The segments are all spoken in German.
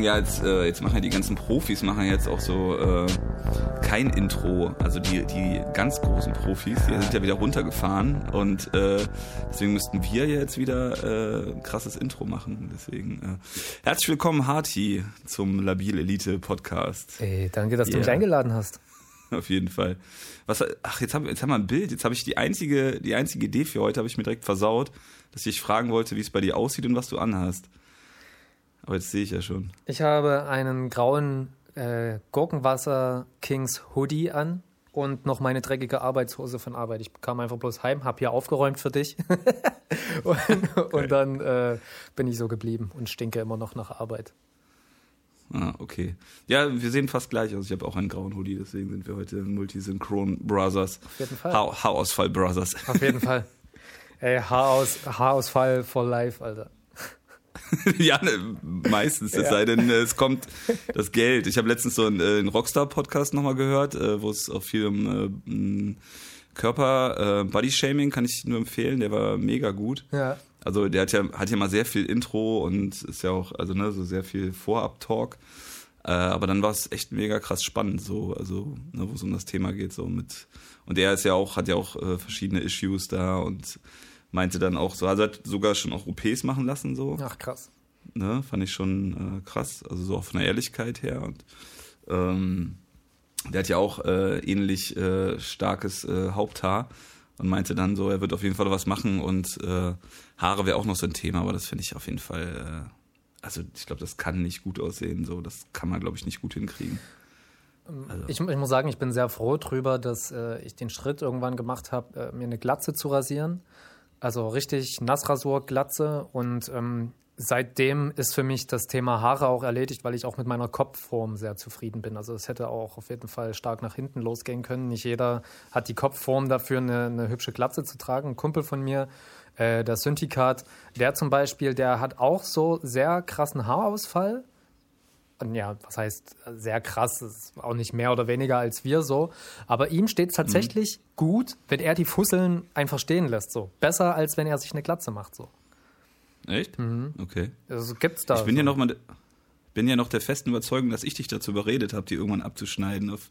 machen ja jetzt, äh, jetzt machen ja die ganzen Profis machen jetzt auch so äh, kein Intro. Also die, die ganz großen Profis, die sind ja wieder runtergefahren und äh, deswegen müssten wir jetzt wieder äh, ein krasses Intro machen. Deswegen äh, herzlich willkommen, Harti, zum Labil Elite Podcast. Ey, danke, dass yeah. du mich eingeladen hast. Auf jeden Fall. Was, ach, jetzt haben, jetzt haben wir ein Bild. Jetzt habe ich die einzige, die einzige Idee für heute, habe ich mir direkt versaut, dass ich fragen wollte, wie es bei dir aussieht und was du anhast. Aber jetzt sehe ich ja schon. Ich habe einen grauen äh, Gurkenwasser Kings Hoodie an und noch meine dreckige Arbeitshose von Arbeit. Ich kam einfach bloß heim, habe hier aufgeräumt für dich und, und, dann äh, bin ich so geblieben und stinke immer noch nach Arbeit. Ah, okay. Ja, wir sehen fast gleich aus. Ich habe auch einen grauen Hoodie, deswegen sind wir heute Multisynchron Brothers. Auf jeden Fall. Ha Haarausfall Brothers. Auf jeden Fall. Ey, Haaraus Haarausfall for life, Alter. ja, ne, meistens, es ja. sei denn, es kommt das Geld. Ich habe letztens so einen, äh, einen Rockstar-Podcast nochmal gehört, äh, wo es auch viel um äh, Körper, äh, Body-Shaming kann ich nur empfehlen, der war mega gut. Ja. Also der hat ja, hat ja mal sehr viel Intro und ist ja auch, also ne, so sehr viel Vorab-Talk. Äh, aber dann war es echt mega krass spannend, so, also, ne, wo es um das Thema geht, so mit. Und der ist ja auch, hat ja auch äh, verschiedene Issues da und meinte dann auch so, also hat sogar schon auch OPs machen lassen, so. Ach, krass. Ne, fand ich schon äh, krass, also so auch von der Ehrlichkeit her. Und ähm, der hat ja auch äh, ähnlich äh, starkes äh, Haupthaar und meinte dann so, er wird auf jeden Fall was machen und äh, Haare wäre auch noch so ein Thema, aber das finde ich auf jeden Fall, äh, also ich glaube, das kann nicht gut aussehen, so, das kann man, glaube ich, nicht gut hinkriegen. Also. Ich, ich, muss sagen, ich bin sehr froh drüber, dass ich den Schritt irgendwann gemacht habe, mir eine Glatze zu rasieren. Also richtig Nassrasur, Glatze und ähm, seitdem ist für mich das Thema Haare auch erledigt, weil ich auch mit meiner Kopfform sehr zufrieden bin. Also es hätte auch auf jeden Fall stark nach hinten losgehen können. Nicht jeder hat die Kopfform dafür, eine, eine hübsche Glatze zu tragen. Ein Kumpel von mir, äh, der Syndikat, der zum Beispiel, der hat auch so sehr krassen Haarausfall ja, was heißt sehr krass, ist auch nicht mehr oder weniger als wir so. Aber ihm steht es tatsächlich mhm. gut, wenn er die Fusseln einfach stehen lässt. So. Besser, als wenn er sich eine Glatze macht. So. Echt? Mhm. Okay. Also gibt's da. Ich bin so. ja noch mal, bin ja noch der festen Überzeugung, dass ich dich dazu überredet habe, die irgendwann abzuschneiden auf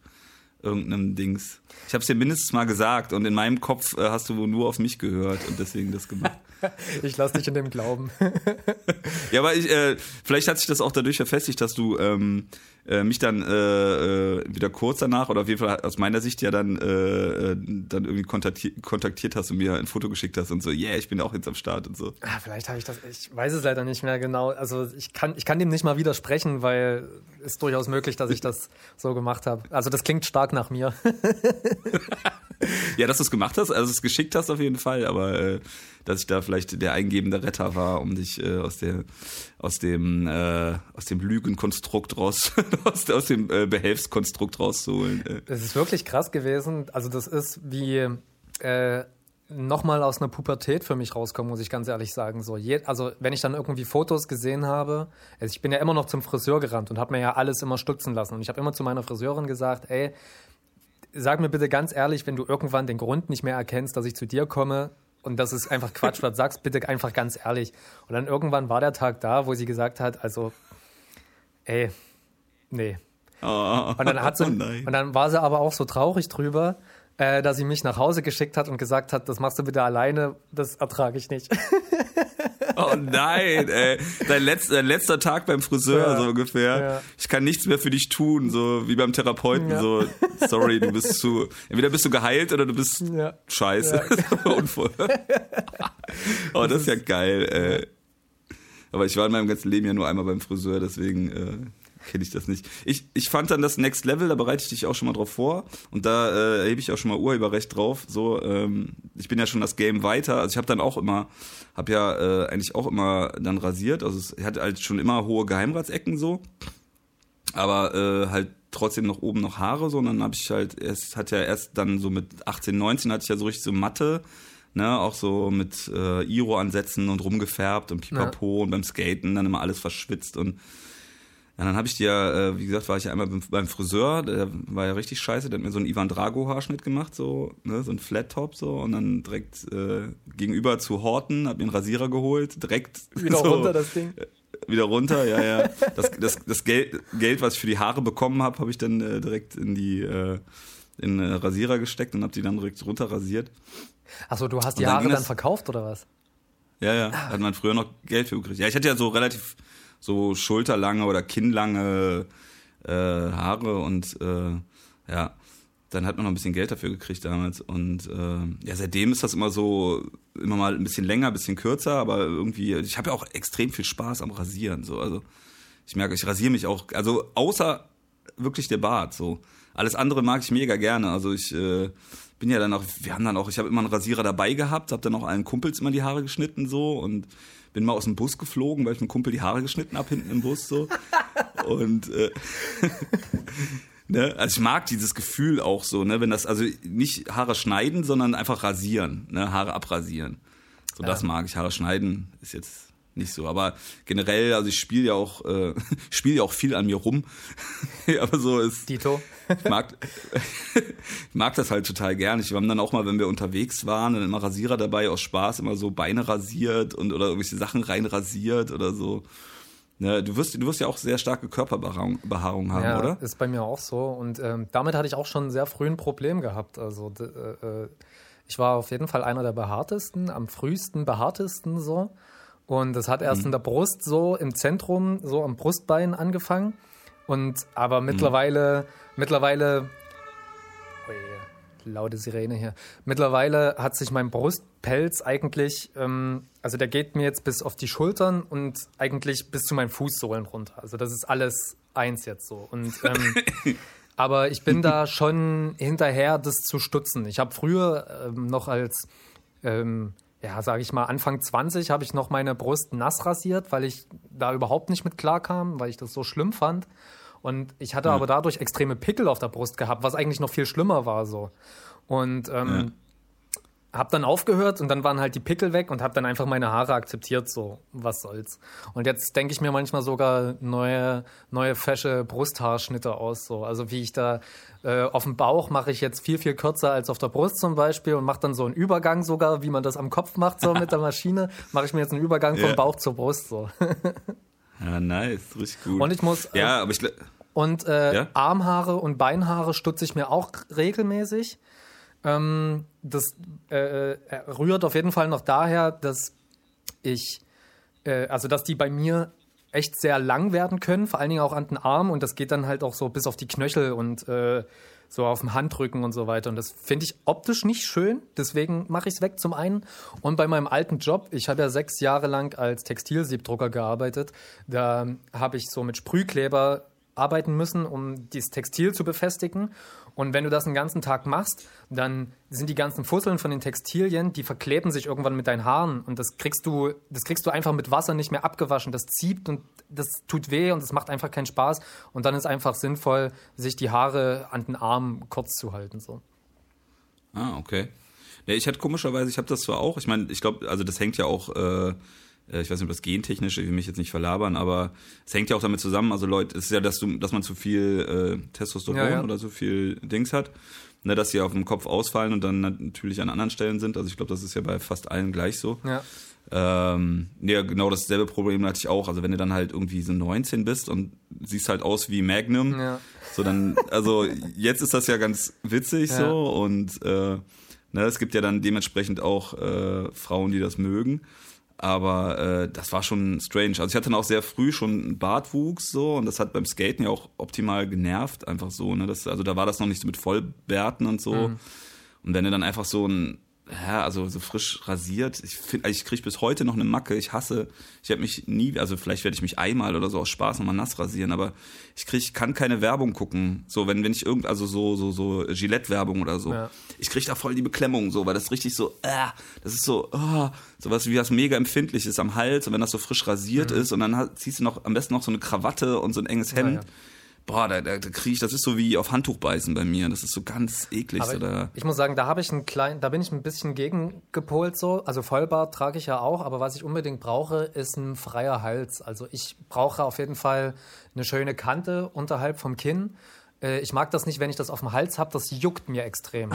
irgendeinem Dings. Ich habe es dir mindestens mal gesagt und in meinem Kopf äh, hast du nur auf mich gehört und deswegen das gemacht. ich lasse dich in dem Glauben. ja, aber ich, äh, vielleicht hat sich das auch dadurch verfestigt, dass du ähm, äh, mich dann äh, äh, wieder kurz danach oder auf jeden Fall aus meiner Sicht ja dann, äh, äh dann irgendwie kontaktiert, kontaktiert hast und mir ein Foto geschickt hast und so, yeah, ich bin auch jetzt am Start und so. Ah, vielleicht habe ich das, ich weiß es leider nicht mehr genau. Also ich kann, ich kann dem nicht mal widersprechen, weil es durchaus möglich, dass ich das so gemacht habe. Also das klingt stark nach mir. ja, dass du es gemacht hast, also es geschickt hast auf jeden Fall, aber dass ich da vielleicht der eingebende Retter war, um dich äh, aus der aus dem äh, aus dem Lügenkonstrukt raus aus, aus dem äh, Behelfskonstrukt rauszuholen. Äh. Es ist wirklich krass gewesen. Also das ist wie äh, nochmal aus einer Pubertät für mich rauskommen, muss ich ganz ehrlich sagen. So, je, also wenn ich dann irgendwie Fotos gesehen habe, also ich bin ja immer noch zum Friseur gerannt und habe mir ja alles immer stutzen lassen. Und ich habe immer zu meiner Friseurin gesagt, ey, sag mir bitte ganz ehrlich, wenn du irgendwann den Grund nicht mehr erkennst, dass ich zu dir komme, und das ist einfach Quatsch, was sagst, bitte einfach ganz ehrlich. Und dann irgendwann war der Tag da, wo sie gesagt hat, also, ey, nee. Oh, und, dann hat sie, oh und dann war sie aber auch so traurig drüber, äh, dass sie mich nach Hause geschickt hat und gesagt hat, das machst du bitte alleine, das ertrage ich nicht. Oh nein, ey. Dein, letz, dein letzter Tag beim Friseur, ja, so ungefähr. Ja. Ich kann nichts mehr für dich tun, so wie beim Therapeuten. Ja. So, sorry, du bist zu. Entweder bist du geheilt oder du bist scheiße. Unvoll. oh, das ist ja geil, ey. Aber ich war in meinem ganzen Leben ja nur einmal beim Friseur, deswegen. Äh, kenne ich das nicht. Ich, ich fand dann das Next Level, da bereite ich dich auch schon mal drauf vor und da äh, erhebe ich auch schon mal Urheberrecht drauf. So, ähm, ich bin ja schon das Game weiter. Also ich habe dann auch immer, habe ja äh, eigentlich auch immer dann rasiert. Also es hat halt schon immer hohe Geheimratsecken so, aber äh, halt trotzdem noch oben noch Haare so. Und dann habe ich halt, es hat ja erst dann so mit 18, 19 hatte ich ja so richtig so Matte. Ne, auch so mit äh, Iro-Ansätzen und rumgefärbt und pipapo ja. und beim Skaten dann immer alles verschwitzt und ja, dann habe ich dir, äh, wie gesagt, war ich ja einmal beim Friseur, der war ja richtig scheiße, der hat mir so einen Ivan Drago Haarschnitt gemacht, so, ne, so ein Flat Top so und dann direkt äh, gegenüber zu Horten, hab mir einen Rasierer geholt, direkt wieder so, runter das Ding. Äh, wieder runter, ja, ja. Das, das, das Geld, Geld, was ich für die Haare bekommen habe, habe ich dann äh, direkt in die äh, in äh, Rasierer gesteckt und habe die dann direkt runter rasiert. Achso, du hast die dann Haare dann verkauft oder was? Ja, ja. Ah. Hat man früher noch Geld für gekriegt. Ja, ich hatte ja so relativ so schulterlange oder kinnlange äh, Haare und äh, ja, dann hat man noch ein bisschen Geld dafür gekriegt damals. Und äh, ja, seitdem ist das immer so, immer mal ein bisschen länger, ein bisschen kürzer, aber irgendwie, ich habe ja auch extrem viel Spaß am Rasieren. So. Also ich merke, ich rasiere mich auch, also außer wirklich der Bart. So. Alles andere mag ich mega gerne. Also ich äh, bin ja dann auch, wir haben dann auch, ich habe immer einen Rasierer dabei gehabt, habe dann auch allen Kumpels immer die Haare geschnitten so und bin mal aus dem Bus geflogen, weil ich einem Kumpel die Haare geschnitten habe hinten im Bus so. und äh, Ne? Also ich mag dieses Gefühl auch so, ne? wenn das, also nicht Haare schneiden, sondern einfach rasieren, ne? Haare abrasieren. So, ja. das mag ich. Haare schneiden ist jetzt nicht so. Aber generell, also ich spiele ja auch, äh, spiele ja auch viel an mir rum. aber so ist. Dito. ich mag, ich mag das halt total gern. Ich haben dann auch mal, wenn wir unterwegs waren, dann immer Rasierer dabei aus Spaß, immer so Beine rasiert und oder irgendwelche Sachen rein rasiert oder so. Ne, du, wirst, du wirst ja auch sehr starke Körperbehaarung haben, ja, oder? ist bei mir auch so. Und ähm, damit hatte ich auch schon sehr früh ein Problem gehabt. Also äh, äh, ich war auf jeden Fall einer der behaartesten, am frühesten behaartesten so. Und das hat erst mhm. in der Brust so im Zentrum, so am Brustbein angefangen. Und aber mittlerweile, mhm. mittlerweile laute Sirene hier. Mittlerweile hat sich mein Brustpelz eigentlich, ähm, also der geht mir jetzt bis auf die Schultern und eigentlich bis zu meinen Fußsohlen runter. Also das ist alles eins jetzt so. Und ähm, aber ich bin da schon hinterher, das zu stutzen. Ich habe früher ähm, noch als ähm, ja, sage ich mal, Anfang 20 habe ich noch meine Brust nass rasiert, weil ich da überhaupt nicht mit klarkam, weil ich das so schlimm fand. Und ich hatte ja. aber dadurch extreme Pickel auf der Brust gehabt, was eigentlich noch viel schlimmer war so. Und ähm, ja. Hab dann aufgehört und dann waren halt die Pickel weg und hab dann einfach meine Haare akzeptiert, so, was soll's. Und jetzt denke ich mir manchmal sogar neue, neue fesche Brusthaarschnitte aus, so. Also wie ich da äh, auf dem Bauch mache ich jetzt viel, viel kürzer als auf der Brust zum Beispiel und mache dann so einen Übergang sogar, wie man das am Kopf macht, so mit der Maschine, mache ich mir jetzt einen Übergang vom Bauch zur Brust, so. Ja, nice, richtig gut. Und ich muss. Ja, aber ich. Und äh, ja? Armhaare und Beinhaare stutze ich mir auch regelmäßig. Ähm, das äh, äh, rührt auf jeden Fall noch daher, dass ich, äh, also dass die bei mir echt sehr lang werden können, vor allen Dingen auch an den Arm und das geht dann halt auch so bis auf die Knöchel und äh, so auf dem Handrücken und so weiter. Und das finde ich optisch nicht schön, deswegen mache ich es weg zum einen. Und bei meinem alten Job, ich habe ja sechs Jahre lang als Textilsiebdrucker gearbeitet, da habe ich so mit Sprühkleber arbeiten müssen, um dieses Textil zu befestigen. Und wenn du das den ganzen Tag machst, dann sind die ganzen Fusseln von den Textilien, die verkleben sich irgendwann mit deinen Haaren und das kriegst du, das kriegst du einfach mit Wasser nicht mehr abgewaschen. Das zieht und das tut weh und es macht einfach keinen Spaß. Und dann ist einfach sinnvoll, sich die Haare an den Armen kurz zu halten. So. Ah, okay. Ja, ich hatte komischerweise, ich habe das zwar auch, ich meine, ich glaube, also das hängt ja auch äh, ich weiß nicht, ob das gentechnisch, ich will mich jetzt nicht verlabern, aber es hängt ja auch damit zusammen, also Leute, es ist ja, dass du, dass man zu viel äh, Testosteron ja, ja. oder so viel Dings hat, ne, dass sie auf dem Kopf ausfallen und dann natürlich an anderen Stellen sind. Also ich glaube, das ist ja bei fast allen gleich so. Ja. Ähm, ja, genau dasselbe Problem hatte ich auch. Also wenn du dann halt irgendwie so 19 bist und siehst halt aus wie Magnum, ja. so dann, also jetzt ist das ja ganz witzig ja. so und äh, ne, es gibt ja dann dementsprechend auch äh, Frauen, die das mögen. Aber äh, das war schon strange. Also ich hatte dann auch sehr früh schon einen Bartwuchs so und das hat beim Skaten ja auch optimal genervt, einfach so. Ne? Das, also da war das noch nicht so mit Vollbärten und so. Mhm. Und wenn du dann einfach so ein ja, also so frisch rasiert. Ich finde, also ich kriege bis heute noch eine Macke. Ich hasse, ich habe mich nie, also vielleicht werde ich mich einmal oder so aus Spaß nochmal nass rasieren, aber ich krieg, kann keine Werbung gucken. So, wenn, wenn ich irgend, also so, so, so Gillette-Werbung oder so. Ja. Ich kriege da voll die Beklemmung, so, weil das richtig so, äh, das ist so, oh, sowas wie was mega empfindlich ist am Hals und wenn das so frisch rasiert mhm. ist und dann ziehst du noch am besten noch so eine Krawatte und so ein enges Hemd. Ja, ja boah, da, da, da kriege ich, das ist so wie auf Handtuch beißen bei mir. Das ist so ganz eklig. So da. Ich muss sagen, da habe ich einen kleinen, da bin ich ein bisschen gegengepolt so. Also Vollbart trage ich ja auch, aber was ich unbedingt brauche, ist ein freier Hals. Also ich brauche auf jeden Fall eine schöne Kante unterhalb vom Kinn. Äh, ich mag das nicht, wenn ich das auf dem Hals habe, das juckt mir extrem.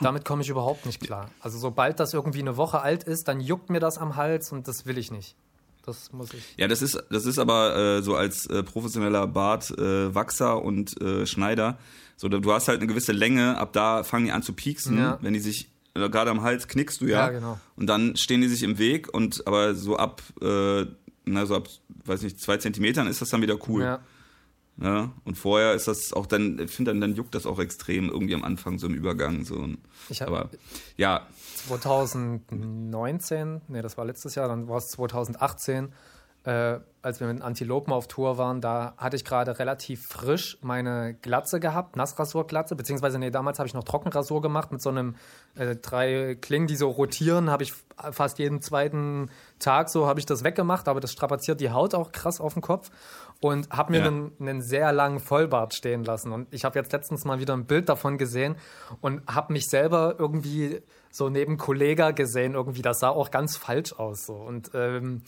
Damit komme ich überhaupt nicht klar. Also sobald das irgendwie eine Woche alt ist, dann juckt mir das am Hals und das will ich nicht. Das muss ich. Ja, das ist, das ist aber äh, so als äh, professioneller Bartwachser äh, und äh, Schneider. So, du hast halt eine gewisse Länge, ab da fangen die an zu pieksen, ja. wenn die sich äh, gerade am Hals knickst du ja. Ja, genau. Und dann stehen die sich im Weg und aber so ab, äh, na, so ab, weiß nicht, zwei Zentimetern ist das dann wieder cool. Ja. Ja, und vorher ist das auch dann, ich finde dann, dann juckt das auch extrem irgendwie am Anfang so im Übergang. So. Ich hab, aber ja. 2019, nee, das war letztes Jahr, dann war es 2018, äh, als wir mit Antilopen auf Tour waren, da hatte ich gerade relativ frisch meine Glatze gehabt, Nassrasurglatze, beziehungsweise nee, damals habe ich noch Trockenrasur gemacht mit so einem äh, drei Klingen, die so rotieren, habe ich fast jeden zweiten Tag so habe ich das weggemacht, aber das strapaziert die Haut auch krass auf den Kopf und habe mir ja. einen, einen, sehr langen Vollbart stehen lassen und ich habe jetzt letztens mal wieder ein Bild davon gesehen und habe mich selber irgendwie so neben Kollega gesehen, irgendwie das sah auch ganz falsch aus so und ähm,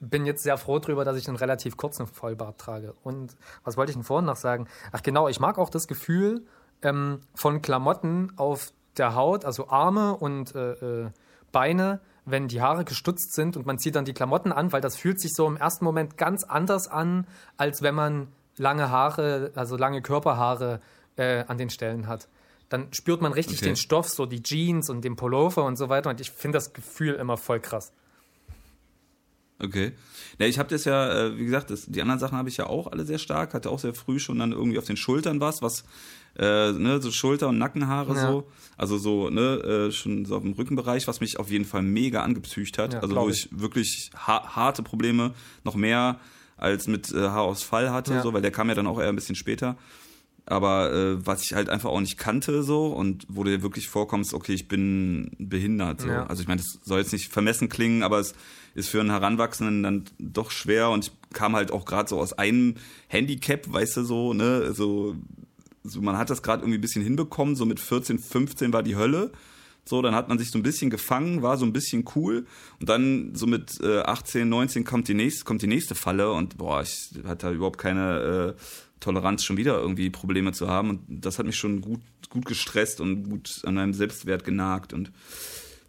bin jetzt sehr froh darüber, dass ich einen relativ kurzen Vollbart trage. Und was wollte ich denn vorhin noch sagen? Ach genau, ich mag auch das Gefühl ähm, von Klamotten auf der Haut, also Arme und äh, äh, Beine, wenn die Haare gestutzt sind und man zieht dann die Klamotten an, weil das fühlt sich so im ersten Moment ganz anders an, als wenn man lange Haare, also lange Körperhaare äh, an den Stellen hat. Dann spürt man richtig okay. den Stoff, so die Jeans und den Pullover und so weiter. Und ich finde das Gefühl immer voll krass. Okay. Ja, ich habe das ja, äh, wie gesagt, das, die anderen Sachen habe ich ja auch alle sehr stark. Hatte auch sehr früh schon dann irgendwie auf den Schultern was, was äh, ne, so Schulter- und Nackenhaare ja. so. Also so, ne, äh, schon so auf dem Rückenbereich, was mich auf jeden Fall mega angepsücht hat. Ja, also wo ich, ich wirklich ha harte Probleme, noch mehr als mit äh, Haarausfall hatte, so, weil der kam ja dann auch eher ein bisschen später. Aber äh, was ich halt einfach auch nicht kannte so und wo du dir wirklich vorkommst, okay, ich bin behindert. So. Also ich meine, das soll jetzt nicht vermessen klingen, aber es ist für einen Heranwachsenden dann doch schwer und ich kam halt auch gerade so aus einem Handicap, weißt du so, ne, so, so man hat das gerade irgendwie ein bisschen hinbekommen, so mit 14, 15 war die Hölle. So, dann hat man sich so ein bisschen gefangen, war so ein bisschen cool. Und dann so mit äh, 18, 19 kommt die nächste, kommt die nächste Falle und boah, ich hatte überhaupt keine äh, Toleranz, schon wieder irgendwie Probleme zu haben. Und das hat mich schon gut, gut gestresst und gut an meinem Selbstwert genagt. Und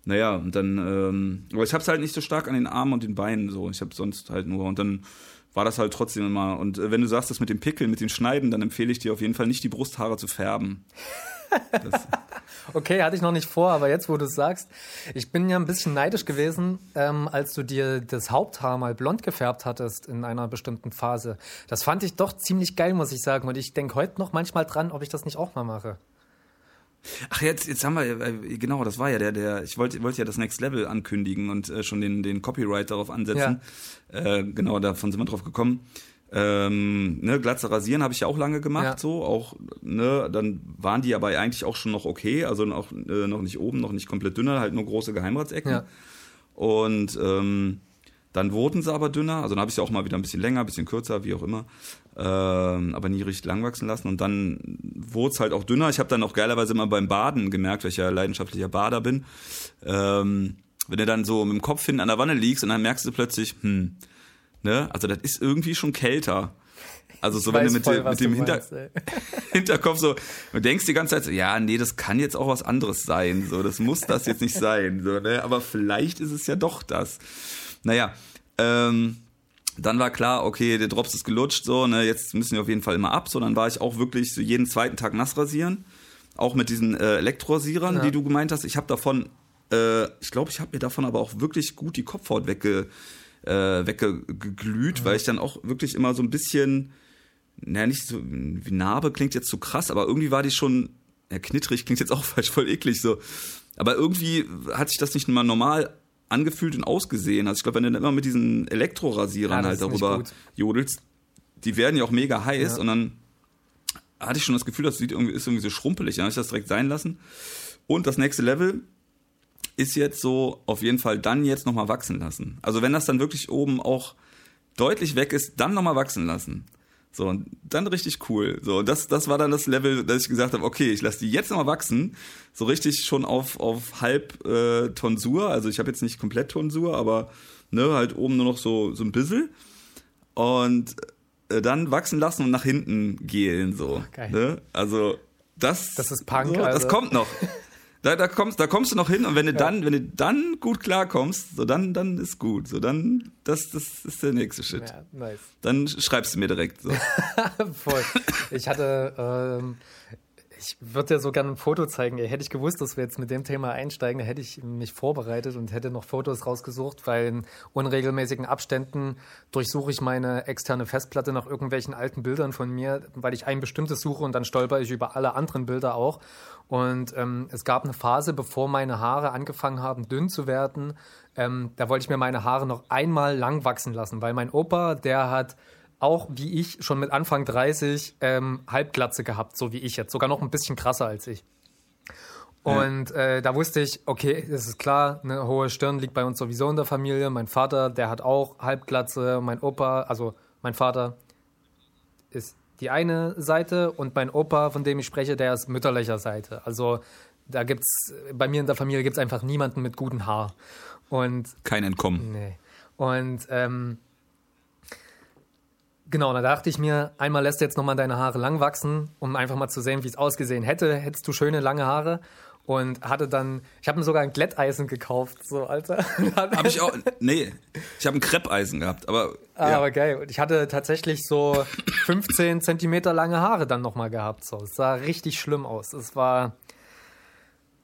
naja, und dann, ähm, aber ich hab's halt nicht so stark an den Armen und den Beinen so. Ich hab sonst halt nur und dann war das halt trotzdem immer. Und äh, wenn du sagst, das mit dem Pickeln, mit dem Schneiden, dann empfehle ich dir auf jeden Fall nicht die Brusthaare zu färben. Okay, hatte ich noch nicht vor, aber jetzt, wo du es sagst, ich bin ja ein bisschen neidisch gewesen, ähm, als du dir das Haupthaar mal blond gefärbt hattest in einer bestimmten Phase. Das fand ich doch ziemlich geil, muss ich sagen. Und ich denke heute noch manchmal dran, ob ich das nicht auch mal mache. Ach, jetzt, jetzt haben wir, äh, genau, das war ja der, der, ich wollte wollte ja das Next Level ankündigen und äh, schon den, den Copyright darauf ansetzen. Ja. Äh, genau, davon sind wir drauf gekommen. Ähm, ne, Glatze rasieren habe ich ja auch lange gemacht, ja. so auch, ne, dann waren die aber eigentlich auch schon noch okay, also noch, äh, noch nicht oben, noch nicht komplett dünner, halt nur große Geheimratsecken. Ja. Und ähm, dann wurden sie aber dünner, also dann habe ich sie auch mal wieder ein bisschen länger, ein bisschen kürzer, wie auch immer ähm, aber nie richtig lang wachsen lassen. Und dann wurde es halt auch dünner. Ich habe dann auch geilerweise immer beim Baden gemerkt, weil ich ja leidenschaftlicher Bader bin. Ähm, wenn du dann so mit dem Kopf hinten an der Wanne liegst und dann merkst du plötzlich, hm, ne, also das ist irgendwie schon kälter. Also so, wenn du mit, voll, mit dem Hinter meinst, Hinterkopf so, du denkst die ganze Zeit so, ja, nee, das kann jetzt auch was anderes sein, so, das muss das jetzt nicht sein, so, ne, aber vielleicht ist es ja doch das. Naja, ähm, dann war klar, okay, der Drops ist gelutscht, so, ne, jetzt müssen wir auf jeden Fall immer ab. So, dann war ich auch wirklich so jeden zweiten Tag nass rasieren. Auch mit diesen äh, Elektrorasierern, ja. die du gemeint hast. Ich habe davon, äh, ich glaube, ich habe mir davon aber auch wirklich gut die Kopfhaut wegge, äh, weggeglüht, mhm. weil ich dann auch wirklich immer so ein bisschen, naja, nicht so, wie Narbe klingt jetzt so krass, aber irgendwie war die schon, ja, knittrig klingt jetzt auch falsch, voll eklig so. Aber irgendwie hat sich das nicht mal normal angefühlt und ausgesehen hast. Ich glaube, wenn du dann immer mit diesen Elektrorasierern ja, halt darüber jodelst, die werden ja auch mega heiß ja. und dann hatte ich schon das Gefühl, das sieht irgendwie, ist irgendwie so schrumpelig. Dann habe ich das direkt sein lassen. Und das nächste Level ist jetzt so auf jeden Fall dann jetzt nochmal wachsen lassen. Also wenn das dann wirklich oben auch deutlich weg ist, dann nochmal wachsen lassen. So, und dann richtig cool. So, das, das war dann das Level, dass ich gesagt habe, okay, ich lasse die jetzt nochmal wachsen. So richtig schon auf, auf halb äh, Tonsur. Also ich habe jetzt nicht komplett Tonsur, aber ne, halt oben nur noch so, so ein bisschen. Und äh, dann wachsen lassen und nach hinten gehen. So. Geil. Ne? Also das. Das ist Punk. So, also. Das kommt noch. Da, da, kommst, da kommst du noch hin und wenn du ja. dann, wenn du dann gut klarkommst, so dann, dann ist gut. So dann, das, das ist der nächste Shit. Ja, nice. Dann schreibst du mir direkt so. Voll. Ich hatte, ähm, ich würde dir so gerne ein Foto zeigen. Hätte ich gewusst, dass wir jetzt mit dem Thema einsteigen, hätte ich mich vorbereitet und hätte noch Fotos rausgesucht, weil in unregelmäßigen Abständen durchsuche ich meine externe Festplatte nach irgendwelchen alten Bildern von mir, weil ich ein bestimmtes suche und dann stolper ich über alle anderen Bilder auch. Und ähm, es gab eine Phase, bevor meine Haare angefangen haben, dünn zu werden. Ähm, da wollte ich mir meine Haare noch einmal lang wachsen lassen, weil mein Opa, der hat auch wie ich schon mit Anfang 30 ähm, Halbglatze gehabt, so wie ich jetzt. Sogar noch ein bisschen krasser als ich. Und äh, da wusste ich, okay, das ist klar, eine hohe Stirn liegt bei uns sowieso in der Familie. Mein Vater, der hat auch Halbglatze. Mein Opa, also mein Vater ist die eine Seite und mein Opa, von dem ich spreche, der ist mütterlicher Seite. Also da gibt's, bei mir in der Familie gibt es einfach niemanden mit gutem Haar. Und, Kein Entkommen. Nee. Und ähm, Genau, da dachte ich mir, einmal lässt du jetzt nochmal deine Haare lang wachsen, um einfach mal zu sehen, wie es ausgesehen hätte. Hättest du schöne lange Haare und hatte dann, ich habe mir sogar ein Glätteisen gekauft, so Alter. Habe ich auch, nee, ich habe ein Kreppeisen gehabt, aber ah, ja. aber geil. Und ich hatte tatsächlich so 15 Zentimeter lange Haare dann nochmal gehabt, so. Es sah richtig schlimm aus. Es war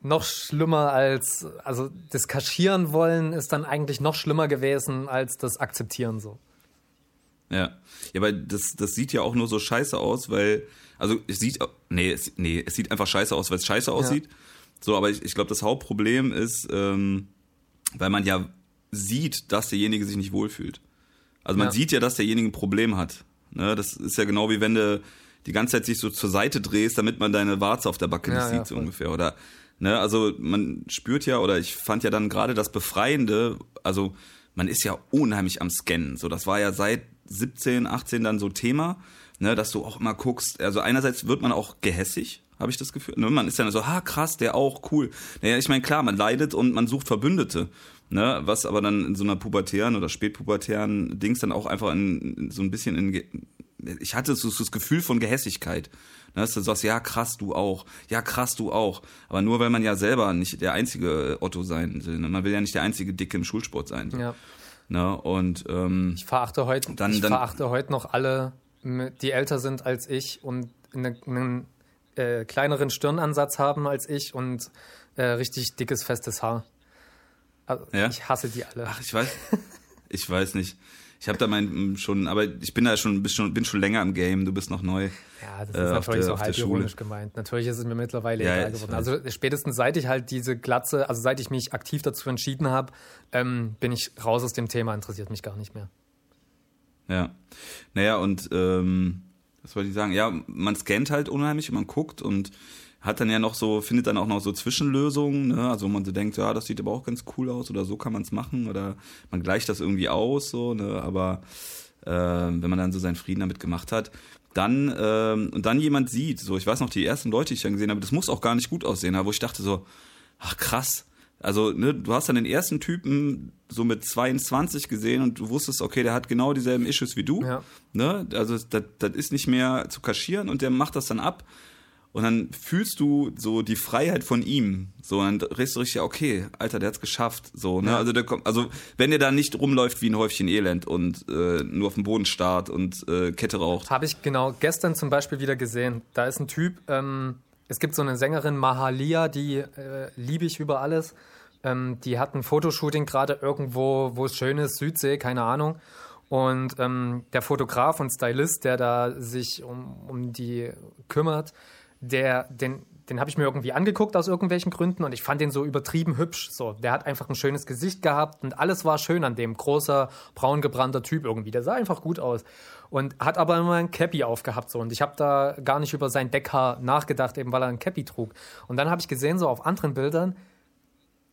noch schlimmer als, also das Kaschieren wollen ist dann eigentlich noch schlimmer gewesen als das Akzeptieren so. Ja. Ja, weil das, das sieht ja auch nur so scheiße aus, weil, also es sieht, nee, es, nee, es sieht einfach scheiße aus, weil es scheiße aussieht. Ja. So, aber ich, ich glaube, das Hauptproblem ist, ähm, weil man ja sieht, dass derjenige sich nicht wohlfühlt. Also man ja. sieht ja, dass derjenige ein Problem hat. Ne? Das ist ja genau wie wenn du die ganze Zeit sich so zur Seite drehst, damit man deine Warze auf der Backe nicht ja, sieht, so ungefähr. Oder, ne, also man spürt ja, oder ich fand ja dann gerade das Befreiende, also man ist ja unheimlich am Scannen. So, das war ja seit 17, 18 dann so Thema, ne, dass du auch immer guckst. Also einerseits wird man auch gehässig, habe ich das Gefühl. Ne, man ist dann so, ha krass, der auch cool. Naja, ich meine klar, man leidet und man sucht Verbündete. Ne, was aber dann in so einer pubertären oder spätpubertären Dings dann auch einfach in, so ein bisschen in ich hatte so, so das Gefühl von Gehässigkeit. Ne, dass du sagst, ja krass, du auch, ja krass, du auch. Aber nur weil man ja selber nicht der einzige Otto sein will. Ne? Man will ja nicht der einzige Dicke im Schulsport sein. Ja. Ne? Und ähm, ich verachte heute, dann, ich dann, verachte heute noch alle, die älter sind als ich und eine, einen äh, kleineren Stirnansatz haben als ich und äh, richtig dickes festes Haar. Also, ja? Ich hasse die alle. Ach, ich weiß, ich weiß nicht. Ich habe da mein schon, aber ich bin da schon, bin schon, bin schon länger im Game. Du bist noch neu. Ja, das ist äh, natürlich der, so halb ironisch gemeint. Natürlich ist es mir mittlerweile ja, egal geworden. Also spätestens seit ich halt diese Glatze, also seit ich mich aktiv dazu entschieden habe, ähm, bin ich raus aus dem Thema. Interessiert mich gar nicht mehr. Ja, naja und ähm, was wollte ich sagen? Ja, man scannt halt unheimlich und man guckt und hat dann ja noch so, findet dann auch noch so Zwischenlösungen, ne? also man so denkt, ja, das sieht aber auch ganz cool aus oder so kann man es machen oder man gleicht das irgendwie aus, so, ne? aber äh, wenn man dann so seinen Frieden damit gemacht hat, dann ähm, und dann jemand sieht, so ich weiß noch die ersten Leute, die ich dann gesehen habe, das muss auch gar nicht gut aussehen, wo ich dachte so, ach krass, also ne, du hast dann den ersten Typen so mit 22 gesehen und du wusstest, okay, der hat genau dieselben Issues wie du, ja. ne, also das, das ist nicht mehr zu kaschieren und der macht das dann ab und dann fühlst du so die Freiheit von ihm. So, und dann redest du richtig, okay, Alter, der hat's geschafft. So, ne? Ja. Also, der kommt, also, wenn der da nicht rumläuft wie ein Häufchen Elend und äh, nur auf dem Boden starrt und äh, Kette raucht. Habe ich genau gestern zum Beispiel wieder gesehen. Da ist ein Typ, ähm, es gibt so eine Sängerin Mahalia, die äh, liebe ich über alles. Ähm, die hat ein Fotoshooting gerade irgendwo, wo es schön ist, Südsee, keine Ahnung. Und ähm, der Fotograf und Stylist, der da sich um, um die kümmert, der, den, den habe ich mir irgendwie angeguckt aus irgendwelchen Gründen und ich fand den so übertrieben hübsch. So, der hat einfach ein schönes Gesicht gehabt und alles war schön an dem großer braungebrannter Typ irgendwie. Der sah einfach gut aus und hat aber immer ein Cappy aufgehabt so und ich habe da gar nicht über sein Deckhaar nachgedacht, eben weil er ein Cappy trug. Und dann habe ich gesehen so auf anderen Bildern,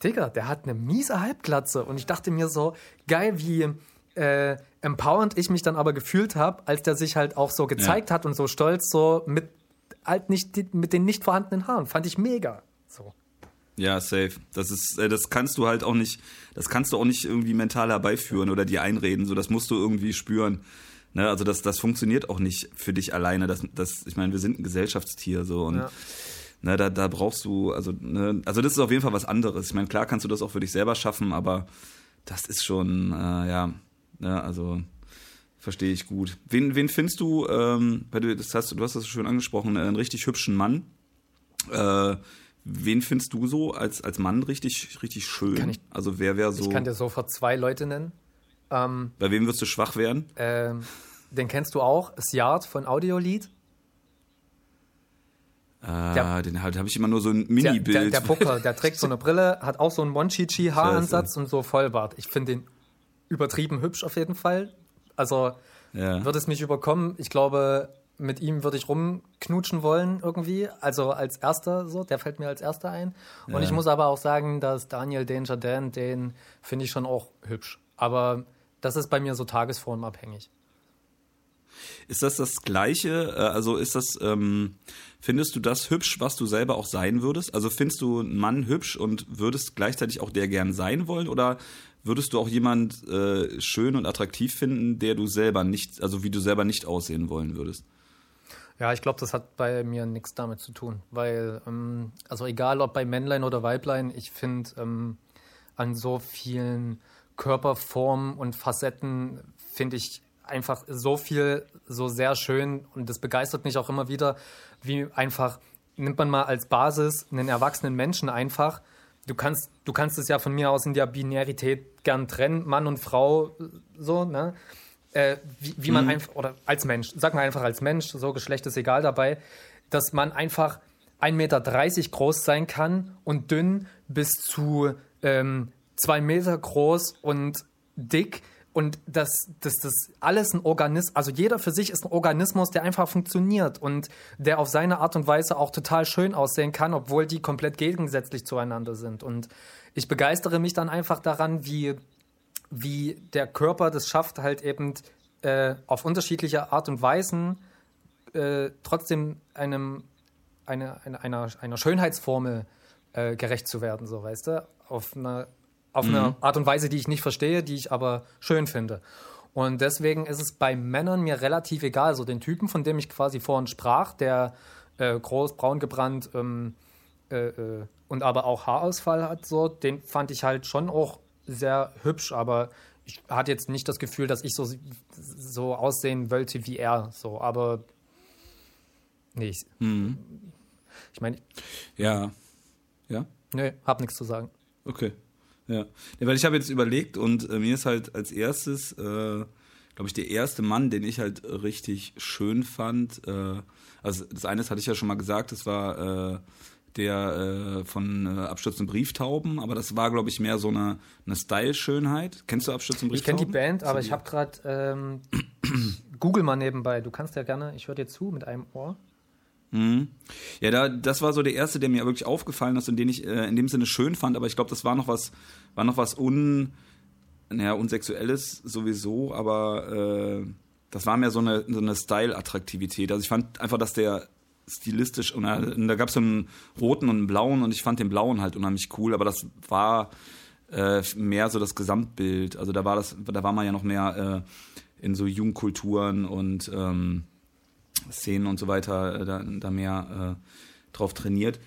Digga, der hat eine miese Halbglatze und ich dachte mir so geil wie äh, empowernd ich mich dann aber gefühlt habe, als der sich halt auch so gezeigt ja. hat und so stolz so mit halt nicht mit den nicht vorhandenen Haaren. Fand ich mega. So. Ja, safe. Das ist, äh, das kannst du halt auch nicht, das kannst du auch nicht irgendwie mental herbeiführen oder dir einreden. So, das musst du irgendwie spüren. Ne? Also das, das funktioniert auch nicht für dich alleine. Das, das, ich meine, wir sind ein Gesellschaftstier so und ja. ne, da, da brauchst du, also, ne, also das ist auf jeden Fall was anderes. Ich meine, klar kannst du das auch für dich selber schaffen, aber das ist schon, äh, ja, ne, also verstehe ich gut. Wen, wen findest du, ähm, weil du das hast, du hast das schön angesprochen, einen richtig hübschen Mann. Äh, wen findest du so als, als Mann richtig, richtig schön? Ich, also wer wäre so. Ich kann dir sofort zwei Leute nennen. Ähm, Bei wem wirst du schwach werden? Ähm, den kennst du auch, Sjard von Audiolied. Ah, den halt, habe ich immer nur so ein Mini-Bild. Der, der, der Booker, der trägt so eine Brille, hat auch so einen Monchichi-Haaransatz und so Vollbart. Ich finde den übertrieben hübsch auf jeden Fall. Also ja. würde es mich überkommen. Ich glaube, mit ihm würde ich rumknutschen wollen irgendwie. Also als erster so, der fällt mir als erster ein. Und ja. ich muss aber auch sagen, dass Daniel Danger Dan, den finde ich schon auch hübsch. Aber das ist bei mir so tagesformabhängig. Ist das das Gleiche? Äh, also ist das, ähm, findest du das hübsch, was du selber auch sein würdest? Also findest du einen Mann hübsch und würdest gleichzeitig auch der gern sein wollen? Oder würdest du auch jemand äh, schön und attraktiv finden, der du selber nicht, also wie du selber nicht aussehen wollen würdest? Ja, ich glaube, das hat bei mir nichts damit zu tun, weil, ähm, also egal ob bei Männlein oder Weiblein, ich finde ähm, an so vielen Körperformen und Facetten finde ich einfach so viel, so sehr schön und das begeistert mich auch immer wieder, wie einfach nimmt man mal als Basis einen erwachsenen Menschen einfach. Du kannst, du kannst es ja von mir aus in der Binarität gern trennen, Mann und Frau, so, ne? Äh, wie, wie man mhm. einfach, oder als Mensch, sag mal einfach als Mensch, so Geschlecht ist egal dabei, dass man einfach 1,30 Meter groß sein kann und dünn bis zu ähm, zwei Meter groß und dick und dass das, das alles ein Organismus, also jeder für sich ist ein Organismus, der einfach funktioniert und der auf seine Art und Weise auch total schön aussehen kann, obwohl die komplett gegensätzlich zueinander sind. Und ich begeistere mich dann einfach daran, wie, wie der Körper das schafft, halt eben äh, auf unterschiedliche Art und Weisen äh, trotzdem einem, eine, eine, einer, einer Schönheitsformel äh, gerecht zu werden, so weißt du, auf einer auf mhm. eine Art und Weise, die ich nicht verstehe, die ich aber schön finde. Und deswegen ist es bei Männern mir relativ egal. So den Typen, von dem ich quasi vorhin sprach, der äh, groß, braun gebrannt ähm, äh, äh, und aber auch Haarausfall hat, so, den fand ich halt schon auch sehr hübsch, aber ich hatte jetzt nicht das Gefühl, dass ich so, so aussehen wollte wie er. So, aber nee, ich, mhm. ich meine. Ja. Ja? Nee, hab nichts zu sagen. Okay. Ja, ja weil ich habe jetzt überlegt und äh, mir ist halt als erstes, äh, glaube ich, der erste Mann, den ich halt richtig schön fand. Äh, also das eine hatte ich ja schon mal gesagt, das war äh, der äh, von äh, abstürzenden Brieftauben, aber das war, glaube ich, mehr so eine, eine Style-Schönheit. Kennst du abstürzende Brieftauben? Ich kenne die Band, aber ich habe gerade ähm, Google mal nebenbei. Du kannst ja gerne, ich höre dir zu mit einem Ohr. Mhm. Ja, da, das war so der erste, der mir wirklich aufgefallen ist und den ich äh, in dem Sinne schön fand, aber ich glaube, das war noch was, war noch was un, naja, unsexuelles sowieso, aber äh, das war mehr so eine, so eine Style-Attraktivität. Also ich fand einfach, dass der stilistisch, und, äh, da gab es so einen roten und einen blauen und ich fand den blauen halt unheimlich cool, aber das war äh, mehr so das Gesamtbild. Also da war das, da war man ja noch mehr äh, in so Jugendkulturen und ähm, Szenen und so weiter äh, da, da mehr äh, drauf trainiert.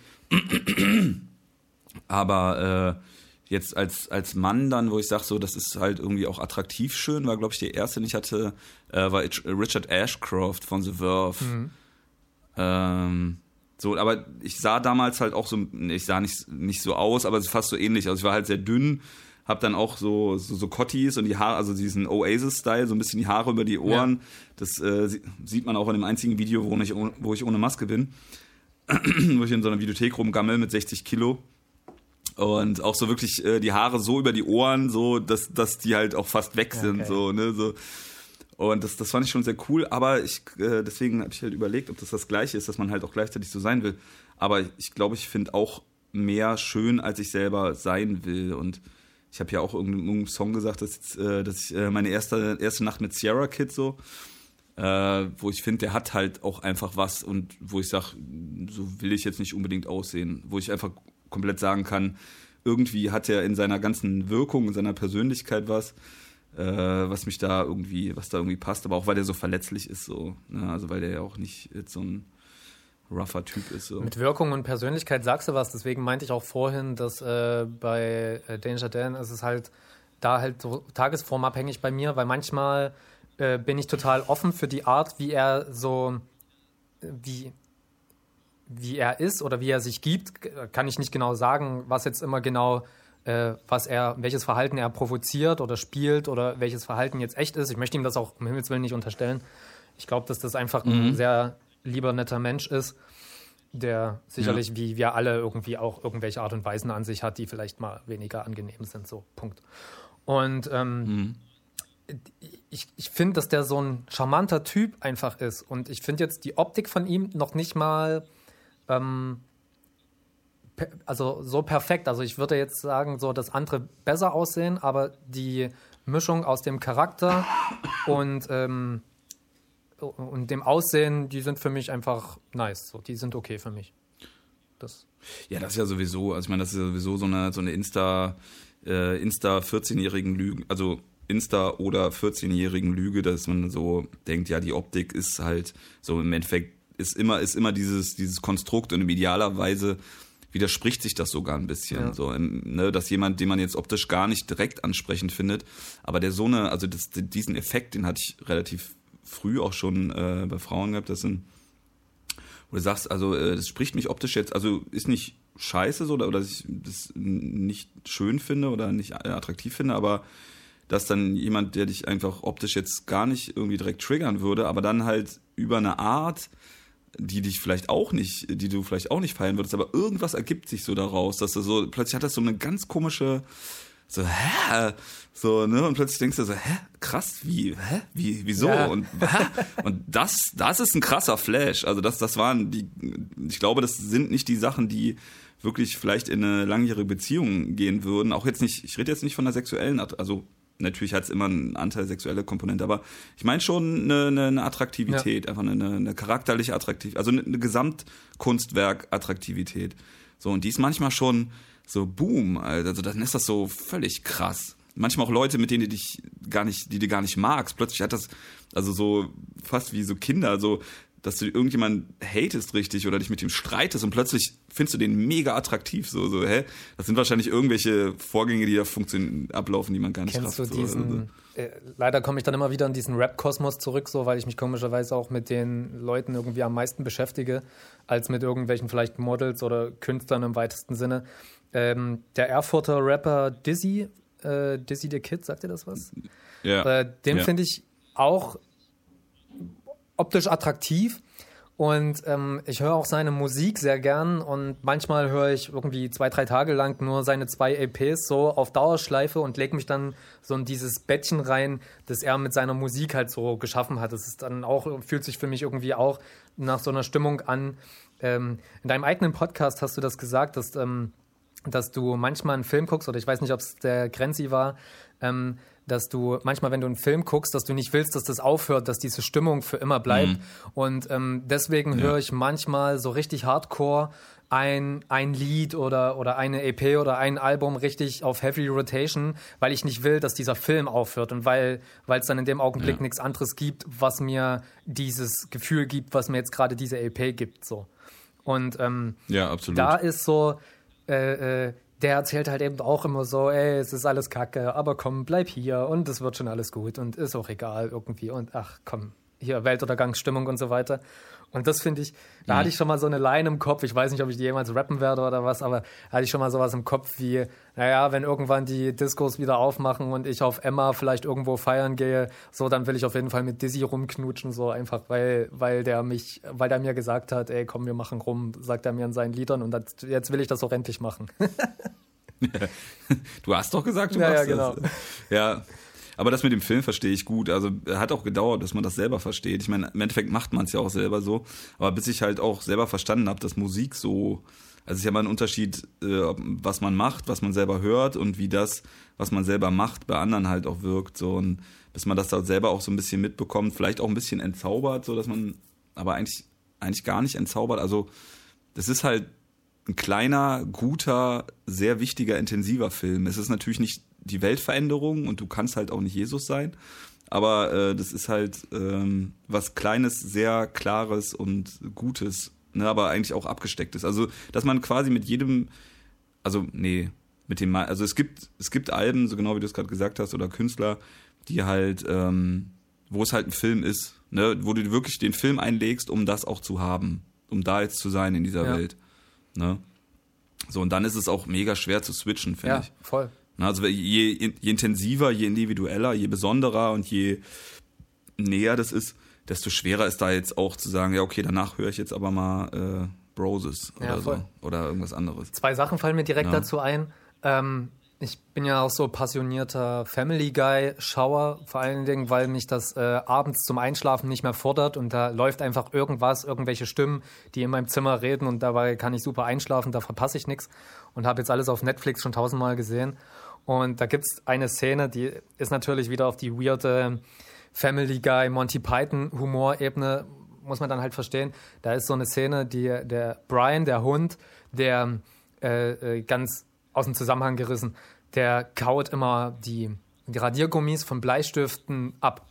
Aber äh, jetzt als, als Mann dann, wo ich sage, so, das ist halt irgendwie auch attraktiv schön, war, glaube ich, der erste, den ich hatte, äh, war Richard Ashcroft von The Verve. Mhm. Ähm, so, aber ich sah damals halt auch so, ich sah nicht, nicht so aus, aber es ist fast so ähnlich. Also ich war halt sehr dünn, hab dann auch so, so, so Cotties und die Haare, also diesen Oasis-Style, so ein bisschen die Haare über die Ohren. Ja. Das äh, sieht man auch in dem einzigen Video, wo ich, wo ich ohne Maske bin. wo ich in so einer Videothek rumgammel mit 60 Kilo. Und auch so wirklich äh, die Haare so über die Ohren, so, dass, dass die halt auch fast weg sind, okay. so, ne, so. Und das, das fand ich schon sehr cool, aber ich, äh, deswegen habe ich halt überlegt, ob das das Gleiche ist, dass man halt auch gleichzeitig so sein will. Aber ich glaube, ich finde auch mehr schön, als ich selber sein will. Und ich habe ja auch irgendeinen Song gesagt, dass, äh, dass ich äh, meine erste, erste Nacht mit Sierra Kid so, äh, wo ich finde, der hat halt auch einfach was und wo ich sage, so will ich jetzt nicht unbedingt aussehen, wo ich einfach komplett sagen kann, irgendwie hat er in seiner ganzen Wirkung, in seiner Persönlichkeit was, äh, was mich da irgendwie, was da irgendwie passt, aber auch weil der so verletzlich ist, so, ne? also weil der ja auch nicht jetzt so ein rougher Typ ist. So. Mit Wirkung und Persönlichkeit sagst du was, deswegen meinte ich auch vorhin, dass äh, bei äh, Danger Dan ist es halt da halt so tagesformabhängig bei mir, weil manchmal äh, bin ich total offen für die Art, wie er so, wie, wie er ist oder wie er sich gibt, kann ich nicht genau sagen, was jetzt immer genau, äh, was er, welches Verhalten er provoziert oder spielt oder welches Verhalten jetzt echt ist. Ich möchte ihm das auch um Himmels Willen nicht unterstellen. Ich glaube, dass das einfach mhm. ein sehr lieber, netter Mensch ist, der sicherlich ja. wie wir alle irgendwie auch irgendwelche Art und Weisen an sich hat, die vielleicht mal weniger angenehm sind. So, Punkt. Und ähm, mhm. ich, ich finde, dass der so ein charmanter Typ einfach ist. Und ich finde jetzt die Optik von ihm noch nicht mal ähm, also so perfekt. Also ich würde jetzt sagen, so dass andere besser aussehen, aber die Mischung aus dem Charakter und ähm, und dem Aussehen, die sind für mich einfach nice. So, die sind okay für mich. Das. Ja, das ist ja sowieso, also ich meine, das ist ja sowieso so eine, so eine Insta, äh, Insta 14-jährigen Lüge, also Insta oder 14-jährigen Lüge, dass man so denkt, ja, die Optik ist halt so im Endeffekt ist immer, ist immer dieses, dieses Konstrukt und idealerweise widerspricht sich das sogar ein bisschen. Ja. So, ne, dass jemand, den man jetzt optisch gar nicht direkt ansprechend findet, aber der so eine, also das, diesen Effekt, den hatte ich relativ früh auch schon äh, bei Frauen gehabt, das sind, wo du sagst, also äh, das spricht mich optisch jetzt, also ist nicht scheiße so, oder, oder dass ich das nicht schön finde oder nicht attraktiv finde, aber dass dann jemand, der dich einfach optisch jetzt gar nicht irgendwie direkt triggern würde, aber dann halt über eine Art, die dich vielleicht auch nicht, die du vielleicht auch nicht feiern würdest, aber irgendwas ergibt sich so daraus, dass du so, plötzlich hat das so eine ganz komische, so, hä? So, ne? Und plötzlich denkst du so, hä? Krass, wie, hä? Wie, wieso? Ja. Und, hä? und das, das ist ein krasser Flash. Also das, das waren die, ich glaube, das sind nicht die Sachen, die wirklich vielleicht in eine langjährige Beziehung gehen würden. Auch jetzt nicht, ich rede jetzt nicht von der sexuellen, also natürlich hat es immer einen Anteil sexuelle Komponente, aber ich meine schon eine, eine, eine Attraktivität, ja. einfach eine, eine charakterliche Attraktivität, also eine, eine Gesamtkunstwerk-Attraktivität. So, und die ist manchmal schon so boom, also dann ist das so völlig krass. Manchmal auch Leute, mit denen du dich gar nicht, die du gar nicht magst. Plötzlich hat das, also so fast wie so Kinder, so dass du irgendjemand hatest richtig oder dich mit ihm streitest und plötzlich findest du den mega attraktiv. So, so, hä? Das sind wahrscheinlich irgendwelche Vorgänge, die da funktionieren, ablaufen, die man gar nicht Kennst rafft, du diesen, so. Also. äh, leider komme ich dann immer wieder in diesen Rap-Kosmos zurück, so, weil ich mich komischerweise auch mit den Leuten irgendwie am meisten beschäftige, als mit irgendwelchen vielleicht Models oder Künstlern im weitesten Sinne. Ähm, der Erfurter Rapper Dizzy, äh, Dizzy the Kid, sagt ihr das was? Ja. Äh, den ja. finde ich auch optisch attraktiv. Und ähm, ich höre auch seine Musik sehr gern und manchmal höre ich irgendwie zwei, drei Tage lang nur seine zwei EPs so auf Dauerschleife und lege mich dann so in dieses Bettchen rein, das er mit seiner Musik halt so geschaffen hat. Das ist dann auch, fühlt sich für mich irgendwie auch nach so einer Stimmung an. Ähm, in deinem eigenen Podcast hast du das gesagt, dass, ähm, dass du manchmal einen Film guckst, oder ich weiß nicht, ob es der Grenzi war, ähm, dass du manchmal, wenn du einen Film guckst, dass du nicht willst, dass das aufhört, dass diese Stimmung für immer bleibt. Mhm. Und ähm, deswegen ja. höre ich manchmal so richtig hardcore ein, ein Lied oder, oder eine EP oder ein Album richtig auf Heavy Rotation, weil ich nicht will, dass dieser Film aufhört und weil es dann in dem Augenblick ja. nichts anderes gibt, was mir dieses Gefühl gibt, was mir jetzt gerade diese EP gibt. So. Und ähm, ja, absolut. da ist so, äh, äh, der erzählt halt eben auch immer so, ey, es ist alles kacke, aber komm, bleib hier und es wird schon alles gut und ist auch egal irgendwie und ach komm, hier Weltuntergangsstimmung und so weiter. Und das finde ich, da mhm. hatte ich schon mal so eine Line im Kopf. Ich weiß nicht, ob ich die jemals rappen werde oder was, aber da hatte ich schon mal sowas im Kopf wie, naja, wenn irgendwann die Discos wieder aufmachen und ich auf Emma vielleicht irgendwo feiern gehe, so, dann will ich auf jeden Fall mit Dizzy rumknutschen, so einfach, weil, weil der mich, weil der mir gesagt hat, ey, komm, wir machen rum, sagt er mir in seinen Liedern und das, jetzt will ich das auch endlich machen. du hast doch gesagt, du ja, machst ja, genau. das. Ja, aber das mit dem Film verstehe ich gut. Also hat auch gedauert, dass man das selber versteht. Ich meine, im Endeffekt macht man es ja auch selber so. Aber bis ich halt auch selber verstanden habe, dass Musik so, also es ist ja mal ein Unterschied, äh, was man macht, was man selber hört und wie das, was man selber macht, bei anderen halt auch wirkt. So und bis man das da selber auch so ein bisschen mitbekommt, vielleicht auch ein bisschen entzaubert, so dass man, aber eigentlich eigentlich gar nicht entzaubert. Also das ist halt ein kleiner, guter, sehr wichtiger, intensiver Film. Es ist natürlich nicht die Weltveränderung und du kannst halt auch nicht Jesus sein. Aber äh, das ist halt ähm, was Kleines, sehr Klares und Gutes ne, aber eigentlich auch abgesteckt ist. Also, dass man quasi mit jedem, also, nee, mit dem, also es gibt, es gibt Alben, so genau wie du es gerade gesagt hast, oder Künstler, die halt, ähm, wo es halt ein Film ist, ne, wo du wirklich den Film einlegst, um das auch zu haben, um da jetzt zu sein in dieser ja. Welt. Ne? So, und dann ist es auch mega schwer zu switchen, finde ja, ich. Ja, voll. Also je, je intensiver, je individueller, je besonderer und je näher das ist, desto schwerer ist da jetzt auch zu sagen, ja, okay, danach höre ich jetzt aber mal äh, Broses oder ja, so. Oder irgendwas anderes. Zwei Sachen fallen mir direkt ja. dazu ein. Ähm, ich bin ja auch so passionierter Family Guy Schauer, vor allen Dingen, weil mich das äh, abends zum Einschlafen nicht mehr fordert und da läuft einfach irgendwas, irgendwelche Stimmen, die in meinem Zimmer reden und dabei kann ich super einschlafen, da verpasse ich nichts und habe jetzt alles auf Netflix schon tausendmal gesehen. Und da gibt es eine Szene, die ist natürlich wieder auf die weirde Family Guy, Monty Python Humorebene, muss man dann halt verstehen. Da ist so eine Szene, die der Brian, der Hund, der äh, äh ganz aus dem Zusammenhang gerissen. Der kaut immer die, die Radiergummis von Bleistiften ab.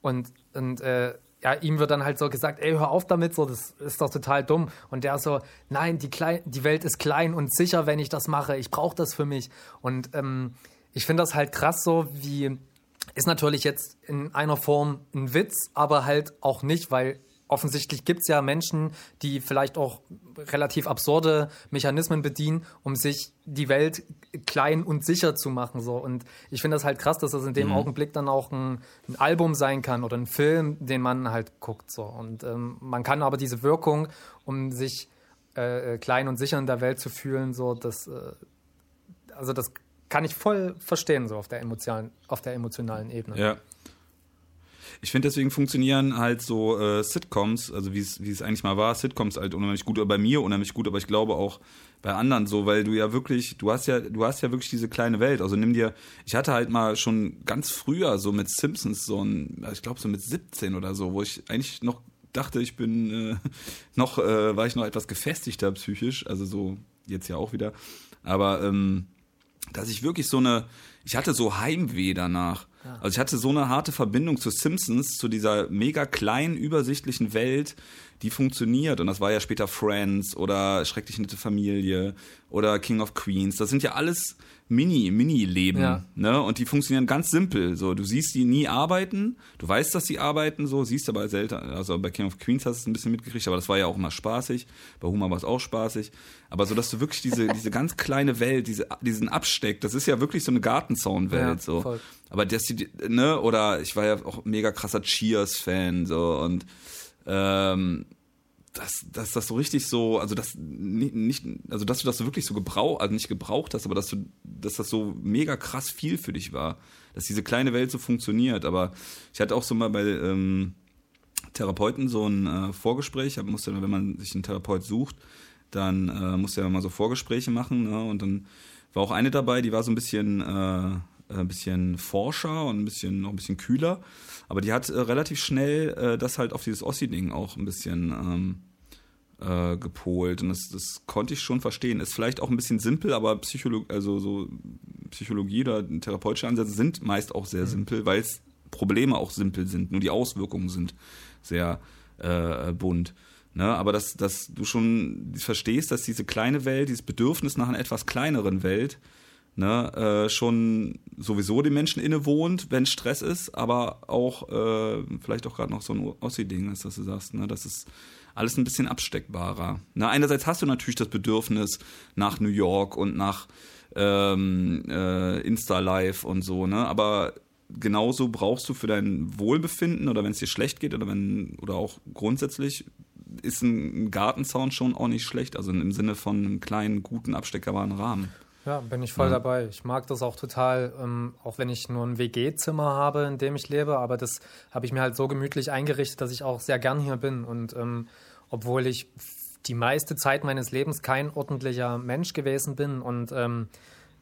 Und, und äh, ja, ihm wird dann halt so gesagt, ey, hör auf damit, so, das ist doch total dumm. Und der so, nein, die, klein, die Welt ist klein und sicher, wenn ich das mache. Ich brauche das für mich. Und ähm, ich finde das halt krass so, wie ist natürlich jetzt in einer Form ein Witz, aber halt auch nicht, weil offensichtlich gibt es ja Menschen, die vielleicht auch relativ absurde Mechanismen bedienen, um sich die Welt klein und sicher zu machen. So. Und ich finde das halt krass, dass das in dem mhm. Augenblick dann auch ein, ein, Album sein kann oder ein Film, den man halt guckt. So. Und ähm, man kann aber diese Wirkung, um sich äh, äh klein und sicher in der Welt zu fühlen, so, das, äh, also das kann ich voll verstehen, so auf der emotionalen, auf der emotionalen Ebene. Ja. Ich finde, deswegen funktionieren halt so äh, Sitcoms, also wie es eigentlich mal war, Sitcoms halt unheimlich gut, oder bei mir unheimlich gut, aber ich glaube auch bei anderen so, weil du ja wirklich, du hast ja, du hast ja wirklich diese kleine Welt. Also nimm dir, ich hatte halt mal schon ganz früher so mit Simpsons so ein, ich glaube so mit 17 oder so, wo ich eigentlich noch dachte, ich bin äh, noch, äh, war ich noch etwas gefestigter psychisch, also so jetzt ja auch wieder. Aber ähm, dass ich wirklich so eine, ich hatte so Heimweh danach. Also ich hatte so eine harte Verbindung zu Simpsons, zu dieser mega kleinen, übersichtlichen Welt, die funktioniert. Und das war ja später Friends oder Schrecklich nette Familie oder King of Queens. Das sind ja alles Mini, Mini-Leben. Ja. Ne? Und die funktionieren ganz simpel. So, du siehst die nie arbeiten, du weißt, dass sie arbeiten, so, siehst aber selten. Also bei King of Queens hast du es ein bisschen mitgekriegt, aber das war ja auch immer spaßig. Bei Humor war es auch spaßig. Aber so, dass du wirklich diese, diese ganz kleine Welt, diese, diesen Absteck, das ist ja wirklich so eine Gartenzaunwelt. Ja, so. Voll. Aber dass die, ne, oder ich war ja auch mega krasser Cheers-Fan, so, und ähm, dass, dass das so richtig so, also das nicht, also dass du das so wirklich so gebraucht, also nicht gebraucht hast, aber dass du, dass das so mega krass viel für dich war, dass diese kleine Welt so funktioniert. Aber ich hatte auch so mal bei ähm, Therapeuten so ein äh, Vorgespräch, man muss ja, wenn man sich einen Therapeut sucht, dann äh, muss ja mal so Vorgespräche machen, ne? Und dann war auch eine dabei, die war so ein bisschen, äh, ein bisschen forscher und ein bisschen noch ein bisschen kühler. Aber die hat äh, relativ schnell äh, das halt auf dieses Ossi-Ding auch ein bisschen ähm, äh, gepolt. Und das, das konnte ich schon verstehen. Ist vielleicht auch ein bisschen simpel, aber Psycholo also so Psychologie oder therapeutische Ansätze sind meist auch sehr mhm. simpel, weil es Probleme auch simpel sind. Nur die Auswirkungen sind sehr äh, bunt. Ne, aber dass, dass du schon verstehst, dass diese kleine Welt, dieses Bedürfnis nach einer etwas kleineren Welt, ne, äh, schon sowieso den Menschen innewohnt, wenn Stress ist, aber auch äh, vielleicht auch gerade noch so ein Ossi-Ding ist, dass du sagst, ne, das ist alles ein bisschen absteckbarer. Ne, einerseits hast du natürlich das Bedürfnis nach New York und nach ähm, äh, Insta-Live und so, ne, aber genauso brauchst du für dein Wohlbefinden oder wenn es dir schlecht geht oder wenn oder auch grundsätzlich ist ein Gartenzaun schon auch nicht schlecht, also im Sinne von einem kleinen, guten, absteckerbaren Rahmen. Ja, bin ich voll ja. dabei. Ich mag das auch total, ähm, auch wenn ich nur ein WG-Zimmer habe, in dem ich lebe, aber das habe ich mir halt so gemütlich eingerichtet, dass ich auch sehr gern hier bin. Und ähm, obwohl ich die meiste Zeit meines Lebens kein ordentlicher Mensch gewesen bin und ähm,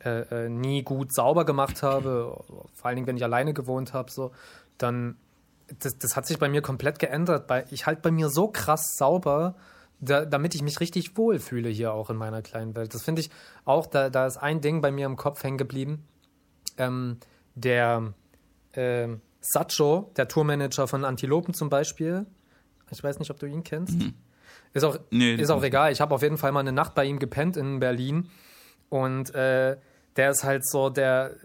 äh, äh, nie gut sauber gemacht habe, vor allen Dingen, wenn ich alleine gewohnt habe, so, dann das, das hat sich bei mir komplett geändert. Ich halte bei mir so krass sauber, da, damit ich mich richtig wohlfühle hier auch in meiner kleinen Welt. Das finde ich auch, da, da ist ein Ding bei mir im Kopf hängen geblieben. Ähm, der äh, Sacho, der Tourmanager von Antilopen zum Beispiel, ich weiß nicht, ob du ihn kennst. Mhm. Ist auch, nee, ist auch egal. Ich habe auf jeden Fall mal eine Nacht bei ihm gepennt in Berlin. Und äh, der ist halt so der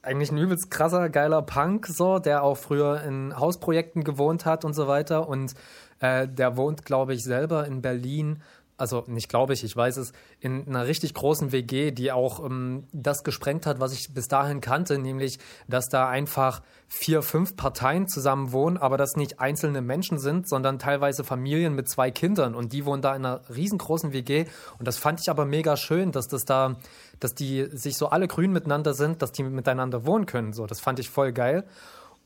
eigentlich ein übelst krasser, geiler Punk, so, der auch früher in Hausprojekten gewohnt hat und so weiter. Und äh, der wohnt, glaube ich, selber in Berlin also nicht glaube ich, ich weiß es, in einer richtig großen WG, die auch ähm, das gesprengt hat, was ich bis dahin kannte, nämlich, dass da einfach vier, fünf Parteien zusammen wohnen, aber das nicht einzelne Menschen sind, sondern teilweise Familien mit zwei Kindern und die wohnen da in einer riesengroßen WG und das fand ich aber mega schön, dass das da, dass die sich so alle grün miteinander sind, dass die miteinander wohnen können, so, das fand ich voll geil.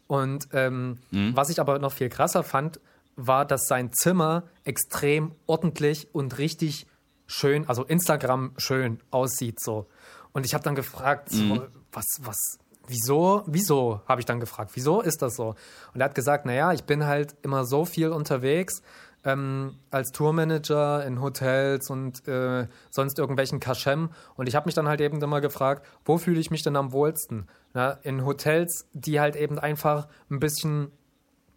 Und ähm, mhm. was ich aber noch viel krasser fand, war, dass sein Zimmer extrem ordentlich und richtig schön, also Instagram schön aussieht so. Und ich habe dann gefragt, mhm. so, was, was, wieso, wieso, habe ich dann gefragt, wieso ist das so? Und er hat gesagt, naja, ich bin halt immer so viel unterwegs ähm, als Tourmanager in Hotels und äh, sonst irgendwelchen Kaschem. Und ich habe mich dann halt eben immer gefragt, wo fühle ich mich denn am wohlsten? Na, in Hotels, die halt eben einfach ein bisschen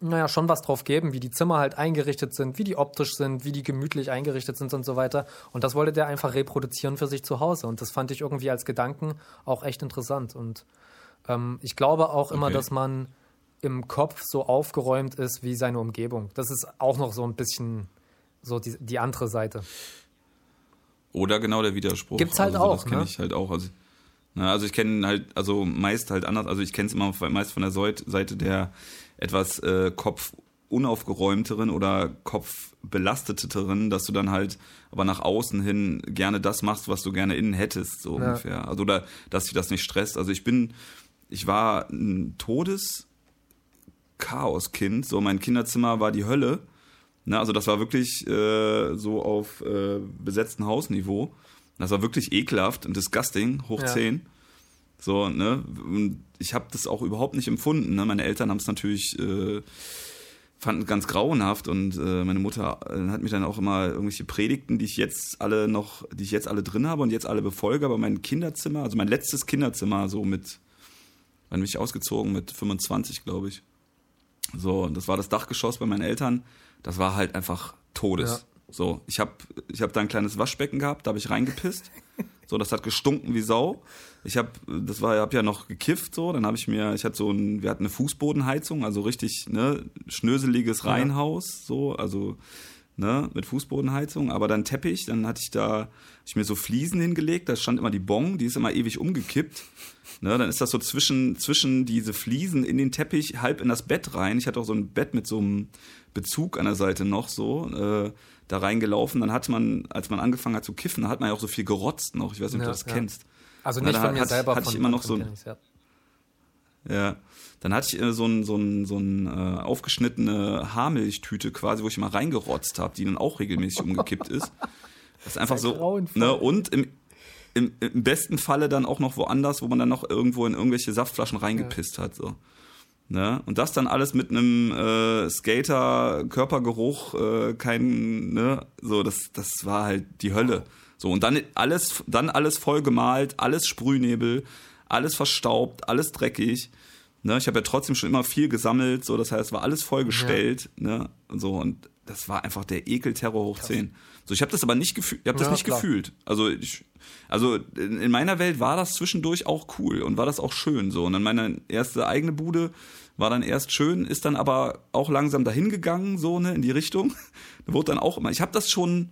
naja, schon was drauf geben, wie die Zimmer halt eingerichtet sind, wie die optisch sind, wie die gemütlich eingerichtet sind und so weiter. Und das wollte der einfach reproduzieren für sich zu Hause. Und das fand ich irgendwie als Gedanken auch echt interessant. Und ähm, ich glaube auch immer, okay. dass man im Kopf so aufgeräumt ist wie seine Umgebung. Das ist auch noch so ein bisschen so die, die andere Seite. Oder genau der Widerspruch. Gibt's halt also, auch. Das kenne ne? ich halt auch. Also, na, also ich kenne halt, also meist halt anders, also ich kenne es immer meist von der Seite der etwas äh, kopfunaufgeräumteren oder kopfbelasteteren, dass du dann halt aber nach außen hin gerne das machst, was du gerne innen hättest, so ja. ungefähr. Also oder dass dich das nicht stresst. Also ich bin, ich war ein Todeschaoskind, so mein Kinderzimmer war die Hölle. Ne, also das war wirklich äh, so auf äh, besetzten Hausniveau. Das war wirklich ekelhaft und disgusting, hoch ja. 10. So, ne? Und ich habe das auch überhaupt nicht empfunden. Ne? Meine Eltern haben es natürlich äh, fanden ganz grauenhaft und äh, meine Mutter äh, hat mich dann auch immer irgendwelche Predigten, die ich jetzt alle noch, die ich jetzt alle drin habe und jetzt alle befolge, aber mein Kinderzimmer, also mein letztes Kinderzimmer, so mit, wann bin ich ausgezogen? Mit 25, glaube ich. So, das war das Dachgeschoss bei meinen Eltern. Das war halt einfach Todes. Ja. So, ich habe ich hab da ein kleines Waschbecken gehabt, da habe ich reingepisst. So, das hat gestunken wie Sau. Ich habe, das war, hab ja noch gekifft so. Dann habe ich mir, ich hatte so ein, wir hatten eine Fußbodenheizung, also richtig ne schnöseliges Reihenhaus, so, also ne mit Fußbodenheizung. Aber dann Teppich, dann hatte ich da, ich mir so Fliesen hingelegt. Da stand immer die Bong, die ist immer ewig umgekippt. Ne, dann ist das so zwischen, zwischen diese Fliesen in den Teppich, halb in das Bett rein. Ich hatte auch so ein Bett mit so einem Bezug an der Seite noch so. Äh, da reingelaufen. Dann hat man, als man angefangen hat zu kiffen, da hat man ja auch so viel gerotzt noch. Ich weiß nicht, ob ja, du das ja. kennst. Also nicht von mir hat, selber, hatte ich immer noch so ein, ja. Dann hatte ich äh, so ein, so ein, so ein äh, aufgeschnittene Haarmilchtüte quasi, wo ich mal reingerotzt habe, die dann auch regelmäßig umgekippt ist. Das ist einfach so. Ne, und im, im, im besten Falle dann auch noch woanders, wo man dann noch irgendwo in irgendwelche Saftflaschen reingepisst ja. hat. So. Ne? Und das dann alles mit einem äh, Skater-Körpergeruch, äh, kein, ne, so, das, das war halt die Hölle. So, und dann alles, dann alles voll gemalt, alles Sprühnebel, alles verstaubt, alles dreckig. Ne? Ich habe ja trotzdem schon immer viel gesammelt, so, das heißt, es war alles vollgestellt, ja. ne? Und so, und das war einfach der Ekelterror hoch Krass. 10. So, ich habe das aber nicht gefühlt, ich habe das ja, nicht klar. gefühlt. Also ich, also in, in, meiner Welt war das zwischendurch auch cool und war das auch schön so. Und dann meine erste eigene Bude war dann erst schön, ist dann aber auch langsam dahin gegangen so ne in die Richtung. Da wurde dann auch immer. Ich habe das schon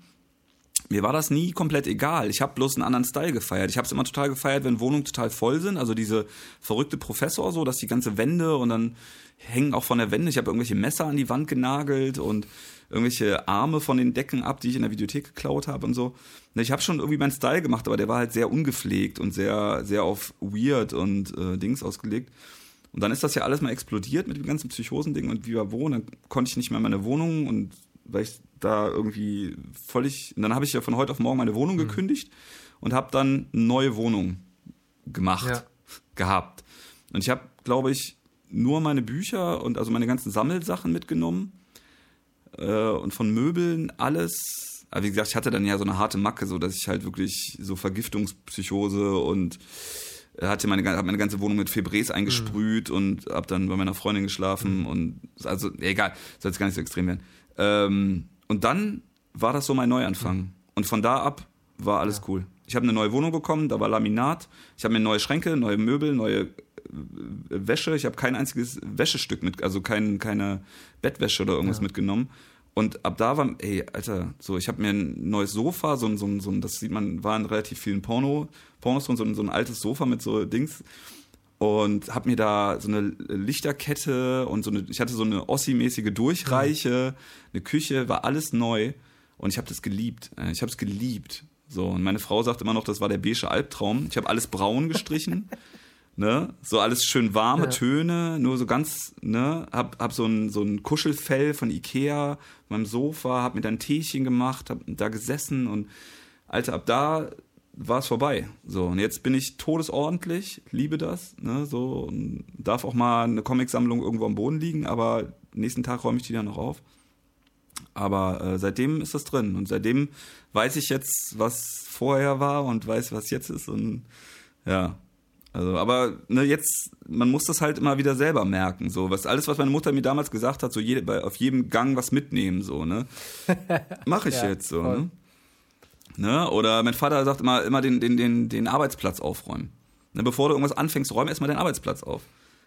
mir war das nie komplett egal. Ich habe bloß einen anderen Style gefeiert. Ich habe es immer total gefeiert, wenn Wohnungen total voll sind. Also diese verrückte Professor so, dass die ganze Wände und dann hängen auch von der Wände. Ich habe irgendwelche Messer an die Wand genagelt und irgendwelche Arme von den Decken ab, die ich in der Videothek geklaut habe und so. Ich habe schon irgendwie meinen Style gemacht, aber der war halt sehr ungepflegt und sehr, sehr auf weird und äh, Dings ausgelegt. Und dann ist das ja alles mal explodiert mit dem ganzen Psychosending und wie wir wohnen. Dann konnte ich nicht mehr in meine Wohnung und weil ich da irgendwie völlig. Und dann habe ich ja von heute auf morgen meine Wohnung mhm. gekündigt und habe dann eine neue Wohnung gemacht, ja. gehabt. Und ich habe, glaube ich, nur meine Bücher und also meine ganzen Sammelsachen mitgenommen äh, und von Möbeln alles. Aber wie gesagt, ich hatte dann ja so eine harte Macke, so dass ich halt wirklich so Vergiftungspsychose und hatte meine, hab meine ganze Wohnung mit Febrés eingesprüht mhm. und hab dann bei meiner Freundin geschlafen mhm. und also egal, soll jetzt gar nicht so extrem werden. Ähm, und dann war das so mein Neuanfang. Mhm. Und von da ab war alles ja. cool. Ich habe eine neue Wohnung bekommen, da war Laminat. Ich habe mir neue Schränke, neue Möbel, neue äh, Wäsche. Ich habe kein einziges Wäschestück mit, also kein, keine Bettwäsche oder irgendwas ja. mitgenommen. Und ab da war, ey, Alter, so, ich habe mir ein neues Sofa, so ein, so ein, so ein, das sieht man, war in relativ vielen Porno, Pornos drin, so ein, so ein altes Sofa mit so Dings. Und habe mir da so eine Lichterkette und so eine, ich hatte so eine Ossi-mäßige Durchreiche, eine Küche, war alles neu. Und ich habe das geliebt. Äh, ich habe es geliebt. So, und meine Frau sagt immer noch, das war der beige Albtraum. Ich habe alles braun gestrichen. ne? So alles schön warme ja. Töne, nur so ganz, ne? Hab, hab so ein, so ein Kuschelfell von Ikea meinem Sofa, hab mir dann ein Teechen gemacht, hab da gesessen und Alter, ab da war es vorbei. So, und jetzt bin ich todesordentlich, liebe das, ne? So, und darf auch mal eine Comicsammlung irgendwo am Boden liegen, aber nächsten Tag räume ich die dann noch auf. Aber äh, seitdem ist das drin und seitdem weiß ich jetzt, was vorher war und weiß, was jetzt ist und ja, also, aber ne, jetzt, man muss das halt immer wieder selber merken. So, was alles, was meine Mutter mir damals gesagt hat, so jede, bei, auf jedem Gang was mitnehmen, so, ne? Mache ich ja, jetzt so, ne? ne? Oder mein Vater sagt immer, immer den, den, den, den Arbeitsplatz aufräumen. Ne, bevor du irgendwas anfängst, räum erstmal den Arbeitsplatz auf.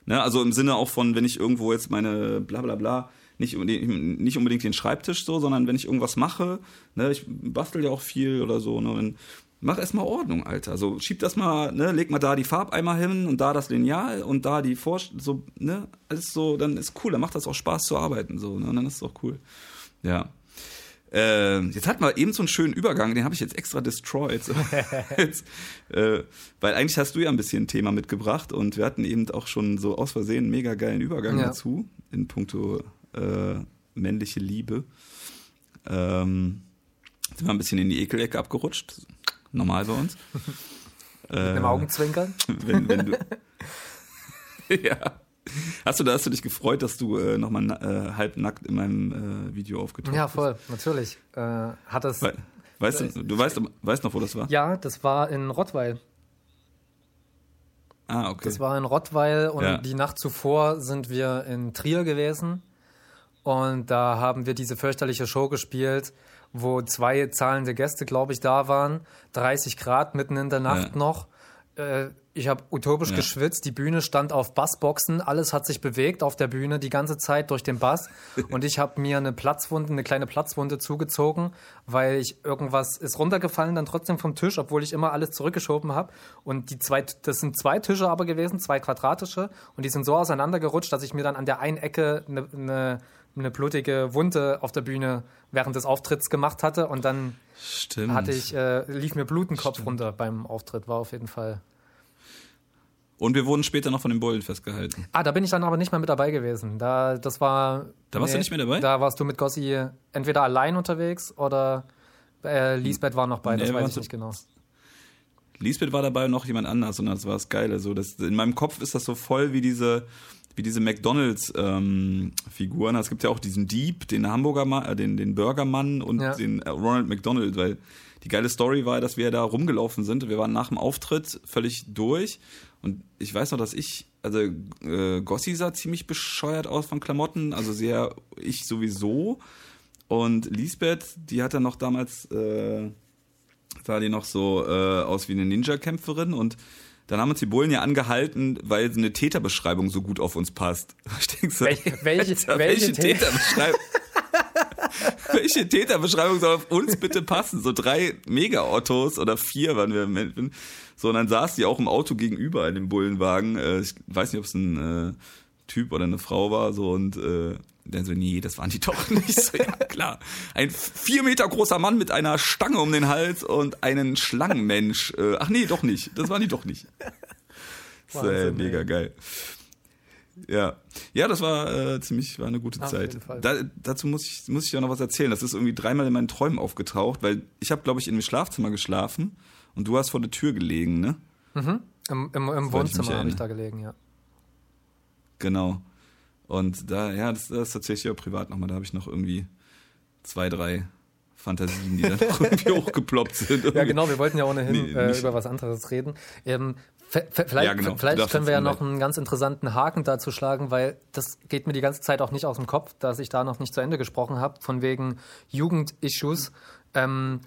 Ne? Also im Sinne auch von, wenn ich irgendwo jetzt meine bla bla bla, nicht, nicht unbedingt den Schreibtisch so, sondern wenn ich irgendwas mache, ne, ich bastel ja auch viel oder so, ne, wenn, Mach erstmal Ordnung, Alter. So, schieb das mal, ne, leg mal da die Farbeimer hin und da das Lineal und da die Vor so, ne, alles so, dann ist cool, dann macht das auch Spaß zu arbeiten, so, ne, und dann ist es auch cool. Ja. Äh, jetzt hatten wir eben so einen schönen Übergang, den habe ich jetzt extra destroyed. So. jetzt, äh, weil eigentlich hast du ja ein bisschen ein Thema mitgebracht und wir hatten eben auch schon so aus Versehen einen mega geilen Übergang ja. dazu in puncto äh, männliche Liebe. Ähm, sind wir ein bisschen in die Ekelecke abgerutscht normal bei uns. Mit einem äh, Augenzwinkern? Wenn, wenn du, ja. Hast du da hast du dich gefreut, dass du äh, nochmal äh, halbnackt in meinem äh, Video aufgetaucht bist? Ja, voll, bist? natürlich. Äh, hat das. We weißt du, du weißt, weißt noch, wo das war? Ja, das war in Rottweil. Ah, okay. Das war in Rottweil und ja. die Nacht zuvor sind wir in Trier gewesen. Und da haben wir diese fürchterliche Show gespielt wo zwei zahlende Gäste, glaube ich, da waren. 30 Grad mitten in der Nacht ja. noch. Äh, ich habe utopisch ja. geschwitzt. Die Bühne stand auf Bassboxen. Alles hat sich bewegt auf der Bühne die ganze Zeit durch den Bass. Und ich habe mir eine Platzwunde, eine kleine Platzwunde zugezogen, weil ich irgendwas ist runtergefallen, dann trotzdem vom Tisch, obwohl ich immer alles zurückgeschoben habe. Und die zwei, das sind zwei Tische aber gewesen, zwei quadratische. Und die sind so auseinandergerutscht, dass ich mir dann an der einen Ecke eine, eine eine blutige Wunde auf der Bühne während des Auftritts gemacht hatte und dann Stimmt. hatte ich äh, lief mir Blutenkopf Stimmt. runter beim Auftritt war auf jeden Fall und wir wurden später noch von den Bullen festgehalten. Ah, da bin ich dann aber nicht mehr mit dabei gewesen. Da, das war. Da warst nee, du nicht mehr dabei? Da warst du mit Gossi entweder allein unterwegs oder äh, Lisbeth war noch bei, nee, das weiß ich nicht genau. Lisbeth war dabei und noch jemand anders und das war das Geile. So, das, in meinem Kopf ist das so voll wie diese, wie diese McDonalds-Figuren. Ähm, es gibt ja auch diesen Dieb, den Hamburger Mann, äh, den, den Burgermann und ja. den äh, Ronald McDonald, weil die geile Story war, dass wir da rumgelaufen sind. Wir waren nach dem Auftritt völlig durch. Und ich weiß noch, dass ich, also äh, Gossi sah ziemlich bescheuert aus von Klamotten, also sehr, ich sowieso. Und Lisbeth, die hat dann noch damals, äh, sah die noch so äh, aus wie eine Ninja-Kämpferin und dann haben uns die Bullen ja angehalten, weil eine Täterbeschreibung so gut auf uns passt. Ich denke so, welche, welche, Alter, welche, welche Täterbeschreibung? welche Täterbeschreibung soll auf uns bitte passen? So drei Mega-Autos oder vier waren wir. So, und dann saß die auch im Auto gegenüber in dem Bullenwagen. Äh, ich weiß nicht, ob es ein äh, Typ oder eine Frau war. So, und äh, dann so, nee, das waren die doch nicht. So, ja, klar. Ein vier Meter großer Mann mit einer Stange um den Hals und einen Schlangenmensch. Äh, ach nee, doch nicht. Das waren die doch nicht. Das ist äh, mega geil. Ja, ja, das war äh, ziemlich, war eine gute Ach, Zeit. Da, dazu muss ich, muss ich ja noch was erzählen. Das ist irgendwie dreimal in meinen Träumen aufgetaucht, weil ich habe, glaube ich, in dem Schlafzimmer geschlafen und du hast vor der Tür gelegen, ne? Mhm. Im, im, im Wohnzimmer habe ich da gelegen, ja. Genau. Und da, ja, das, das erzähle ich ja privat nochmal. Da habe ich noch irgendwie zwei, drei Fantasien, die dann irgendwie hochgeploppt sind. Ja, genau, wir wollten ja ohnehin nee, äh, über was anderes reden. Ähm, Vielleicht, ja, genau. vielleicht können wir ja noch einen ganz interessanten Haken dazu schlagen, weil das geht mir die ganze Zeit auch nicht aus dem Kopf, dass ich da noch nicht zu Ende gesprochen habe, von wegen Jugendissues. Ähm,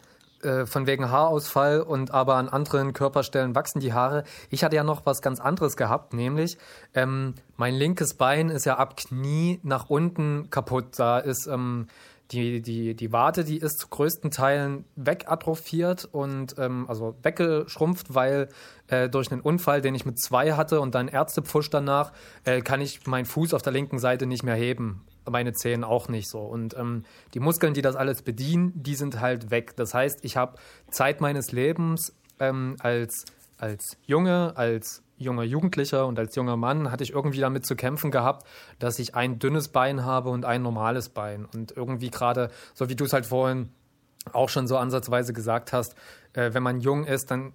äh, von wegen Haarausfall und aber an anderen Körperstellen wachsen die Haare. Ich hatte ja noch was ganz anderes gehabt, nämlich ähm, mein linkes Bein ist ja ab Knie nach unten kaputt. Da ist ähm, die, die, die Wade, die ist zu größten Teilen wegatrophiert und ähm, also weggeschrumpft, weil äh, durch einen Unfall, den ich mit zwei hatte und dann Ärztepfusch danach, äh, kann ich meinen Fuß auf der linken Seite nicht mehr heben. Meine Zehen auch nicht so. Und ähm, die Muskeln, die das alles bedienen, die sind halt weg. Das heißt, ich habe Zeit meines Lebens ähm, als, als Junge, als junger Jugendlicher und als junger Mann hatte ich irgendwie damit zu kämpfen gehabt, dass ich ein dünnes Bein habe und ein normales Bein. Und irgendwie gerade, so wie du es halt vorhin auch schon so ansatzweise gesagt hast, äh, wenn man jung ist, dann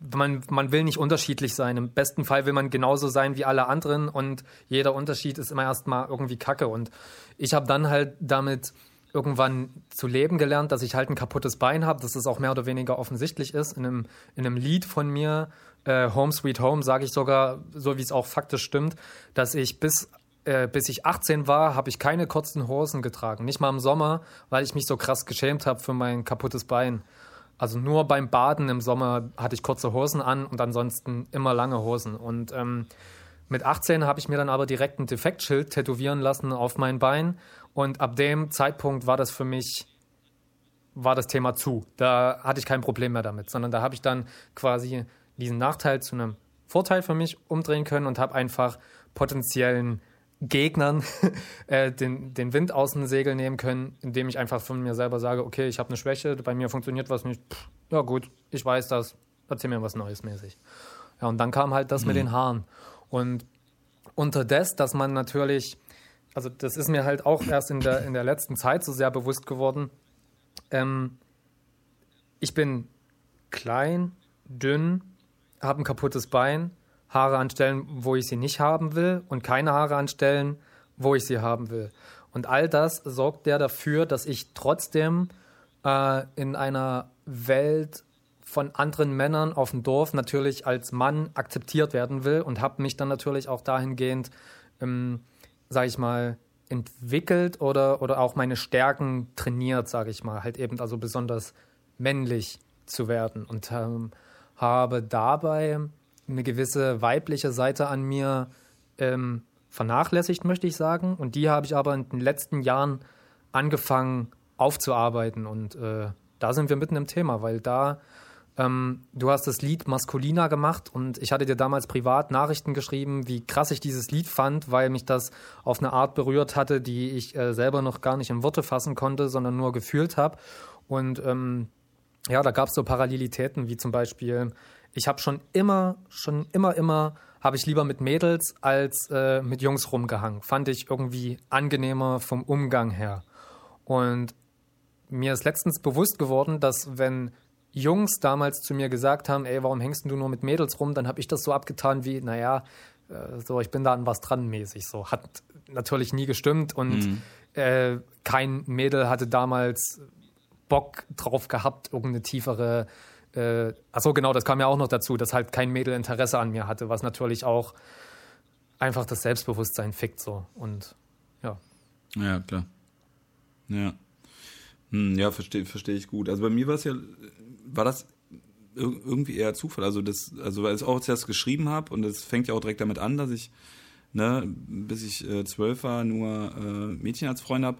man, man will nicht unterschiedlich sein. Im besten Fall will man genauso sein wie alle anderen und jeder Unterschied ist immer erstmal irgendwie Kacke. Und ich habe dann halt damit irgendwann zu leben gelernt, dass ich halt ein kaputtes Bein habe, dass es auch mehr oder weniger offensichtlich ist. In einem, in einem Lied von mir äh, Home Sweet Home sage ich sogar, so wie es auch faktisch stimmt, dass ich bis äh, bis ich 18 war, habe ich keine kurzen Hosen getragen. Nicht mal im Sommer, weil ich mich so krass geschämt habe für mein kaputtes Bein. Also nur beim Baden im Sommer hatte ich kurze Hosen an und ansonsten immer lange Hosen. Und ähm, mit 18 habe ich mir dann aber direkt ein Defektschild tätowieren lassen auf mein Bein. Und ab dem Zeitpunkt war das für mich, war das Thema zu. Da hatte ich kein Problem mehr damit, sondern da habe ich dann quasi diesen Nachteil zu einem Vorteil für mich umdrehen können und habe einfach potenziellen Gegnern äh, den, den Wind aus dem Segel nehmen können, indem ich einfach von mir selber sage, okay, ich habe eine Schwäche, bei mir funktioniert was nicht, Pff, ja gut, ich weiß das, erzähl mir was Neues mäßig. Ja, und dann kam halt das mhm. mit den Haaren. Und unterdessen, dass man natürlich, also das ist mir halt auch erst in der, in der letzten Zeit so sehr bewusst geworden, ähm, ich bin klein, dünn, habe ein kaputtes Bein, Haare anstellen, wo ich sie nicht haben will und keine Haare anstellen, wo ich sie haben will. Und all das sorgt ja dafür, dass ich trotzdem äh, in einer Welt von anderen Männern auf dem Dorf natürlich als Mann akzeptiert werden will und habe mich dann natürlich auch dahingehend, ähm, sage ich mal, entwickelt oder, oder auch meine Stärken trainiert, sage ich mal, halt eben also besonders männlich zu werden. Und ähm, habe dabei eine gewisse weibliche Seite an mir ähm, vernachlässigt, möchte ich sagen. Und die habe ich aber in den letzten Jahren angefangen aufzuarbeiten. Und äh, da sind wir mitten im Thema, weil da, ähm, du hast das Lied Maskulina gemacht und ich hatte dir damals privat Nachrichten geschrieben, wie krass ich dieses Lied fand, weil mich das auf eine Art berührt hatte, die ich äh, selber noch gar nicht in Worte fassen konnte, sondern nur gefühlt habe. Und ähm, ja, da gab es so Parallelitäten, wie zum Beispiel, ich habe schon immer, schon immer, immer, habe ich lieber mit Mädels als äh, mit Jungs rumgehangen. Fand ich irgendwie angenehmer vom Umgang her. Und mir ist letztens bewusst geworden, dass wenn Jungs damals zu mir gesagt haben, ey, warum hängst du nur mit Mädels rum, dann habe ich das so abgetan wie, naja, äh, so, ich bin da an was dran mäßig. So, hat natürlich nie gestimmt und mhm. äh, kein Mädel hatte damals Bock drauf gehabt, irgendeine tiefere. Äh, achso, genau, das kam ja auch noch dazu, dass halt kein Mädel Interesse an mir hatte, was natürlich auch einfach das Selbstbewusstsein fickt so. Und ja. Ja, klar. Ja. Hm, ja, verstehe versteh ich gut. Also bei mir war es ja, war das irgendwie eher Zufall. Also das, also weil ich auch zuerst geschrieben habe und es fängt ja auch direkt damit an, dass ich, ne, bis ich äh, zwölf war, nur äh, Mädchen als Freunde habe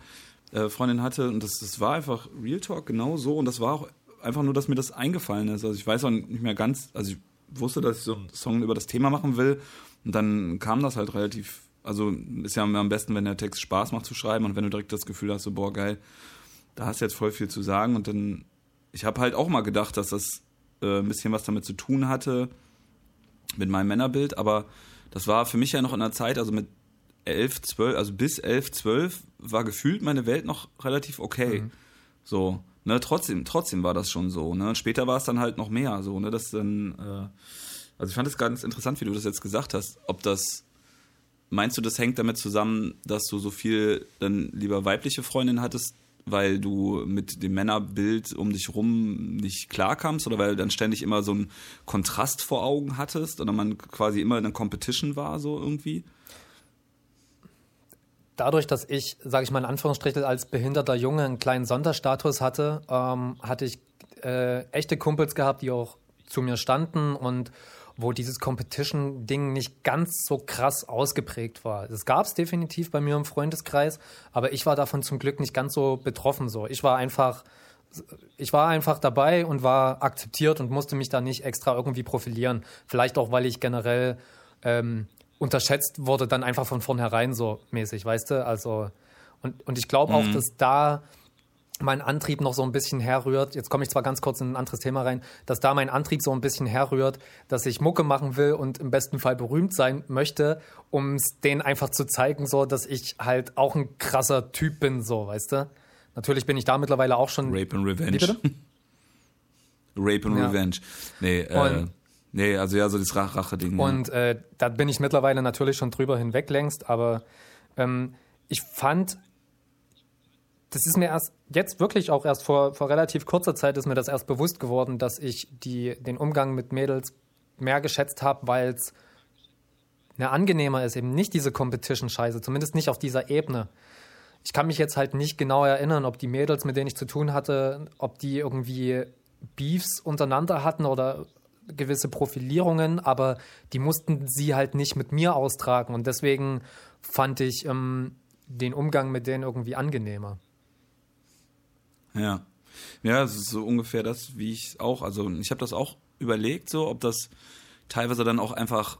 äh, Freundin hatte. Und das, das war einfach Real Talk genau so. Und das war auch einfach nur, dass mir das eingefallen ist. Also ich weiß auch nicht mehr ganz, also ich wusste, dass ich so einen Song über das Thema machen will. Und dann kam das halt relativ, also ist ja am besten, wenn der Text Spaß macht zu schreiben und wenn du direkt das Gefühl hast, so, boah, geil, da hast du jetzt voll viel zu sagen. Und dann, ich habe halt auch mal gedacht, dass das äh, ein bisschen was damit zu tun hatte mit meinem Männerbild, aber das war für mich ja noch in einer Zeit, also mit 11, 12, also bis 11, 12 war gefühlt meine Welt noch relativ okay. Mhm. So, ne, trotzdem, trotzdem war das schon so, ne. Später war es dann halt noch mehr, so, ne, das dann, äh, also ich fand es ganz interessant, wie du das jetzt gesagt hast, ob das, meinst du, das hängt damit zusammen, dass du so viel dann lieber weibliche Freundinnen hattest weil du mit dem Männerbild um dich rum nicht klarkamst oder weil du dann ständig immer so einen Kontrast vor Augen hattest oder man quasi immer in einer Competition war, so irgendwie? Dadurch, dass ich, sage ich mal in Anführungsstrichen, als behinderter Junge einen kleinen Sonderstatus hatte, ähm, hatte ich äh, echte Kumpels gehabt, die auch zu mir standen und wo dieses Competition-Ding nicht ganz so krass ausgeprägt war. Das gab es definitiv bei mir im Freundeskreis, aber ich war davon zum Glück nicht ganz so betroffen. So, ich war einfach, ich war einfach dabei und war akzeptiert und musste mich da nicht extra irgendwie profilieren. Vielleicht auch, weil ich generell ähm, unterschätzt wurde, dann einfach von vornherein so mäßig, weißt du? Also und, und ich glaube auch, mhm. dass da mein Antrieb noch so ein bisschen herrührt, jetzt komme ich zwar ganz kurz in ein anderes Thema rein, dass da mein Antrieb so ein bisschen herrührt, dass ich Mucke machen will und im besten Fall berühmt sein möchte, um es denen einfach zu zeigen, so, dass ich halt auch ein krasser Typ bin, so, weißt du? Natürlich bin ich da mittlerweile auch schon. Rape and Revenge. Rape and ja. Revenge. Nee, äh, nee, also ja, so das Rache-Ding. Und äh, da bin ich mittlerweile natürlich schon drüber hinweg längst, aber ähm, ich fand das ist mir erst jetzt wirklich auch erst vor, vor relativ kurzer Zeit ist mir das erst bewusst geworden, dass ich die, den Umgang mit Mädels mehr geschätzt habe, weil es mehr angenehmer ist, eben nicht diese Competition-Scheiße, zumindest nicht auf dieser Ebene. Ich kann mich jetzt halt nicht genau erinnern, ob die Mädels, mit denen ich zu tun hatte, ob die irgendwie Beefs untereinander hatten oder gewisse Profilierungen, aber die mussten sie halt nicht mit mir austragen und deswegen fand ich ähm, den Umgang mit denen irgendwie angenehmer. Ja. Ja, das ist so ungefähr das, wie ich auch, also ich habe das auch überlegt, so, ob das teilweise dann auch einfach,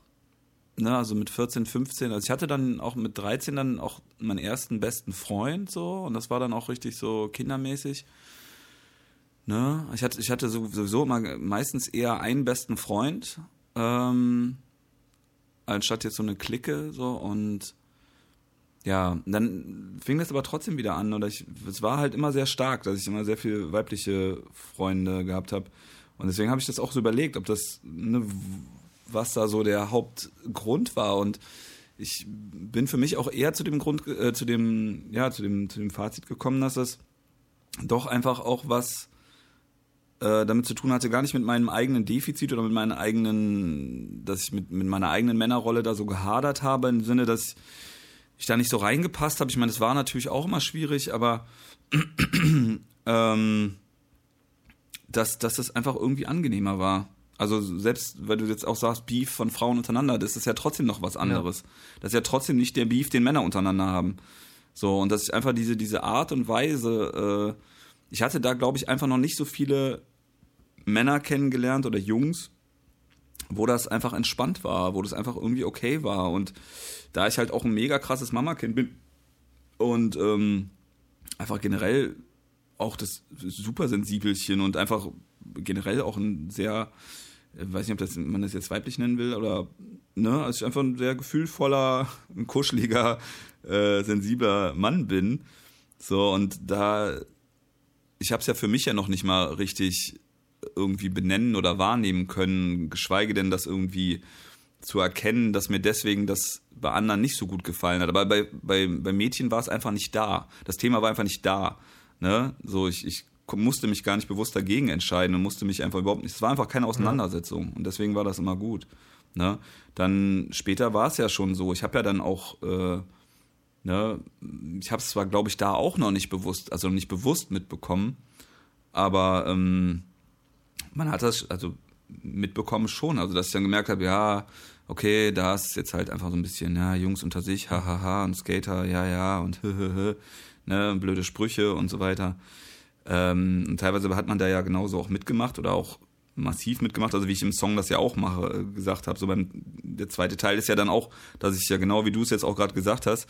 ne, also mit 14, 15, also ich hatte dann auch mit 13 dann auch meinen ersten besten Freund, so, und das war dann auch richtig so kindermäßig. Ne? Ich hatte, ich hatte sowieso immer meistens eher einen besten Freund, ähm, anstatt jetzt so eine Clique, so, und ja, dann fing das aber trotzdem wieder an. Oder ich, es war halt immer sehr stark, dass ich immer sehr viele weibliche Freunde gehabt habe. Und deswegen habe ich das auch so überlegt, ob das, ne, was da so der Hauptgrund war. Und ich bin für mich auch eher zu dem Grund, äh, zu dem, ja, zu dem, zu dem Fazit gekommen, dass es doch einfach auch was äh, damit zu tun hatte, gar nicht mit meinem eigenen Defizit oder mit meinen eigenen, dass ich mit, mit meiner eigenen Männerrolle da so gehadert habe, im Sinne, dass ich da nicht so reingepasst habe. Ich meine, es war natürlich auch immer schwierig, aber ähm, dass, dass es einfach irgendwie angenehmer war. Also selbst, weil du jetzt auch sagst, Beef von Frauen untereinander, das ist ja trotzdem noch was anderes. Ja. Das ist ja trotzdem nicht der Beef, den Männer untereinander haben. So, und das ist einfach diese, diese Art und Weise, äh, ich hatte da, glaube ich, einfach noch nicht so viele Männer kennengelernt oder Jungs, wo das einfach entspannt war, wo das einfach irgendwie okay war. Und da ich halt auch ein mega krasses Mama-Kind bin und ähm, einfach generell auch das Supersensibelchen und einfach generell auch ein sehr, äh, weiß nicht, ob das, man das jetzt weiblich nennen will oder, ne, also ich einfach ein sehr gefühlvoller, ein kuscheliger, äh, sensibler Mann bin. So, und da, ich habe es ja für mich ja noch nicht mal richtig irgendwie benennen oder wahrnehmen können, geschweige denn das irgendwie zu erkennen, dass mir deswegen das bei anderen nicht so gut gefallen hat. Aber bei, bei, bei Mädchen war es einfach nicht da. Das Thema war einfach nicht da. Ne? So, ich, ich musste mich gar nicht bewusst dagegen entscheiden und musste mich einfach überhaupt nicht. Es war einfach keine Auseinandersetzung und deswegen war das immer gut. Ne? Dann später war es ja schon so. Ich habe ja dann auch, äh, ne, ich habe es zwar, glaube ich, da auch noch nicht bewusst, also nicht bewusst mitbekommen, aber ähm, man hat das also mitbekommen schon. Also dass ich dann gemerkt habe, ja, okay, da ist jetzt halt einfach so ein bisschen, ja, Jungs unter sich, hahaha, ha, ha, und Skater, ja, ja, und ne, blöde Sprüche und so weiter. Ähm, und teilweise hat man da ja genauso auch mitgemacht oder auch massiv mitgemacht, also wie ich im Song das ja auch mache, äh, gesagt habe. So beim der zweite Teil ist ja dann auch, dass ich ja genau wie du es jetzt auch gerade gesagt hast,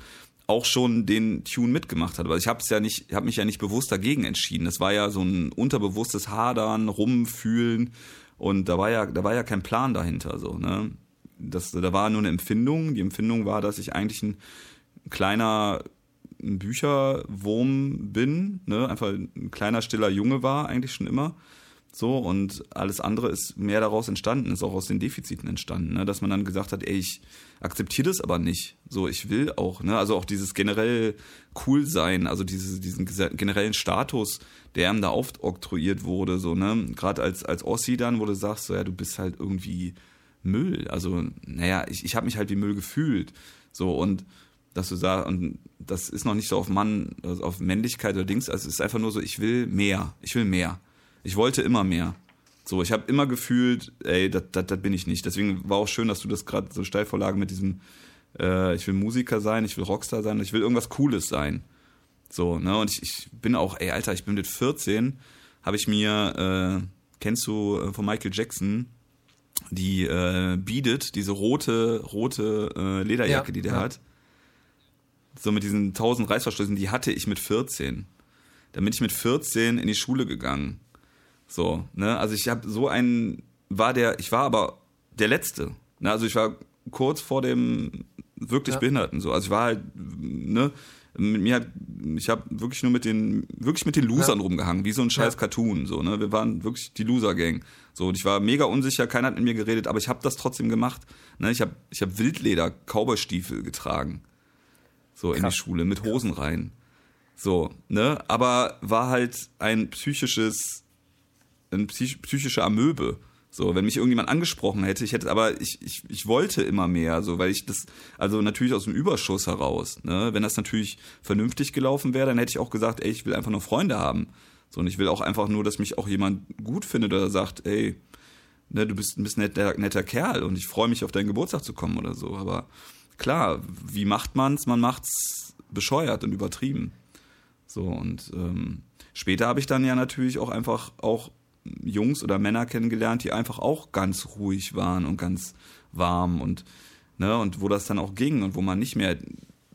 auch schon den Tune mitgemacht habe. Also ich habe es ja nicht, habe mich ja nicht bewusst dagegen entschieden. Das war ja so ein unterbewusstes Hadern, Rumfühlen und da war ja, da war ja kein Plan dahinter. So ne, das, da war nur eine Empfindung. Die Empfindung war, dass ich eigentlich ein kleiner Bücherwurm bin, ne, einfach ein kleiner stiller Junge war eigentlich schon immer So, und alles andere ist mehr daraus entstanden, ist auch aus den Defiziten entstanden, ne? dass man dann gesagt hat, ey, ich akzeptiere das aber nicht. So, ich will auch, ne? Also auch dieses generell cool sein, also diese, diesen generellen Status, der ihm da aufoktroyiert wurde, so, ne? Gerade als, als Ossi dann, wo du sagst, so, ja, du bist halt irgendwie Müll. Also, naja, ich, ich habe mich halt wie Müll gefühlt. So, und dass du sagst, und das ist noch nicht so auf Mann, also auf Männlichkeit oder Dings, also es ist einfach nur so, ich will mehr, ich will mehr. Ich wollte immer mehr. So, ich habe immer gefühlt, ey, das bin ich nicht. Deswegen war auch schön, dass du das gerade so steil vorlagen mit diesem, äh, ich will Musiker sein, ich will Rockstar sein, ich will irgendwas Cooles sein. So, ne, und ich, ich bin auch, ey, Alter, ich bin mit 14, habe ich mir, äh, kennst du äh, von Michael Jackson, die äh, Beat diese rote, rote äh, Lederjacke, ja, die der ja. hat. So mit diesen tausend Reißverschlüssen, die hatte ich mit 14. Dann bin ich mit 14 in die Schule gegangen. So, ne? Also ich habe so einen, war der, ich war aber der Letzte. Ne? Also ich war kurz vor dem wirklich ja. Behinderten so. Also ich war halt, ne, mit mir hat, ich habe wirklich nur mit den, wirklich mit den Losern ja. rumgehangen, wie so ein scheiß ja. Cartoon, so, ne. Wir waren wirklich die Loser-Gang. So, und ich war mega unsicher, keiner hat mit mir geredet, aber ich habe das trotzdem gemacht. Ne? Ich habe ich hab Wildleder, Cowboystiefel getragen. So Krass. in die Schule, mit Hosen rein. So, ne? Aber war halt ein psychisches ein psych psychischer Amöbe. So, wenn mich irgendjemand angesprochen hätte, ich hätte, aber ich, ich, ich wollte immer mehr, so, weil ich das, also natürlich aus dem Überschuss heraus, ne, wenn das natürlich vernünftig gelaufen wäre, dann hätte ich auch gesagt, ey, ich will einfach nur Freunde haben. So, und ich will auch einfach nur, dass mich auch jemand gut findet oder sagt, ey, ne, du bist ein bisschen netter, netter Kerl und ich freue mich auf deinen Geburtstag zu kommen oder so. Aber klar, wie macht man's? Man macht's bescheuert und übertrieben. So, und ähm, später habe ich dann ja natürlich auch einfach auch Jungs oder Männer kennengelernt, die einfach auch ganz ruhig waren und ganz warm und ne, und wo das dann auch ging und wo man nicht mehr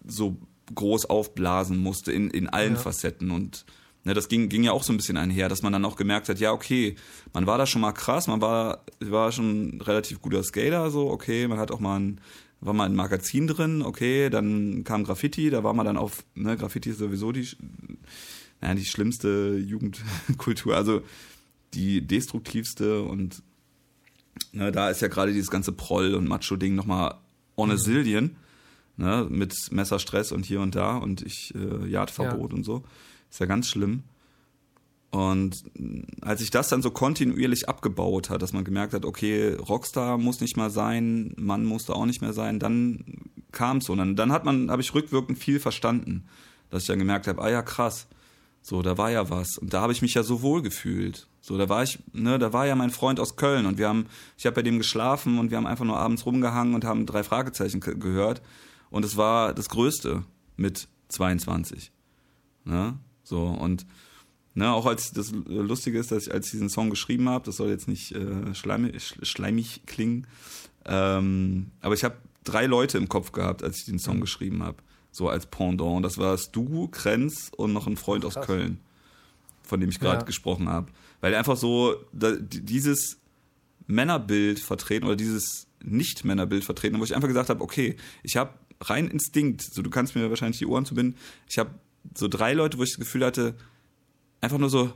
so groß aufblasen musste in, in allen ja. Facetten und ne, das ging, ging ja auch so ein bisschen einher, dass man dann auch gemerkt hat, ja, okay, man war da schon mal krass, man war, war schon ein relativ guter Skater, so, okay, man hat auch mal ein, war mal ein Magazin drin, okay, dann kam Graffiti, da war man dann auf, ne, Graffiti ist sowieso die, naja, die schlimmste Jugendkultur, also die destruktivste und ne, da ist ja gerade dieses ganze Proll- und Macho-Ding nochmal on a mhm. zillion, ne, mit Messerstress und hier und da und ich äh, Jagdverbot ja. und so. Ist ja ganz schlimm. Und als sich das dann so kontinuierlich abgebaut hat, dass man gemerkt hat, okay, Rockstar muss nicht mal sein, Mann musste auch nicht mehr sein, dann kam es so. Und dann, dann hat man, habe ich rückwirkend viel verstanden, dass ich dann gemerkt habe, ah ja, krass, so, da war ja was. Und da habe ich mich ja so wohl gefühlt. So, da war ich, ne, da war ja mein Freund aus Köln und wir haben, ich habe bei dem geschlafen und wir haben einfach nur abends rumgehangen und haben drei Fragezeichen gehört. Und es war das Größte mit 22. Ne? So, und ne, auch als das Lustige ist, dass ich als ich diesen Song geschrieben habe, das soll jetzt nicht äh, schleimig, schleimig klingen, ähm, aber ich habe drei Leute im Kopf gehabt, als ich den Song mhm. geschrieben habe. So als Pendant. Das war es du, Krenz und noch ein Freund Ach, aus Köln, von dem ich gerade ja. gesprochen habe. Weil einfach so da, dieses Männerbild vertreten oder dieses Nicht-Männerbild vertreten, wo ich einfach gesagt habe, okay, ich habe rein Instinkt, so du kannst mir wahrscheinlich die Ohren zubinden, ich habe so drei Leute, wo ich das Gefühl hatte, einfach nur so,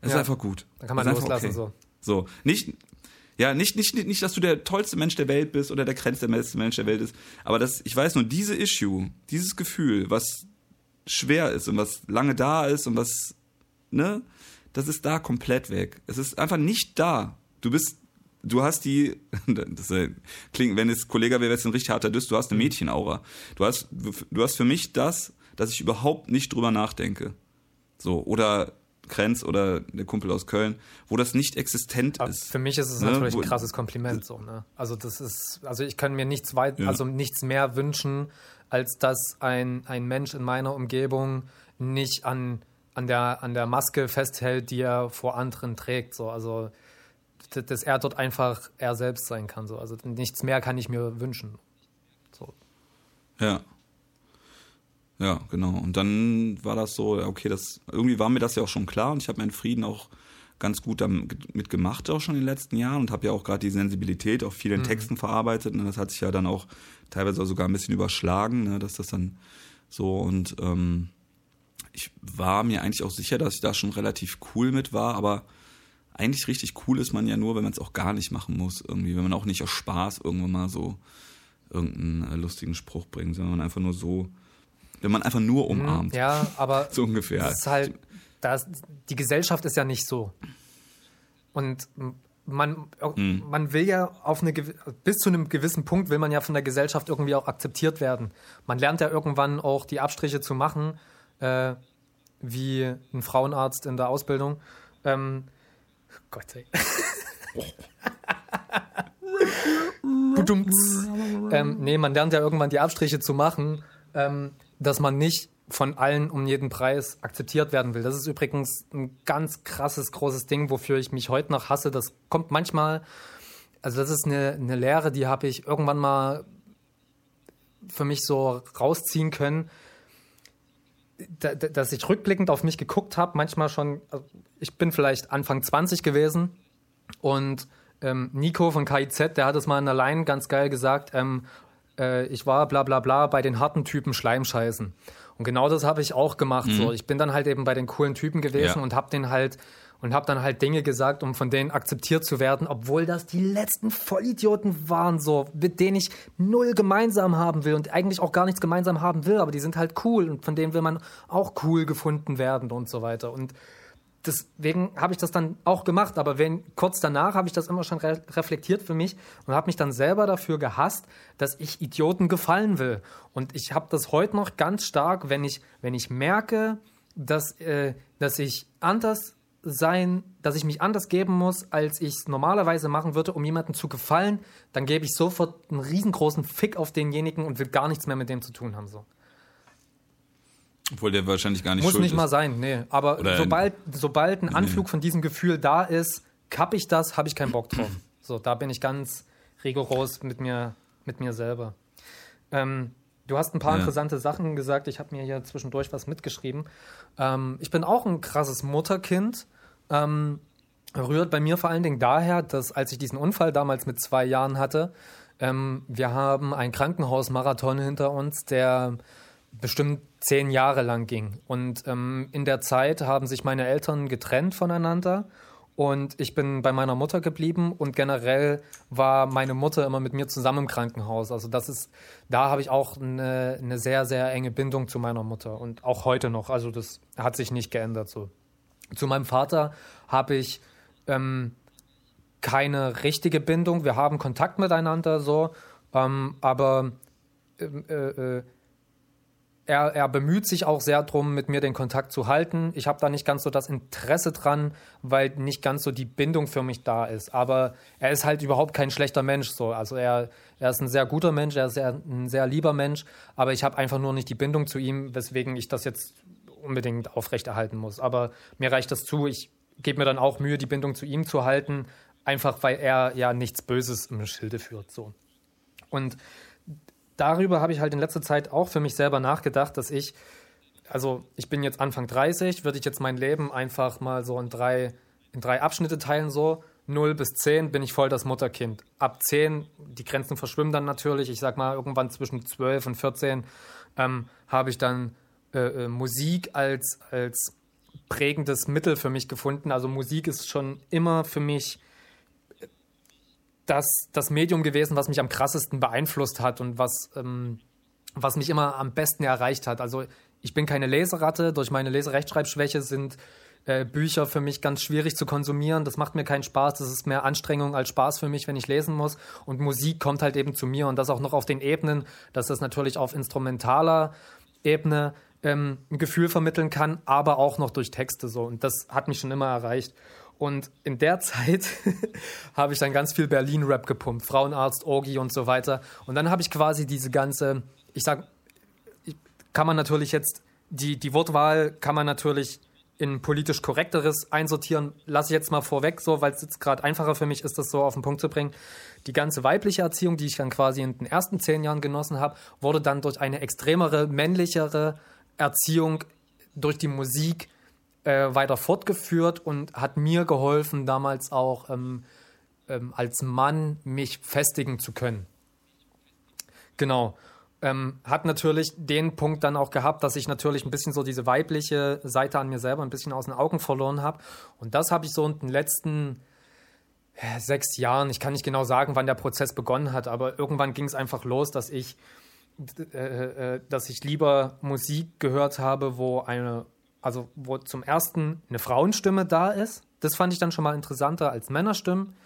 es ja. ist einfach gut. Dann kann man loslassen okay. so. So, nicht, ja, nicht, nicht, nicht, dass du der tollste Mensch der Welt bist oder der grenzte Mensch der Welt ist, aber das, ich weiß nur, diese Issue, dieses Gefühl, was schwer ist und was lange da ist und was, ne, das ist da komplett weg. Es ist einfach nicht da. Du bist, du hast die, das klingt, wenn es Kollege wäre, wäre es ein richtig harter Diss, du hast eine mhm. Mädchenaura. Du hast, du hast für mich das, dass ich überhaupt nicht drüber nachdenke. So, oder Krenz oder der Kumpel aus Köln, wo das nicht existent Aber ist. Für mich ist es ne? natürlich ein krasses Kompliment so, ne? Also das ist, also ich kann mir nichts weit, ja. also nichts mehr wünschen, als dass ein, ein Mensch in meiner Umgebung nicht an an der, an der Maske festhält, die er vor anderen trägt. So. Also, dass er dort einfach er selbst sein kann. So. Also nichts mehr kann ich mir wünschen. So. Ja. Ja, genau. Und dann war das so, okay, das irgendwie war mir das ja auch schon klar und ich habe meinen Frieden auch ganz gut damit gemacht, auch schon in den letzten Jahren und habe ja auch gerade die Sensibilität auch viel in mhm. Texten verarbeitet. Und das hat sich ja dann auch teilweise sogar ein bisschen überschlagen, ne, dass das dann so und ähm, ich war mir eigentlich auch sicher, dass ich da schon relativ cool mit war, aber eigentlich richtig cool ist man ja nur, wenn man es auch gar nicht machen muss. Irgendwie, wenn man auch nicht aus Spaß irgendwann mal so irgendeinen äh, lustigen Spruch bringt, sondern einfach nur so, wenn man einfach nur mhm, umarmt. Ja, aber so ungefähr. Das ist halt, das, die Gesellschaft ist ja nicht so. Und man, mhm. man will ja auf eine bis zu einem gewissen Punkt will man ja von der Gesellschaft irgendwie auch akzeptiert werden. Man lernt ja irgendwann auch die Abstriche zu machen, äh, wie ein Frauenarzt in der Ausbildung. Ähm, Gott sei ähm, nee, man lernt ja irgendwann die Abstriche zu machen, ähm, dass man nicht von allen um jeden Preis akzeptiert werden will. Das ist übrigens ein ganz krasses, großes Ding, wofür ich mich heute noch hasse. Das kommt manchmal, also das ist eine, eine Lehre, die habe ich irgendwann mal für mich so rausziehen können, dass ich rückblickend auf mich geguckt habe, manchmal schon, also ich bin vielleicht Anfang 20 gewesen und ähm, Nico von KIZ, der hat es mal in der Line ganz geil gesagt, ähm, äh, ich war bla bla bla bei den harten Typen Schleimscheißen. Und genau das habe ich auch gemacht. Mhm. So, ich bin dann halt eben bei den coolen Typen gewesen ja. und habe den halt und habe dann halt Dinge gesagt, um von denen akzeptiert zu werden, obwohl das die letzten Vollidioten waren, so mit denen ich null gemeinsam haben will und eigentlich auch gar nichts gemeinsam haben will, aber die sind halt cool und von denen will man auch cool gefunden werden und so weiter. Und deswegen habe ich das dann auch gemacht, aber wenn, kurz danach habe ich das immer schon re reflektiert für mich und habe mich dann selber dafür gehasst, dass ich Idioten gefallen will. Und ich habe das heute noch ganz stark, wenn ich, wenn ich merke, dass, äh, dass ich anders sein, dass ich mich anders geben muss, als ich es normalerweise machen würde, um jemandem zu gefallen, dann gebe ich sofort einen riesengroßen Fick auf denjenigen und will gar nichts mehr mit dem zu tun haben. So. Obwohl der wahrscheinlich gar nicht Muss nicht ist. mal sein, nee. Aber sobald, sobald ein Anflug von diesem Gefühl da ist, kapp ich das, habe ich keinen Bock drauf. So, da bin ich ganz rigoros mit mir, mit mir selber. Ähm, du hast ein paar ja. interessante Sachen gesagt. Ich habe mir hier zwischendurch was mitgeschrieben. Ähm, ich bin auch ein krasses Mutterkind. Ähm, rührt bei mir vor allen Dingen daher, dass als ich diesen Unfall damals mit zwei Jahren hatte, ähm, wir haben einen Krankenhausmarathon hinter uns, der bestimmt zehn Jahre lang ging. Und ähm, in der Zeit haben sich meine Eltern getrennt voneinander und ich bin bei meiner Mutter geblieben und generell war meine Mutter immer mit mir zusammen im Krankenhaus. Also das ist, da habe ich auch eine, eine sehr, sehr enge Bindung zu meiner Mutter und auch heute noch. Also das hat sich nicht geändert so. Zu meinem Vater habe ich ähm, keine richtige Bindung. Wir haben Kontakt miteinander so, ähm, aber ähm, äh, äh, er, er bemüht sich auch sehr darum, mit mir den Kontakt zu halten. Ich habe da nicht ganz so das Interesse dran, weil nicht ganz so die Bindung für mich da ist. Aber er ist halt überhaupt kein schlechter Mensch. So. Also er, er ist ein sehr guter Mensch, er ist sehr, ein sehr lieber Mensch, aber ich habe einfach nur nicht die Bindung zu ihm, weswegen ich das jetzt unbedingt aufrechterhalten muss. Aber mir reicht das zu. Ich gebe mir dann auch Mühe, die Bindung zu ihm zu halten, einfach weil er ja nichts Böses im Schilde führt. So. Und darüber habe ich halt in letzter Zeit auch für mich selber nachgedacht, dass ich, also ich bin jetzt Anfang 30, würde ich jetzt mein Leben einfach mal so in drei, in drei Abschnitte teilen, so 0 bis 10 bin ich voll das Mutterkind. Ab 10, die Grenzen verschwimmen dann natürlich, ich sag mal irgendwann zwischen 12 und 14 ähm, habe ich dann äh, äh, Musik als, als prägendes Mittel für mich gefunden. Also Musik ist schon immer für mich das, das Medium gewesen, was mich am krassesten beeinflusst hat und was, ähm, was mich immer am besten erreicht hat. Also ich bin keine Leseratte, durch meine Leserechtschreibschwäche sind äh, Bücher für mich ganz schwierig zu konsumieren. Das macht mir keinen Spaß. Das ist mehr Anstrengung als Spaß für mich, wenn ich lesen muss. Und Musik kommt halt eben zu mir und das auch noch auf den Ebenen, dass das natürlich auf instrumentaler Ebene ähm, ein Gefühl vermitteln kann, aber auch noch durch Texte so. Und das hat mich schon immer erreicht. Und in der Zeit habe ich dann ganz viel Berlin-Rap gepumpt, Frauenarzt, Orgi und so weiter. Und dann habe ich quasi diese ganze, ich sag, kann man natürlich jetzt, die, die Wortwahl kann man natürlich in politisch korrekteres einsortieren, lasse ich jetzt mal vorweg, so, weil es jetzt gerade einfacher für mich ist, das so auf den Punkt zu bringen. Die ganze weibliche Erziehung, die ich dann quasi in den ersten zehn Jahren genossen habe, wurde dann durch eine extremere, männlichere Erziehung durch die Musik äh, weiter fortgeführt und hat mir geholfen, damals auch ähm, ähm, als Mann mich festigen zu können. Genau. Ähm, hat natürlich den Punkt dann auch gehabt, dass ich natürlich ein bisschen so diese weibliche Seite an mir selber ein bisschen aus den Augen verloren habe. Und das habe ich so in den letzten sechs Jahren, ich kann nicht genau sagen, wann der Prozess begonnen hat, aber irgendwann ging es einfach los, dass ich, äh, äh, dass ich lieber Musik gehört habe, wo eine, also wo zum ersten eine Frauenstimme da ist. Das fand ich dann schon mal interessanter als Männerstimmen.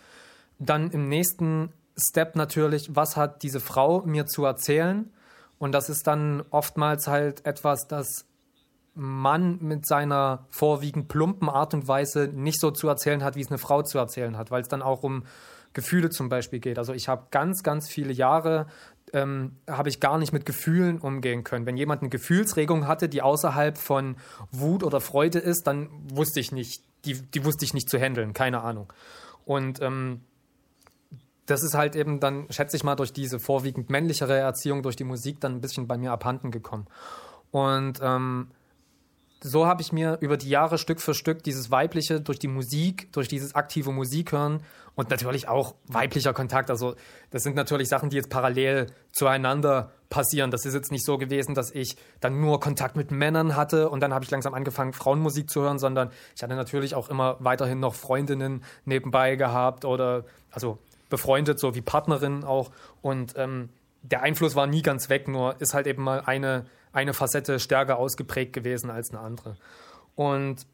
Dann im nächsten Step natürlich, was hat diese Frau mir zu erzählen? Und das ist dann oftmals halt etwas, das man mit seiner vorwiegend plumpen Art und Weise nicht so zu erzählen hat, wie es eine Frau zu erzählen hat, weil es dann auch um Gefühle zum Beispiel geht. Also ich habe ganz, ganz viele Jahre ähm, habe ich gar nicht mit Gefühlen umgehen können. Wenn jemand eine Gefühlsregung hatte, die außerhalb von Wut oder Freude ist, dann wusste ich nicht, die, die wusste ich nicht zu handeln, keine Ahnung. Und ähm, das ist halt eben dann, schätze ich mal, durch diese vorwiegend männlichere Erziehung, durch die Musik dann ein bisschen bei mir abhanden gekommen. Und ähm, so habe ich mir über die Jahre Stück für Stück dieses weibliche durch die Musik, durch dieses aktive Musikhören und natürlich auch weiblicher Kontakt. Also das sind natürlich Sachen, die jetzt parallel zueinander passieren. Das ist jetzt nicht so gewesen, dass ich dann nur Kontakt mit Männern hatte und dann habe ich langsam angefangen, Frauenmusik zu hören, sondern ich hatte natürlich auch immer weiterhin noch Freundinnen nebenbei gehabt oder also befreundet, so wie Partnerin auch. Und ähm, der Einfluss war nie ganz weg, nur ist halt eben mal eine, eine Facette stärker ausgeprägt gewesen als eine andere. Und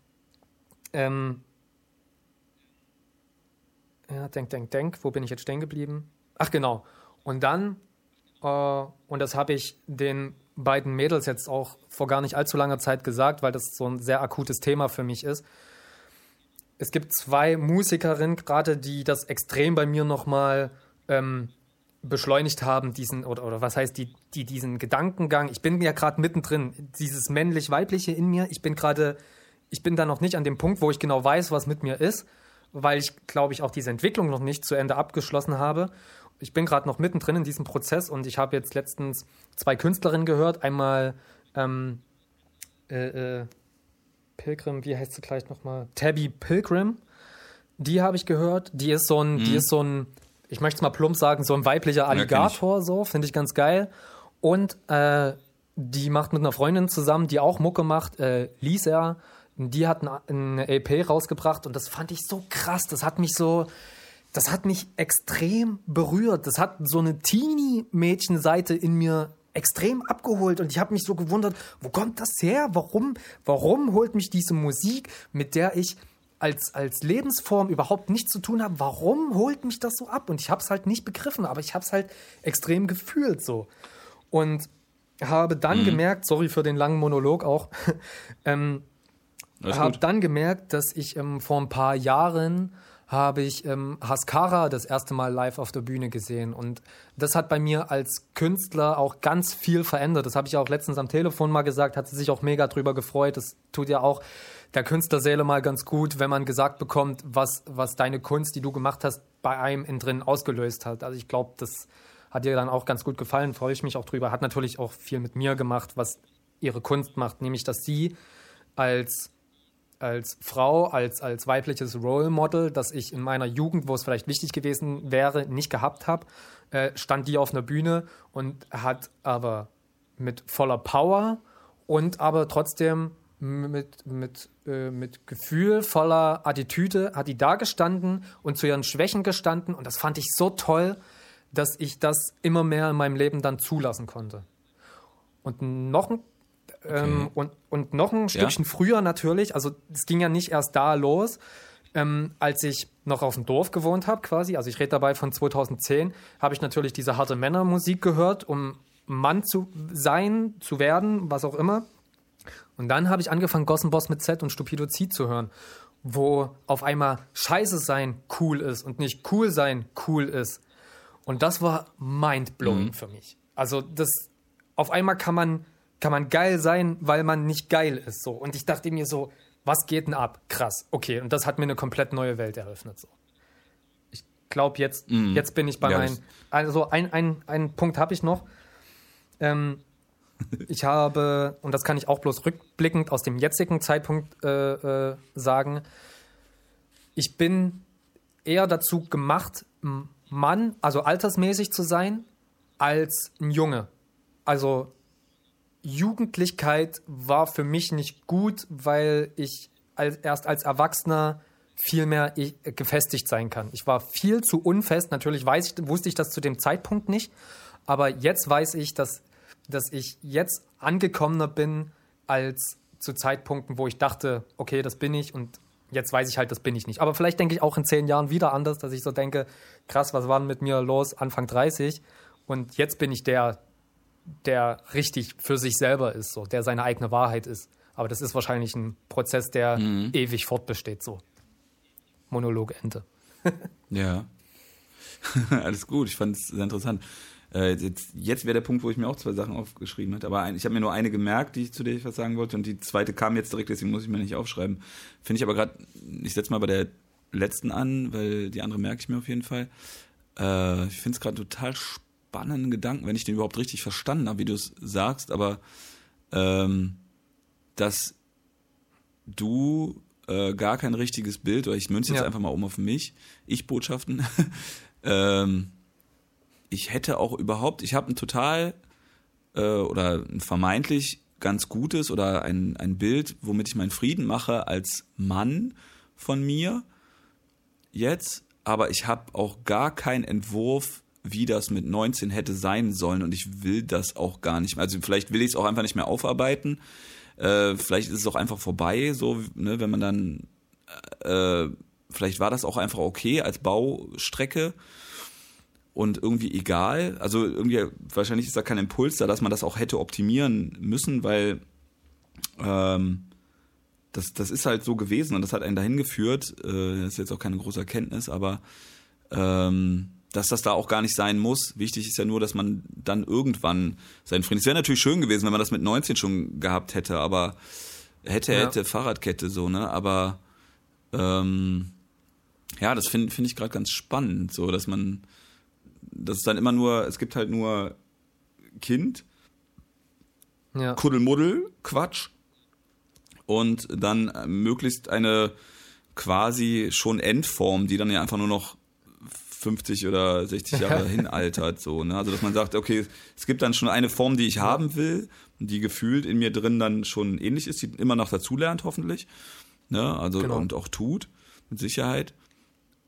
ähm, ja, denk, denk, denk, wo bin ich jetzt stehen geblieben? Ach genau. Und dann, äh, und das habe ich den beiden Mädels jetzt auch vor gar nicht allzu langer Zeit gesagt, weil das so ein sehr akutes Thema für mich ist es gibt zwei Musikerinnen gerade, die das extrem bei mir nochmal ähm, beschleunigt haben, diesen, oder, oder was heißt, die, die diesen Gedankengang, ich bin ja gerade mittendrin, dieses männlich-weibliche in mir, ich bin gerade, ich bin da noch nicht an dem Punkt, wo ich genau weiß, was mit mir ist, weil ich, glaube ich, auch diese Entwicklung noch nicht zu Ende abgeschlossen habe. Ich bin gerade noch mittendrin in diesem Prozess und ich habe jetzt letztens zwei Künstlerinnen gehört, einmal ähm, äh, äh, Pilgrim, wie heißt sie gleich nochmal? Tabby Pilgrim. Die habe ich gehört. Die ist so ein, mhm. die ist so ein, ich möchte es mal plump sagen, so ein weiblicher Alligator, ja, so, finde ich ganz geil. Und äh, die macht mit einer Freundin zusammen, die auch Mucke macht, äh, Lisa. Die hat eine EP rausgebracht und das fand ich so krass. Das hat mich so, das hat mich extrem berührt. Das hat so eine Teenie-Mädchen-Seite in mir extrem abgeholt und ich habe mich so gewundert, wo kommt das her? Warum, warum holt mich diese Musik, mit der ich als, als Lebensform überhaupt nichts zu tun habe, warum holt mich das so ab? Und ich habe es halt nicht begriffen, aber ich habe es halt extrem gefühlt so. Und habe dann mhm. gemerkt, sorry für den langen Monolog auch, ähm, habe dann gemerkt, dass ich ähm, vor ein paar Jahren habe ich ähm, Haskara das erste Mal live auf der Bühne gesehen. Und das hat bei mir als Künstler auch ganz viel verändert. Das habe ich auch letztens am Telefon mal gesagt, hat sie sich auch mega drüber gefreut. Das tut ja auch der Künstlerseele mal ganz gut, wenn man gesagt bekommt, was, was deine Kunst, die du gemacht hast, bei einem in drin ausgelöst hat. Also ich glaube, das hat ihr dann auch ganz gut gefallen, freue ich mich auch drüber. Hat natürlich auch viel mit mir gemacht, was ihre Kunst macht, nämlich dass sie als als Frau, als, als weibliches Role Model, das ich in meiner Jugend, wo es vielleicht wichtig gewesen wäre, nicht gehabt habe, äh, stand die auf einer Bühne und hat aber mit voller Power und aber trotzdem mit, mit, äh, mit Gefühl, voller Attitüde hat die da gestanden und zu ihren Schwächen gestanden und das fand ich so toll, dass ich das immer mehr in meinem Leben dann zulassen konnte. Und noch ein ähm, und, und noch ein Stückchen ja? früher natürlich, also es ging ja nicht erst da los, ähm, als ich noch auf dem Dorf gewohnt habe quasi, also ich rede dabei von 2010, habe ich natürlich diese harte Männermusik gehört, um Mann zu sein, zu werden, was auch immer. Und dann habe ich angefangen, Gossen Boss mit Z und Stupido Z zu hören, wo auf einmal Scheiße sein cool ist und nicht cool sein cool ist. Und das war mindblowing mhm. für mich. Also das, auf einmal kann man kann man geil sein, weil man nicht geil ist. So. Und ich dachte mir so, was geht denn ab? Krass, okay. Und das hat mir eine komplett neue Welt eröffnet. So. Ich glaube, jetzt, mm. jetzt bin ich bei ja, meinen. Also ein, ein, ein Punkt habe ich noch. Ähm, ich habe, und das kann ich auch bloß rückblickend aus dem jetzigen Zeitpunkt äh, äh, sagen, ich bin eher dazu gemacht, Mann, also altersmäßig zu sein, als ein Junge also Jugendlichkeit war für mich nicht gut, weil ich als, erst als Erwachsener viel mehr gefestigt sein kann. Ich war viel zu unfest. Natürlich ich, wusste ich das zu dem Zeitpunkt nicht, aber jetzt weiß ich, dass, dass ich jetzt angekommener bin als zu Zeitpunkten, wo ich dachte, okay, das bin ich und jetzt weiß ich halt, das bin ich nicht. Aber vielleicht denke ich auch in zehn Jahren wieder anders, dass ich so denke, krass, was war denn mit mir los Anfang 30 und jetzt bin ich der, der richtig für sich selber ist, so, der seine eigene Wahrheit ist. Aber das ist wahrscheinlich ein Prozess, der mhm. ewig fortbesteht, so. Monolog Ende. ja. Alles gut, ich fand es sehr interessant. Äh, jetzt jetzt wäre der Punkt, wo ich mir auch zwei Sachen aufgeschrieben hätte. Aber ein, ich habe mir nur eine gemerkt, die ich, zu der ich was sagen wollte. Und die zweite kam jetzt direkt, deswegen muss ich mir nicht aufschreiben. Finde ich aber gerade, ich setze mal bei der letzten an, weil die andere merke ich mir auf jeden Fall. Äh, ich finde es gerade total spannenden Gedanken, wenn ich den überhaupt richtig verstanden habe, wie du es sagst. Aber ähm, dass du äh, gar kein richtiges Bild, oder ich münze jetzt ja. einfach mal um auf mich, Ich-Botschaften, ähm, ich hätte auch überhaupt, ich habe ein total äh, oder ein vermeintlich ganz gutes oder ein, ein Bild, womit ich meinen Frieden mache als Mann von mir jetzt, aber ich habe auch gar keinen Entwurf, wie das mit 19 hätte sein sollen und ich will das auch gar nicht mehr. Also vielleicht will ich es auch einfach nicht mehr aufarbeiten. Äh, vielleicht ist es auch einfach vorbei, so, ne, wenn man dann, äh, vielleicht war das auch einfach okay als Baustrecke und irgendwie egal. Also irgendwie, wahrscheinlich ist da kein Impuls da, dass man das auch hätte optimieren müssen, weil ähm, das, das ist halt so gewesen und das hat einen dahin geführt. Äh, das ist jetzt auch keine große Erkenntnis, aber ähm, dass das da auch gar nicht sein muss. Wichtig ist ja nur, dass man dann irgendwann seinen Frieden. Es wäre natürlich schön gewesen, wenn man das mit 19 schon gehabt hätte, aber hätte, ja. hätte, Fahrradkette so, ne? Aber ähm, ja, das finde find ich gerade ganz spannend, so, dass man das ist dann immer nur, es gibt halt nur Kind, ja. Kuddelmuddel, Quatsch und dann möglichst eine quasi schon Endform, die dann ja einfach nur noch 50 oder 60 Jahre hinaltert, so, ne? Also, dass man sagt, okay, es gibt dann schon eine Form, die ich haben will, die gefühlt in mir drin dann schon ähnlich ist, die immer noch dazulernt, hoffentlich, ne? Also, genau. und auch tut, mit Sicherheit.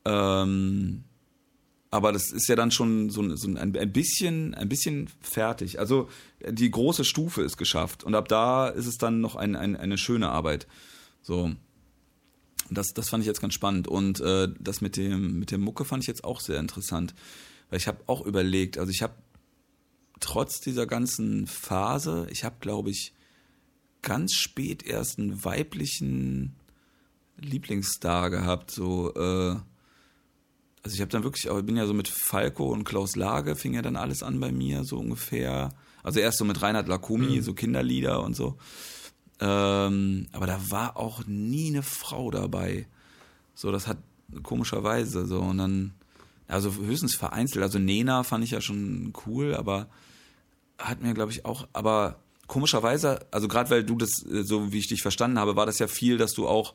Ähm, aber das ist ja dann schon so, so ein, ein, bisschen, ein bisschen fertig. Also die große Stufe ist geschafft und ab da ist es dann noch ein, ein, eine schöne Arbeit. So. Das, das fand ich jetzt ganz spannend. Und äh, das mit dem, mit der Mucke fand ich jetzt auch sehr interessant. Weil ich habe auch überlegt, also ich habe trotz dieser ganzen Phase, ich habe, glaube ich, ganz spät erst einen weiblichen Lieblingsstar gehabt, so äh, also ich habe dann wirklich, aber bin ja so mit Falco und Klaus Lage fing ja dann alles an bei mir, so ungefähr. Also erst so mit Reinhard Lakumi, mhm. so Kinderlieder und so. Ähm, aber da war auch nie eine Frau dabei. So, das hat komischerweise so und dann, also höchstens vereinzelt. Also Nena fand ich ja schon cool, aber hat mir, glaube ich, auch, aber komischerweise, also gerade weil du das, äh, so wie ich dich verstanden habe, war das ja viel, dass du auch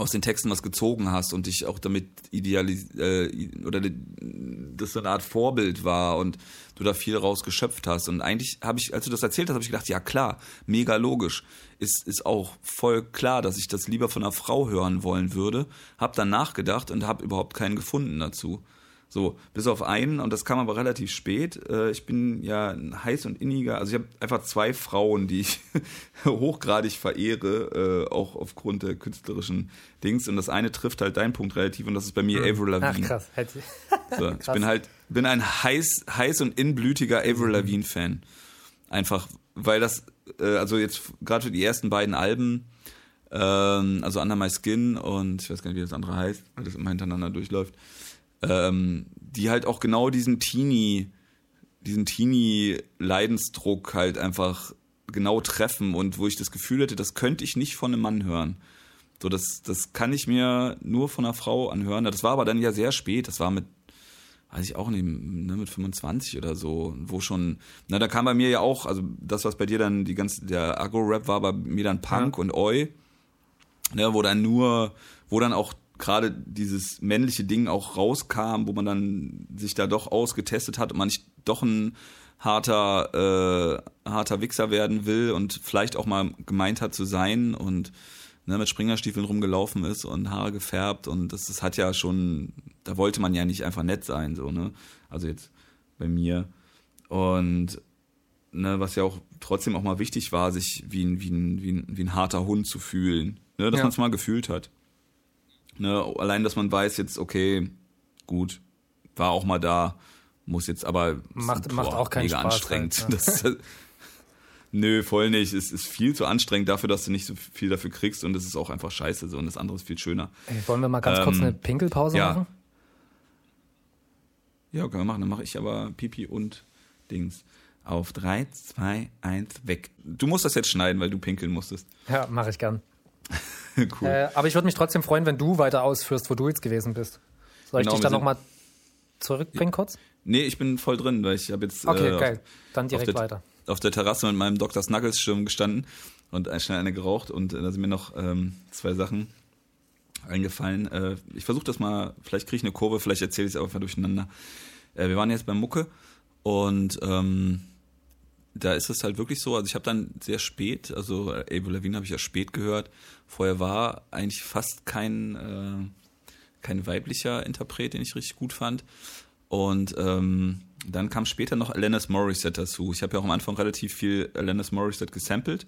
aus den Texten was gezogen hast und dich auch damit idealis äh, oder das so eine Art Vorbild war und du da viel raus geschöpft hast. Und eigentlich habe ich als du das erzählt hast habe ich gedacht ja klar mega logisch. Ist ist auch voll klar dass ich das lieber von einer Frau hören wollen würde. Habe dann nachgedacht und habe überhaupt keinen gefunden dazu so, bis auf einen, und das kam aber relativ spät. Äh, ich bin ja ein heiß und inniger, also ich habe einfach zwei Frauen, die ich hochgradig verehre, äh, auch aufgrund der künstlerischen Dings. Und das eine trifft halt deinen Punkt relativ, und das ist bei mir mhm. Avril Lavigne. Ach, krass. Hätte so, krass. Ich bin halt, bin ein heiß, heiß und inblütiger Avril. Lavigne-Fan. Einfach, weil das, äh, also jetzt gerade für die ersten beiden Alben, ähm, also Under My Skin und ich weiß gar nicht, wie das andere heißt, weil das immer hintereinander durchläuft ähm, die halt auch genau diesen Teenie, diesen Teenie-Leidensdruck halt einfach genau treffen und wo ich das Gefühl hätte, das könnte ich nicht von einem Mann hören. So, das, das kann ich mir nur von einer Frau anhören. Das war aber dann ja sehr spät. Das war mit, weiß ich auch nicht, ne, mit 25 oder so, wo schon, na, da kam bei mir ja auch, also das, was bei dir dann die ganze, der Agro-Rap war, bei mir dann Punk ja. und Oi, ne, wo dann nur, wo dann auch gerade dieses männliche Ding auch rauskam, wo man dann sich da doch ausgetestet hat und man nicht doch ein harter, äh, harter Wichser werden will und vielleicht auch mal gemeint hat zu sein und ne, mit Springerstiefeln rumgelaufen ist und Haare gefärbt und das, das hat ja schon, da wollte man ja nicht einfach nett sein, so, ne? Also jetzt bei mir. Und ne, was ja auch trotzdem auch mal wichtig war, sich wie ein, wie ein, wie ein, wie ein harter Hund zu fühlen. Ne, dass ja. man es mal gefühlt hat. Ne, allein, dass man weiß jetzt, okay, gut, war auch mal da, muss jetzt aber macht, boah, macht auch keinen mega Spaß anstrengend. Halt, ja. das, nö, voll nicht. Es ist viel zu anstrengend dafür, dass du nicht so viel dafür kriegst und es ist auch einfach scheiße so und das andere ist viel schöner. Ey, wollen wir mal ganz ähm, kurz eine Pinkelpause ja. machen? Ja, können wir machen. Dann mache ich aber Pipi und Dings. Auf 3, 2, 1, weg. Du musst das jetzt schneiden, weil du pinkeln musstest. Ja, mache ich gern. cool. Äh, aber ich würde mich trotzdem freuen, wenn du weiter ausführst, wo du jetzt gewesen bist. Soll ich genau, dich dann nochmal zurückbringen kurz? Nee, ich bin voll drin, weil ich habe jetzt. Okay, äh, geil. Dann direkt der, weiter. Auf der Terrasse mit meinem Dr. Snuggles-Schirm gestanden und schnell eine geraucht und äh, da sind mir noch ähm, zwei Sachen eingefallen. Äh, ich versuche das mal, vielleicht kriege ich eine Kurve, vielleicht erzähle ich es einfach durcheinander. Äh, wir waren jetzt beim Mucke und ähm, da ist es halt wirklich so, also ich habe dann sehr spät, also Avril Lavigne habe ich ja spät gehört. Vorher war eigentlich fast kein, äh, kein weiblicher Interpret, den ich richtig gut fand. Und ähm, dann kam später noch Alanis Morissette dazu. Ich habe ja auch am Anfang relativ viel Alanis Morissette gesampelt.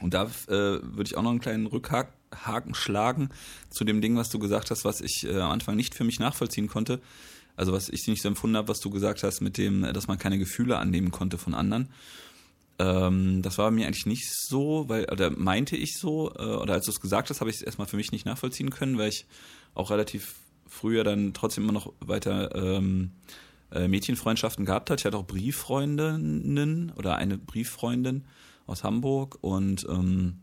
Und da äh, würde ich auch noch einen kleinen Rückhaken schlagen zu dem Ding, was du gesagt hast, was ich äh, am Anfang nicht für mich nachvollziehen konnte. Also was ich nicht so empfunden habe, was du gesagt hast mit dem, dass man keine Gefühle annehmen konnte von anderen. Ähm, das war mir eigentlich nicht so, weil, oder meinte ich so, äh, oder als du es gesagt hast, habe ich es erstmal für mich nicht nachvollziehen können, weil ich auch relativ früher dann trotzdem immer noch weiter ähm, äh, Mädchenfreundschaften gehabt hat. Ich hatte auch Brieffreundinnen oder eine Brieffreundin aus Hamburg und ähm,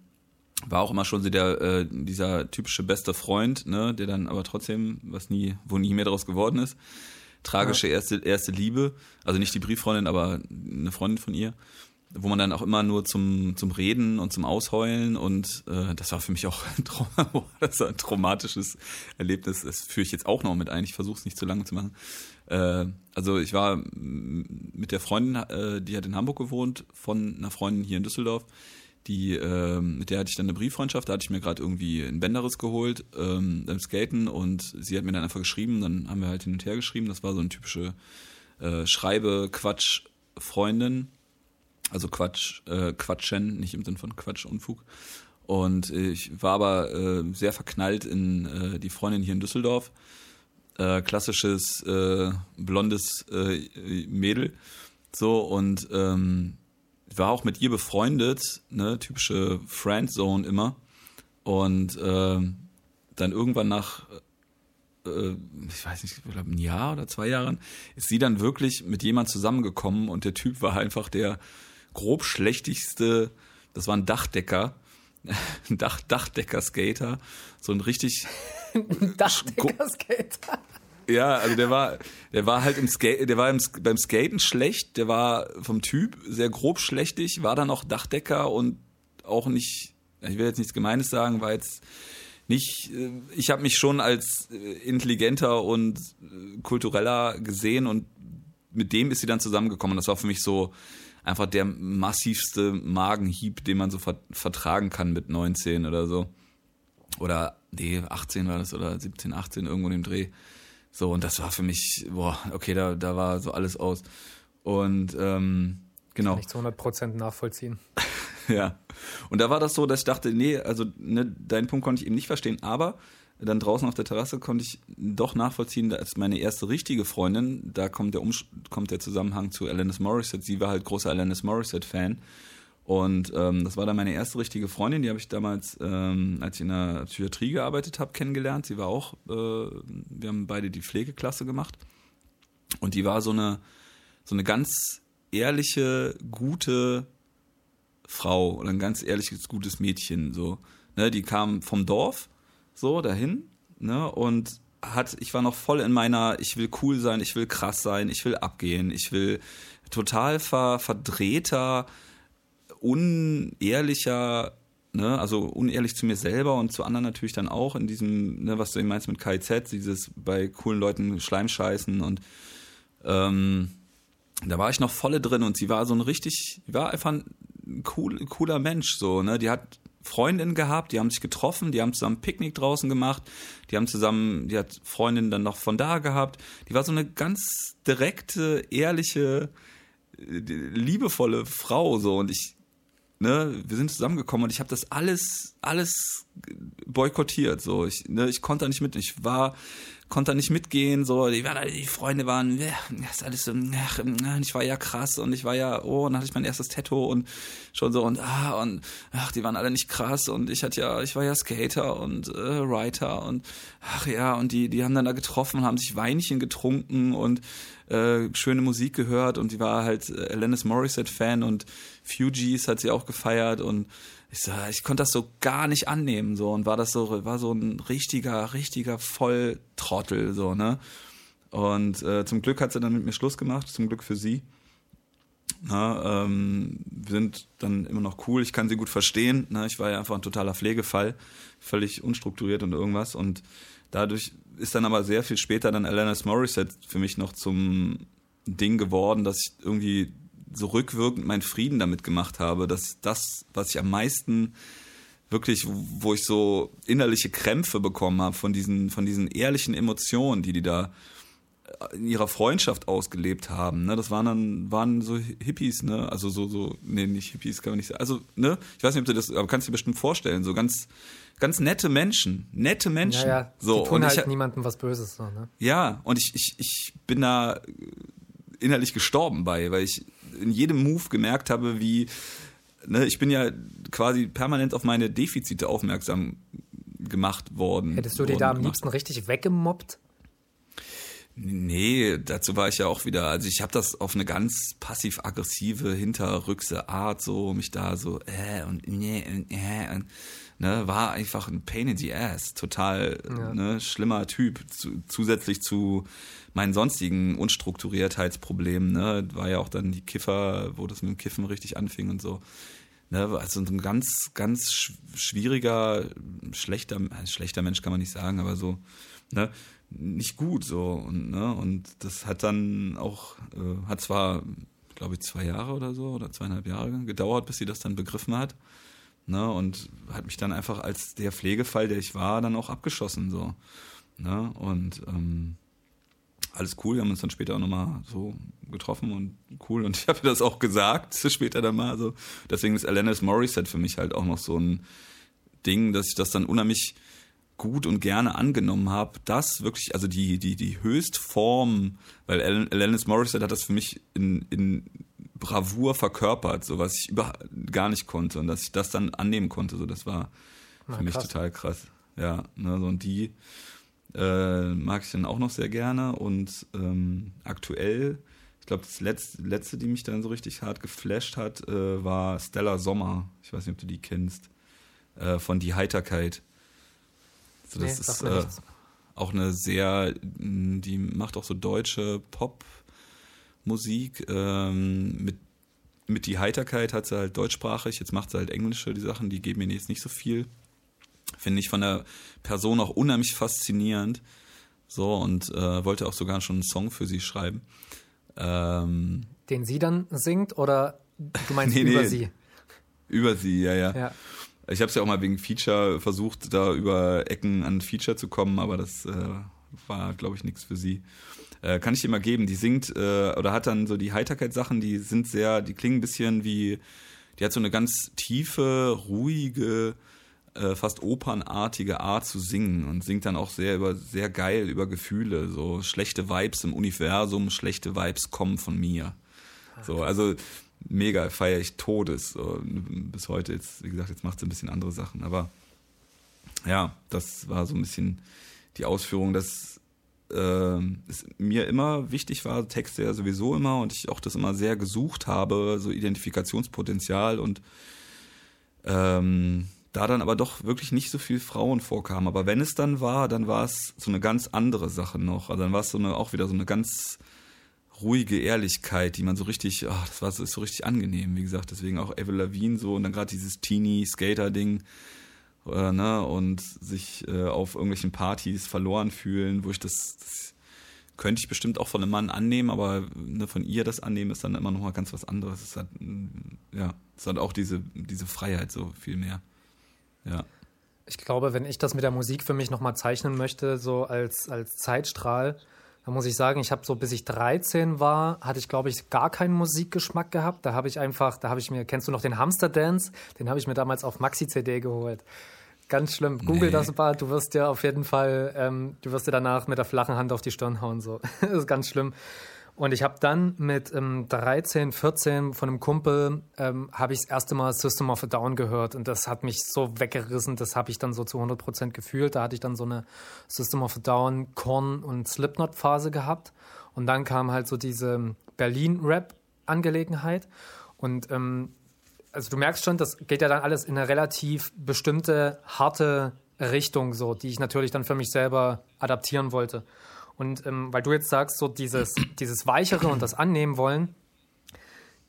war auch immer schon so der äh, dieser typische beste Freund, ne, der dann aber trotzdem was nie, wo nie mehr daraus geworden ist. Tragische ja. erste erste Liebe, also nicht die Brieffreundin, aber eine Freundin von ihr, wo man dann auch immer nur zum zum Reden und zum Ausheulen und äh, das war für mich auch ein, Traum, das war ein traumatisches Erlebnis. Das führe ich jetzt auch noch mit ein. Ich versuche es nicht zu lange zu machen. Äh, also ich war mit der Freundin, äh, die hat in Hamburg gewohnt, von einer Freundin hier in Düsseldorf die, äh, mit der hatte ich dann eine Brieffreundschaft, da hatte ich mir gerade irgendwie ein Bänderriss geholt ähm, beim Skaten und sie hat mir dann einfach geschrieben, dann haben wir halt hin und her geschrieben, das war so eine typische äh, Schreibe-Quatsch-Freundin, also Quatsch, äh, Quatschen, nicht im Sinn von Quatsch, Unfug. Und ich war aber äh, sehr verknallt in äh, die Freundin hier in Düsseldorf. Äh, klassisches äh, blondes äh, Mädel. So, und ähm, war auch mit ihr befreundet, ne, typische Friendzone immer. Und äh, dann irgendwann nach, äh, ich weiß nicht, ich glaube ein Jahr oder zwei Jahren, ist sie dann wirklich mit jemand zusammengekommen und der Typ war einfach der grob schlechtigste, das war ein Dachdecker, ein Dach, Dachdecker-Skater, so ein richtig Dachdecker-Skater. Ja, also der war, der war halt im Skate, der war im, beim Skaten schlecht, der war vom Typ sehr grob schlechtig, war dann auch Dachdecker und auch nicht, ich will jetzt nichts Gemeines sagen, war jetzt nicht, äh, ich habe mich schon als äh, intelligenter und äh, kultureller gesehen und mit dem ist sie dann zusammengekommen. Das war für mich so einfach der massivste Magenhieb, den man so vertragen kann mit 19 oder so. Oder, nee, 18 war das oder 17, 18, irgendwo in dem Dreh. So, und das war für mich, boah, okay, da, da war so alles aus. Und ähm, genau. Nicht zu 100 Prozent nachvollziehen. ja. Und da war das so, dass ich dachte, nee, also ne, deinen Punkt konnte ich eben nicht verstehen, aber dann draußen auf der Terrasse konnte ich doch nachvollziehen, da ist meine erste richtige Freundin, da kommt der, Umsch kommt der Zusammenhang zu Alanis Morissette. Sie war halt großer Alanis Morissette-Fan. Und ähm, das war dann meine erste richtige Freundin, die habe ich damals, ähm, als ich in der Psychiatrie gearbeitet habe, kennengelernt. Sie war auch, äh, wir haben beide die Pflegeklasse gemacht. Und die war so eine, so eine ganz ehrliche, gute Frau oder ein ganz ehrliches, gutes Mädchen. So, ne, die kam vom Dorf so dahin, ne, und hat, ich war noch voll in meiner, ich will cool sein, ich will krass sein, ich will abgehen, ich will total ver, verdrehter, unehrlicher, ne, also unehrlich zu mir selber und zu anderen natürlich dann auch in diesem, ne, was du eben meinst mit KIZ, dieses bei coolen Leuten Schleim scheißen und ähm, da war ich noch volle drin und sie war so ein richtig, war einfach ein cool, cooler Mensch, so, ne? Die hat Freundinnen gehabt, die haben sich getroffen, die haben zusammen Picknick draußen gemacht, die haben zusammen, die hat Freundinnen dann noch von da gehabt. Die war so eine ganz direkte, ehrliche, äh, liebevolle Frau, so, und ich, ne, wir sind zusammengekommen und ich habe das alles, alles boykottiert, so, ich, ne, ich konnte da nicht mit, ich war, konnte da nicht mitgehen, so, die, die Freunde waren, ja, das ist alles so, ach, ich war ja krass und ich war ja, oh, und dann hatte ich mein erstes Tattoo und schon so und ah, und ach, die waren alle nicht krass und ich hatte ja, ich war ja Skater und äh, Writer und ach ja, und die, die haben dann da getroffen, haben sich Weinchen getrunken und äh, schöne Musik gehört und die war halt äh, Alanis Morissette-Fan und Fugees hat sie auch gefeiert und ich sag, ich konnte das so gar nicht annehmen so und war das so war so ein richtiger richtiger Volltrottel so ne? Und äh, zum Glück hat sie dann mit mir Schluss gemacht zum Glück für sie. Na, ähm, wir sind dann immer noch cool ich kann sie gut verstehen ne? ich war ja einfach ein totaler Pflegefall völlig unstrukturiert und irgendwas. Und dadurch ist dann aber sehr viel später dann Alanis Morissette für mich noch zum Ding geworden dass ich irgendwie so rückwirkend meinen Frieden damit gemacht habe, dass das, was ich am meisten wirklich, wo ich so innerliche Krämpfe bekommen habe von diesen, von diesen ehrlichen Emotionen, die die da in ihrer Freundschaft ausgelebt haben, ne, das waren dann, waren so Hippies, ne, also so, so, nee, nicht Hippies, kann man nicht sagen, also, ne, ich weiß nicht, ob du das, aber kannst du dir bestimmt vorstellen, so ganz, ganz nette Menschen, nette Menschen. Ja, ja, so. die tun und halt ich, niemandem was Böses, so, ne. Ja, und ich, ich, ich bin da innerlich gestorben bei, weil ich in jedem Move gemerkt habe, wie ne, ich bin ja quasi permanent auf meine Defizite aufmerksam gemacht worden. Hättest du die da am gemacht. liebsten richtig weggemobbt? Nee, dazu war ich ja auch wieder, also ich habe das auf eine ganz passiv-aggressive, hinterrückse Art, so mich da so äh und nee und äh und ne, war einfach ein Pain in the Ass, total ja. ne, schlimmer Typ, zu, zusätzlich zu meinen sonstigen Unstrukturiertheitsproblemen, ne, war ja auch dann die Kiffer, wo das mit dem Kiffen richtig anfing und so. Ne, also ein ganz, ganz schwieriger, schlechter, schlechter Mensch kann man nicht sagen, aber so, ne, nicht gut so und ne und das hat dann auch äh, hat zwar glaube ich zwei Jahre oder so oder zweieinhalb Jahre gedauert bis sie das dann begriffen hat ne und hat mich dann einfach als der Pflegefall der ich war dann auch abgeschossen so ne und ähm, alles cool. Wir haben uns dann später auch nochmal so getroffen und cool. Und ich habe das auch gesagt, später dann mal so. Deswegen ist Alanis Morissette für mich halt auch noch so ein Ding, dass ich das dann unheimlich gut und gerne angenommen habe. Das wirklich, also die, die, die Höchstform, weil Alanis Morissette hat das für mich in, in Bravour verkörpert, so was ich über gar nicht konnte. Und dass ich das dann annehmen konnte, so das war für Na, mich total krass. Ja, ne, so und die äh, mag ich dann auch noch sehr gerne. Und ähm, aktuell, ich glaube, das letzte, letzte, die mich dann so richtig hart geflasht hat, äh, war Stella Sommer. Ich weiß nicht, ob du die kennst. Äh, von Die Heiterkeit. So, das nee, ist äh, auch eine sehr, die macht auch so deutsche Pop-Musik. Ähm, mit, mit Die Heiterkeit hat sie halt deutschsprachig, jetzt macht sie halt englische, die Sachen, die geben mir jetzt nicht so viel finde ich von der Person auch unheimlich faszinierend. So, und äh, wollte auch sogar schon einen Song für sie schreiben. Ähm, Den sie dann singt oder du meinst nee, über nee, sie? Über sie, ja, ja. ja. Ich habe es ja auch mal wegen Feature versucht, da über Ecken an Feature zu kommen, aber das äh, war, glaube ich, nichts für sie. Äh, kann ich dir mal geben. Die singt äh, oder hat dann so die Heiterkeitssachen, die sind sehr, die klingen ein bisschen wie, die hat so eine ganz tiefe, ruhige, äh, fast opernartige Art zu singen und singt dann auch sehr über sehr geil über Gefühle, so schlechte Vibes im Universum, schlechte Vibes kommen von mir. So, also mega feiere ich Todes. So, bis heute jetzt, wie gesagt, jetzt macht sie ein bisschen andere Sachen, aber ja, das war so ein bisschen die Ausführung, dass äh, es mir immer wichtig war, Texte ja sowieso immer und ich auch das immer sehr gesucht habe, so Identifikationspotenzial und ähm, da dann aber doch wirklich nicht so viel Frauen vorkamen. Aber wenn es dann war, dann war es so eine ganz andere Sache noch. Also dann war es so eine, auch wieder so eine ganz ruhige Ehrlichkeit, die man so richtig, ach, das war so, ist so richtig angenehm, wie gesagt, deswegen auch Evel Lavigne so und dann gerade dieses Teenie-Skater-Ding, äh, ne, und sich äh, auf irgendwelchen Partys verloren fühlen, wo ich das, das könnte ich bestimmt auch von einem Mann annehmen, aber ne, von ihr das annehmen ist dann immer noch mal ganz was anderes. Es ist halt, ja, es hat auch diese, diese Freiheit so viel mehr. Ja. Ich glaube, wenn ich das mit der Musik für mich nochmal zeichnen möchte, so als, als Zeitstrahl, dann muss ich sagen, ich habe so, bis ich 13 war, hatte ich, glaube ich, gar keinen Musikgeschmack gehabt. Da habe ich einfach, da habe ich mir, kennst du noch den Hamster Dance? Den habe ich mir damals auf Maxi-CD geholt. Ganz schlimm. Google nee. das mal, du wirst dir auf jeden Fall, ähm, du wirst dir danach mit der flachen Hand auf die Stirn hauen. So. das ist ganz schlimm. Und ich habe dann mit ähm, 13, 14 von einem Kumpel ähm, habe ich das erste Mal System of a Down gehört und das hat mich so weggerissen, das habe ich dann so zu 100% gefühlt. Da hatte ich dann so eine System of a Down, Korn und Slipknot Phase gehabt und dann kam halt so diese Berlin-Rap-Angelegenheit und ähm, also du merkst schon, das geht ja dann alles in eine relativ bestimmte, harte Richtung so, die ich natürlich dann für mich selber adaptieren wollte. Und ähm, weil du jetzt sagst, so dieses, dieses Weichere und das Annehmen wollen,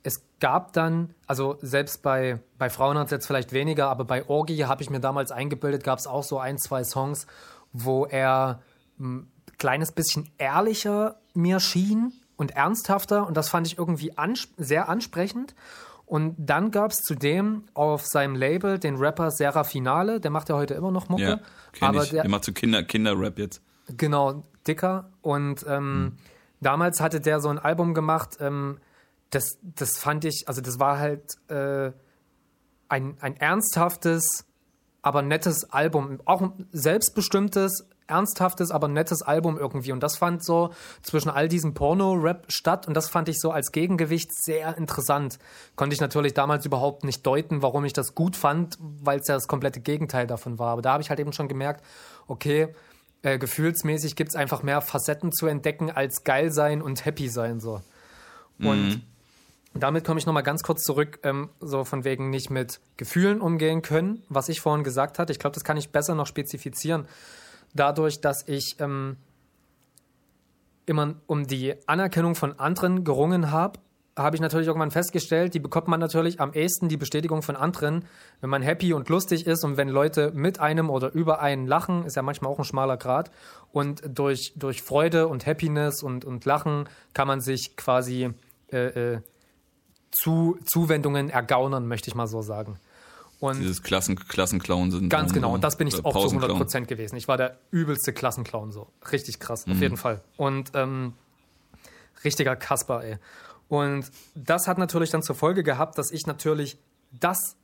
es gab dann, also selbst bei, bei Frauen hat es jetzt vielleicht weniger, aber bei Orgi habe ich mir damals eingebildet, gab es auch so ein, zwei Songs, wo er ein kleines bisschen ehrlicher mir schien und ernsthafter und das fand ich irgendwie ans sehr ansprechend. Und dann gab es zudem auf seinem Label den Rapper Serra Finale, der macht ja heute immer noch Mucke. Ja, aber ich. Der, macht so Kinder, Kinderrap jetzt. Genau, dicker. Und ähm, mhm. damals hatte der so ein Album gemacht, ähm, das, das fand ich, also das war halt äh, ein, ein ernsthaftes, aber nettes Album. Auch ein selbstbestimmtes, ernsthaftes, aber nettes Album irgendwie. Und das fand so zwischen all diesem Porno-Rap statt. Und das fand ich so als Gegengewicht sehr interessant. Konnte ich natürlich damals überhaupt nicht deuten, warum ich das gut fand, weil es ja das komplette Gegenteil davon war. Aber da habe ich halt eben schon gemerkt, okay, äh, gefühlsmäßig gibt es einfach mehr Facetten zu entdecken als geil sein und happy sein so. Und mhm. damit komme ich nochmal ganz kurz zurück, ähm, so von wegen nicht mit Gefühlen umgehen können, was ich vorhin gesagt hatte. Ich glaube, das kann ich besser noch spezifizieren. Dadurch, dass ich ähm, immer um die Anerkennung von anderen gerungen habe habe ich natürlich irgendwann festgestellt, die bekommt man natürlich am ehesten die Bestätigung von anderen, wenn man happy und lustig ist und wenn Leute mit einem oder über einen lachen, ist ja manchmal auch ein schmaler Grad. Und durch, durch Freude und Happiness und, und Lachen kann man sich quasi äh, äh, zu, Zuwendungen ergaunern, möchte ich mal so sagen. Und Dieses Klassen, Klassenclown sind. Ganz genau, und das bin ich auch zu 100% gewesen. Ich war der übelste Klassenclown so. Richtig krass, mhm. auf jeden Fall. Und ähm, richtiger Kasper, ey. Und das hat natürlich dann zur Folge gehabt, dass ich natürlich das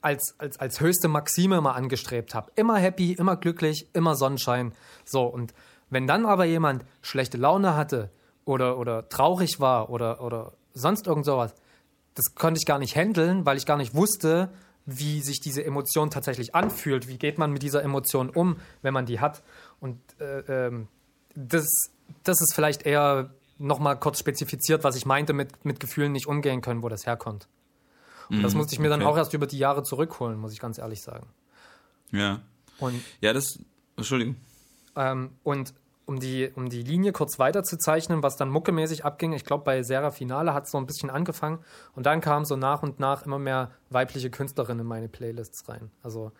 als, als, als höchste Maxime mal angestrebt habe. Immer happy, immer glücklich, immer Sonnenschein. So, und wenn dann aber jemand schlechte Laune hatte oder, oder traurig war oder, oder sonst irgend sowas, das konnte ich gar nicht handeln, weil ich gar nicht wusste, wie sich diese Emotion tatsächlich anfühlt. Wie geht man mit dieser Emotion um, wenn man die hat? Und äh, ähm, das, das ist vielleicht eher nochmal kurz spezifiziert, was ich meinte mit, mit Gefühlen nicht umgehen können, wo das herkommt. Und mhm, das musste ich mir okay. dann auch erst über die Jahre zurückholen, muss ich ganz ehrlich sagen. Ja. Und, ja, das. Entschuldigung. Ähm, und um die, um die Linie kurz weiter zu zeichnen, was dann muckemäßig abging, ich glaube, bei Serra Finale hat es so ein bisschen angefangen und dann kamen so nach und nach immer mehr weibliche Künstlerinnen in meine Playlists rein. Also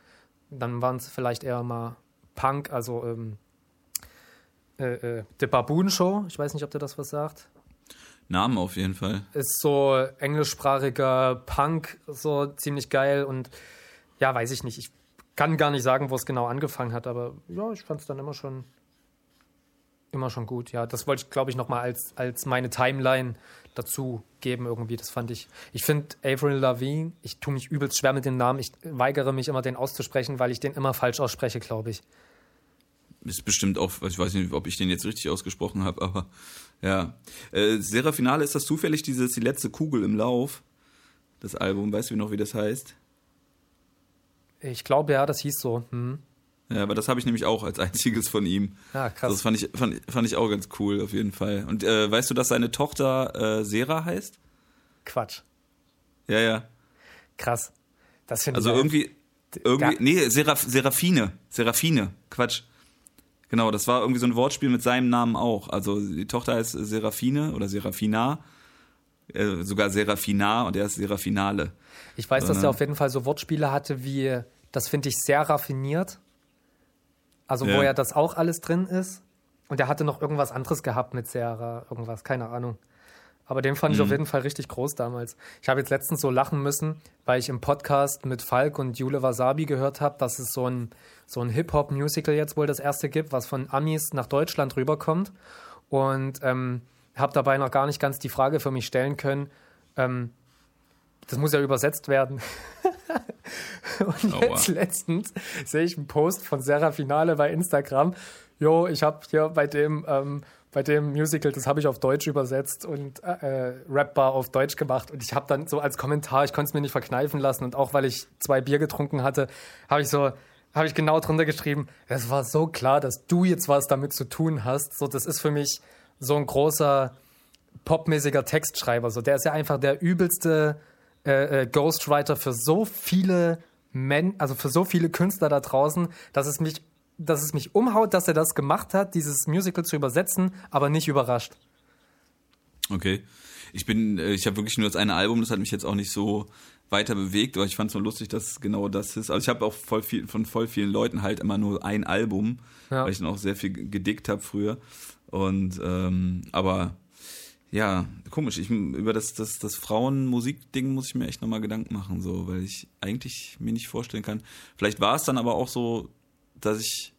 dann waren es vielleicht eher mal Punk, also ähm, äh, äh, The Baboon Show. Ich weiß nicht, ob der das was sagt. Namen auf jeden Fall. Ist so englischsprachiger Punk, so ziemlich geil und ja, weiß ich nicht. Ich kann gar nicht sagen, wo es genau angefangen hat, aber ja, ich fand es dann immer schon immer schon gut. Ja, das wollte ich, glaube ich, nochmal als, als meine Timeline dazu geben irgendwie. Das fand ich. Ich finde Avril Lavigne, ich tue mich übelst schwer mit dem Namen. Ich weigere mich immer, den auszusprechen, weil ich den immer falsch ausspreche, glaube ich ist bestimmt auch, ich weiß nicht, ob ich den jetzt richtig ausgesprochen habe, aber ja. Äh, Serafinale, ist das zufällig dieses die letzte Kugel im Lauf? Das Album, weißt du noch, wie das heißt? Ich glaube ja, das hieß so. Hm. Ja, aber das habe ich nämlich auch als einziges von ihm. Ah, krass. Das fand ich, fand, fand ich auch ganz cool, auf jeden Fall. Und äh, weißt du, dass seine Tochter äh, Sera heißt? Quatsch. Ja, ja. Krass. Das finde also ich. Also irgendwie, irgendwie, nee, Seraf, Serafine. Serafine. Quatsch. Genau, das war irgendwie so ein Wortspiel mit seinem Namen auch. Also die Tochter heißt Serafine oder Serafina, äh, sogar Serafina und er ist Serafinale. Ich weiß, dass er auf jeden Fall so Wortspiele hatte wie, das finde ich sehr raffiniert. Also ja. wo ja das auch alles drin ist. und der hatte noch irgendwas anderes gehabt mit Sarah, irgendwas, keine Ahnung. Aber den fand mhm. ich auf jeden Fall richtig groß damals. Ich habe jetzt letztens so lachen müssen, weil ich im Podcast mit Falk und Jule Wasabi gehört habe, dass es so ein, so ein Hip-Hop-Musical jetzt wohl das erste gibt, was von Amis nach Deutschland rüberkommt. Und ähm, habe dabei noch gar nicht ganz die Frage für mich stellen können, ähm, das muss ja übersetzt werden. und oh, jetzt wow. letztens sehe ich einen Post von Finale bei Instagram. Jo, ich habe hier bei dem ähm, bei dem Musical, das habe ich auf Deutsch übersetzt und äh, Rapbar auf Deutsch gemacht. Und ich habe dann so als Kommentar, ich konnte es mir nicht verkneifen lassen und auch weil ich zwei Bier getrunken hatte, habe ich so, habe ich genau drunter geschrieben, es war so klar, dass du jetzt was damit zu tun hast. So, das ist für mich so ein großer popmäßiger Textschreiber. So, der ist ja einfach der übelste äh, äh, Ghostwriter für so viele Men, also für so viele Künstler da draußen, dass es mich dass es mich umhaut, dass er das gemacht hat, dieses Musical zu übersetzen, aber nicht überrascht. Okay. Ich bin, äh, ich habe wirklich nur das eine Album, das hat mich jetzt auch nicht so weiter bewegt, aber ich fand es so lustig, dass genau das ist. Also ich habe auch voll viel, von voll vielen Leuten halt immer nur ein Album, ja. weil ich dann auch sehr viel gedickt habe früher. Und ähm, aber ja, komisch. Ich, über das, das, das Frauenmusik-Ding muss ich mir echt nochmal Gedanken machen, so, weil ich eigentlich mir nicht vorstellen kann. Vielleicht war es dann aber auch so, dass ich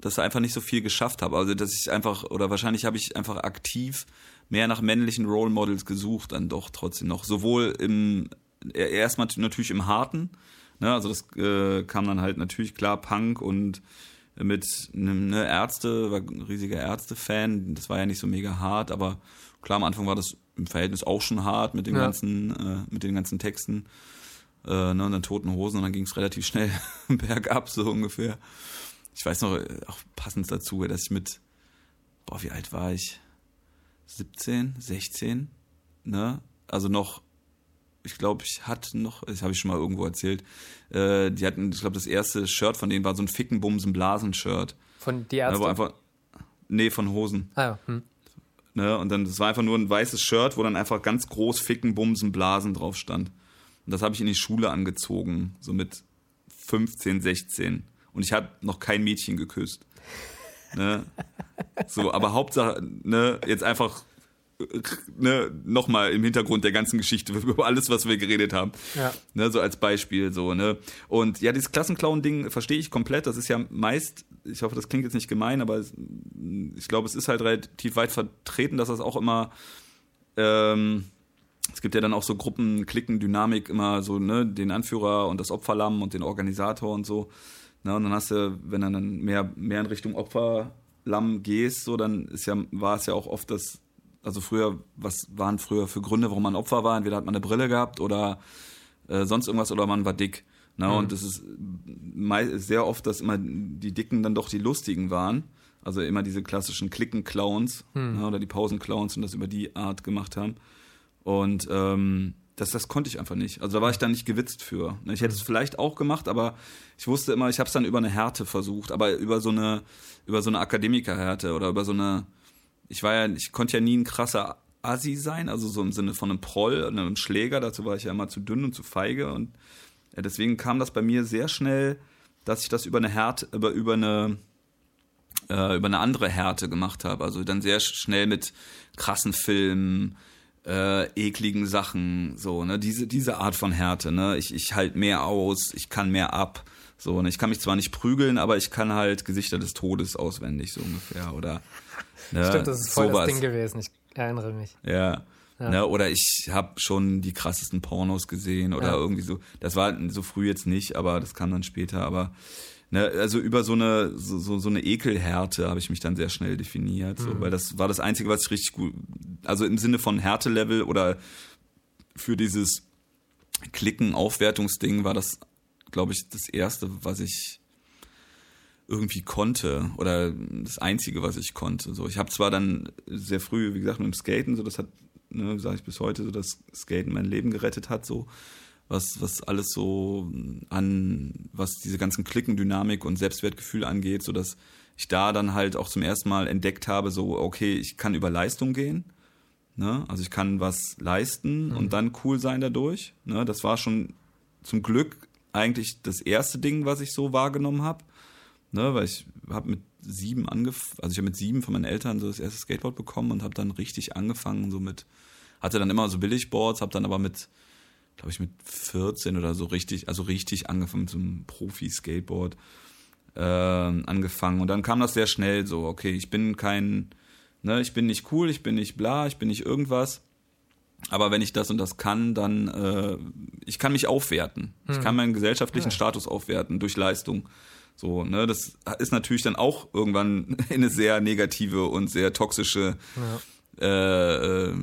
das einfach nicht so viel geschafft habe. Also dass ich einfach, oder wahrscheinlich habe ich einfach aktiv mehr nach männlichen Role Models gesucht, dann doch trotzdem noch. Sowohl im erstmal natürlich im Harten, ne, also das äh, kam dann halt natürlich klar Punk und mit einem ne, Ärzte, war ein riesiger Ärzte-Fan, das war ja nicht so mega hart, aber klar am Anfang war das im Verhältnis auch schon hart mit den ja. ganzen, äh, mit den ganzen Texten äh, ne, und dann toten Hosen und dann ging es relativ schnell bergab, so ungefähr. Ich weiß noch, auch passend dazu, dass ich mit, boah, wie alt war ich? 17, 16, ne? Also noch, ich glaube, ich hatte noch, das habe ich schon mal irgendwo erzählt, äh, die hatten, ich glaube, das erste Shirt von denen war so ein Ficken, Bumsen, Blasen-Shirt. Von die Ärzte? Ne, einfach, nee, von Hosen. Ah ja, hm. Ne, und dann, das war einfach nur ein weißes Shirt, wo dann einfach ganz groß Ficken, Bumsen, Blasen drauf stand. Und das habe ich in die Schule angezogen, so mit 15, 16. Und ich habe noch kein Mädchen geküsst. Ne? So, aber Hauptsache, ne, jetzt einfach ne, nochmal im Hintergrund der ganzen Geschichte über alles, was wir geredet haben. Ja. Ne, so als Beispiel so, ne. Und ja, dieses Klassenclown-Ding verstehe ich komplett. Das ist ja meist, ich hoffe, das klingt jetzt nicht gemein, aber ich glaube, es ist halt relativ weit vertreten, dass das auch immer ähm, es gibt ja dann auch so Gruppen, Klicken, Dynamik, immer so, ne, den Anführer und das Opferlamm und den Organisator und so. Ne, und dann hast du, wenn du dann mehr, mehr in Richtung Opferlamm gehst, so, dann ist ja, war es ja auch oft das, also früher, was waren früher für Gründe, warum man Opfer war? Entweder hat man eine Brille gehabt oder äh, sonst irgendwas oder man war dick. Ne, mhm. Und es ist sehr oft, dass immer die Dicken dann doch die Lustigen waren. Also immer diese klassischen Klicken-Clowns mhm. ne, oder die Pausen-Clowns und das über die Art gemacht haben. Und ähm, das, das konnte ich einfach nicht. Also da war ich dann nicht gewitzt für. Ne, ich hätte es vielleicht auch gemacht, aber ich wusste immer, ich habe es dann über eine Härte versucht, aber über so eine, über so eine Akademikerhärte oder über so eine, ich war ja, ich konnte ja nie ein krasser Assi sein, also so im Sinne von einem Proll, einem Schläger, dazu war ich ja immer zu dünn und zu feige und ja, deswegen kam das bei mir sehr schnell, dass ich das über eine Härte, über, über eine, äh, über eine andere Härte gemacht habe. Also dann sehr schnell mit krassen Filmen, äh, ekligen Sachen, so, ne, diese, diese Art von Härte, ne, ich, ich halt mehr aus, ich kann mehr ab, so, ne, ich kann mich zwar nicht prügeln, aber ich kann halt Gesichter des Todes auswendig, so ungefähr, oder, ne, Stimmt, das ist voll sowas. das Ding gewesen, ich erinnere mich. Ja. Ja. Ne, oder ich habe schon die krassesten Pornos gesehen oder ja. irgendwie so. Das war so früh jetzt nicht, aber das kam dann später. Aber ne, also über so eine so, so, so eine Ekelhärte habe ich mich dann sehr schnell definiert, so, mhm. weil das war das einzige, was ich richtig gut, also im Sinne von Härtelevel oder für dieses Klicken Aufwertungsding war das, glaube ich, das erste, was ich irgendwie konnte oder das einzige, was ich konnte. So, ich habe zwar dann sehr früh, wie gesagt, mit dem Skaten, so das hat, ne, sage ich bis heute, so das Skaten mein Leben gerettet hat, so was, was alles so an, was diese ganzen Klickendynamik und Selbstwertgefühl angeht, so dass ich da dann halt auch zum ersten Mal entdeckt habe, so, okay, ich kann über Leistung gehen. Ne? Also ich kann was leisten mhm. und dann cool sein dadurch. Ne? Das war schon zum Glück eigentlich das erste Ding, was ich so wahrgenommen habe. ne, weil ich habe mit sieben angefangen, also ich habe mit sieben von meinen Eltern so das erste Skateboard bekommen und habe dann richtig angefangen, so mit, hatte dann immer so Billigboards, habe dann aber mit, glaube ich, mit 14 oder so richtig, also richtig angefangen einem Profi-Skateboard äh, angefangen. Und dann kam das sehr schnell so, okay, ich bin kein, ne, ich bin nicht cool, ich bin nicht bla, ich bin nicht irgendwas. Aber wenn ich das und das kann, dann äh, ich kann mich aufwerten. Hm. Ich kann meinen gesellschaftlichen ja. Status aufwerten durch Leistung. So, ne, das ist natürlich dann auch irgendwann in eine sehr negative und sehr toxische ja. Äh, äh,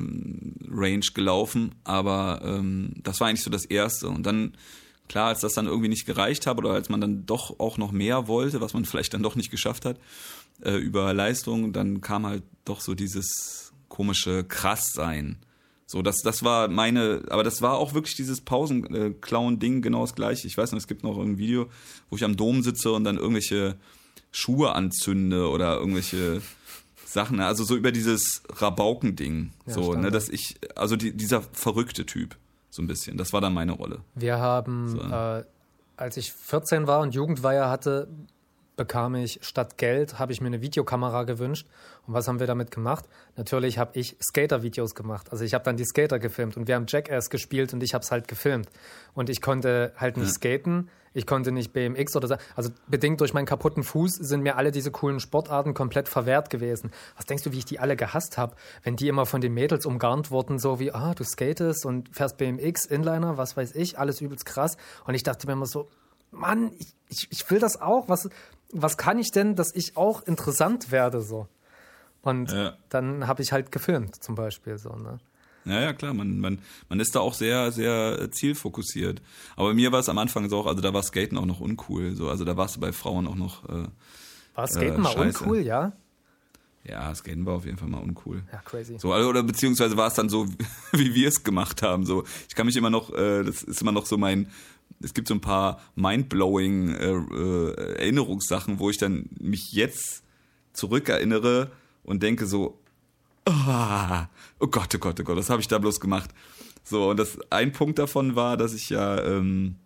Range gelaufen. Aber ähm, das war eigentlich so das Erste. Und dann klar, als das dann irgendwie nicht gereicht hat oder als man dann doch auch noch mehr wollte, was man vielleicht dann doch nicht geschafft hat, äh, über Leistung, dann kam halt doch so dieses komische Krasssein. So, das, das war meine, aber das war auch wirklich dieses Pausenclown-Ding genau das gleiche. Ich weiß noch, es gibt noch ein Video, wo ich am Dom sitze und dann irgendwelche Schuhe anzünde oder irgendwelche Sachen, also so über dieses Rabauken-Ding. Ja, so, ne, dass ich, also die, dieser verrückte Typ so ein bisschen. Das war dann meine Rolle. Wir haben, so. äh, als ich 14 war und Jugendweihe hatte, bekam ich statt Geld, habe ich mir eine Videokamera gewünscht. Und was haben wir damit gemacht? Natürlich habe ich Skater-Videos gemacht. Also ich habe dann die Skater gefilmt und wir haben Jackass gespielt und ich habe es halt gefilmt. Und ich konnte halt nicht ja. skaten, ich konnte nicht BMX oder so. Also bedingt durch meinen kaputten Fuß sind mir alle diese coolen Sportarten komplett verwehrt gewesen. Was denkst du, wie ich die alle gehasst habe, wenn die immer von den Mädels umgarnt wurden, so wie, ah, du skatest und fährst BMX, Inliner, was weiß ich, alles übelst krass. Und ich dachte mir immer so, Mann, ich, ich, ich will das auch. Was, was kann ich denn, dass ich auch interessant werde so? Und ja. dann habe ich halt gefilmt zum Beispiel so. Ne? Ja, ja, klar, man, man, man ist da auch sehr, sehr zielfokussiert. Aber mir war es am Anfang so auch, also da war Skaten auch noch uncool. So, also da warst du bei Frauen auch noch. Äh, war Skaten äh, mal uncool, ja? Ja, Skaten war auf jeden Fall mal uncool. Ja, crazy. So, also, oder beziehungsweise war es dann so, wie wir es gemacht haben. So, ich kann mich immer noch, äh, das ist immer noch so mein, es gibt so ein paar mindblowing äh, äh, Erinnerungssachen, wo ich dann mich jetzt zurückerinnere und denke so, oh, oh Gott, oh Gott, oh Gott, was habe ich da bloß gemacht? So, und das ein Punkt davon war, dass ich ja ähm,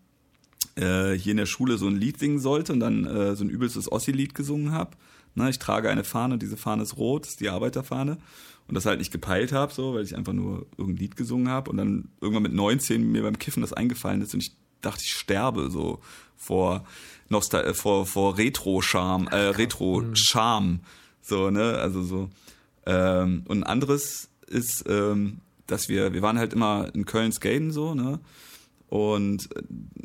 äh, hier in der Schule so ein Lied singen sollte und dann äh, so ein übelstes Ossi-Lied gesungen habe. Ne, ich trage eine Fahne, diese Fahne ist rot, ist die Arbeiterfahne. Und das halt nicht gepeilt habe, so, weil ich einfach nur irgendein Lied gesungen habe und dann irgendwann mit 19 mir beim Kiffen das eingefallen ist und ich dachte, ich sterbe so vor Nostal äh, vor, vor Retro-Charme, äh, Retro-Charme. So, ne? Also so. Ähm, und ein anderes ist, ähm, dass wir, wir waren halt immer in Köln skaten so, ne? Und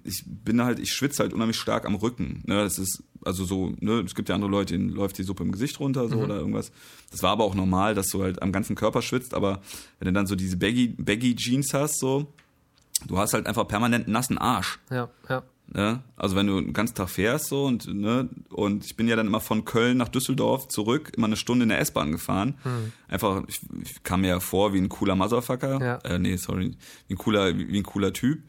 ich bin halt, ich schwitze halt unheimlich stark am Rücken. Ne? Das ist, also so, ne, es gibt ja andere Leute, denen läuft die Suppe im Gesicht runter, so mhm. oder irgendwas. Das war aber auch normal, dass du halt am ganzen Körper schwitzt, aber wenn du dann so diese Baggy, Baggy Jeans hast, so, du hast halt einfach permanent nassen Arsch. Ja, ja. Ne? Also wenn du den ganzen Tag fährst so und ne, und ich bin ja dann immer von Köln nach Düsseldorf zurück, immer eine Stunde in der S-Bahn gefahren. Hm. Einfach, ich, ich, kam mir ja vor wie ein cooler Motherfucker. Ja. Äh, nee, sorry, wie ein cooler, wie, wie ein cooler Typ.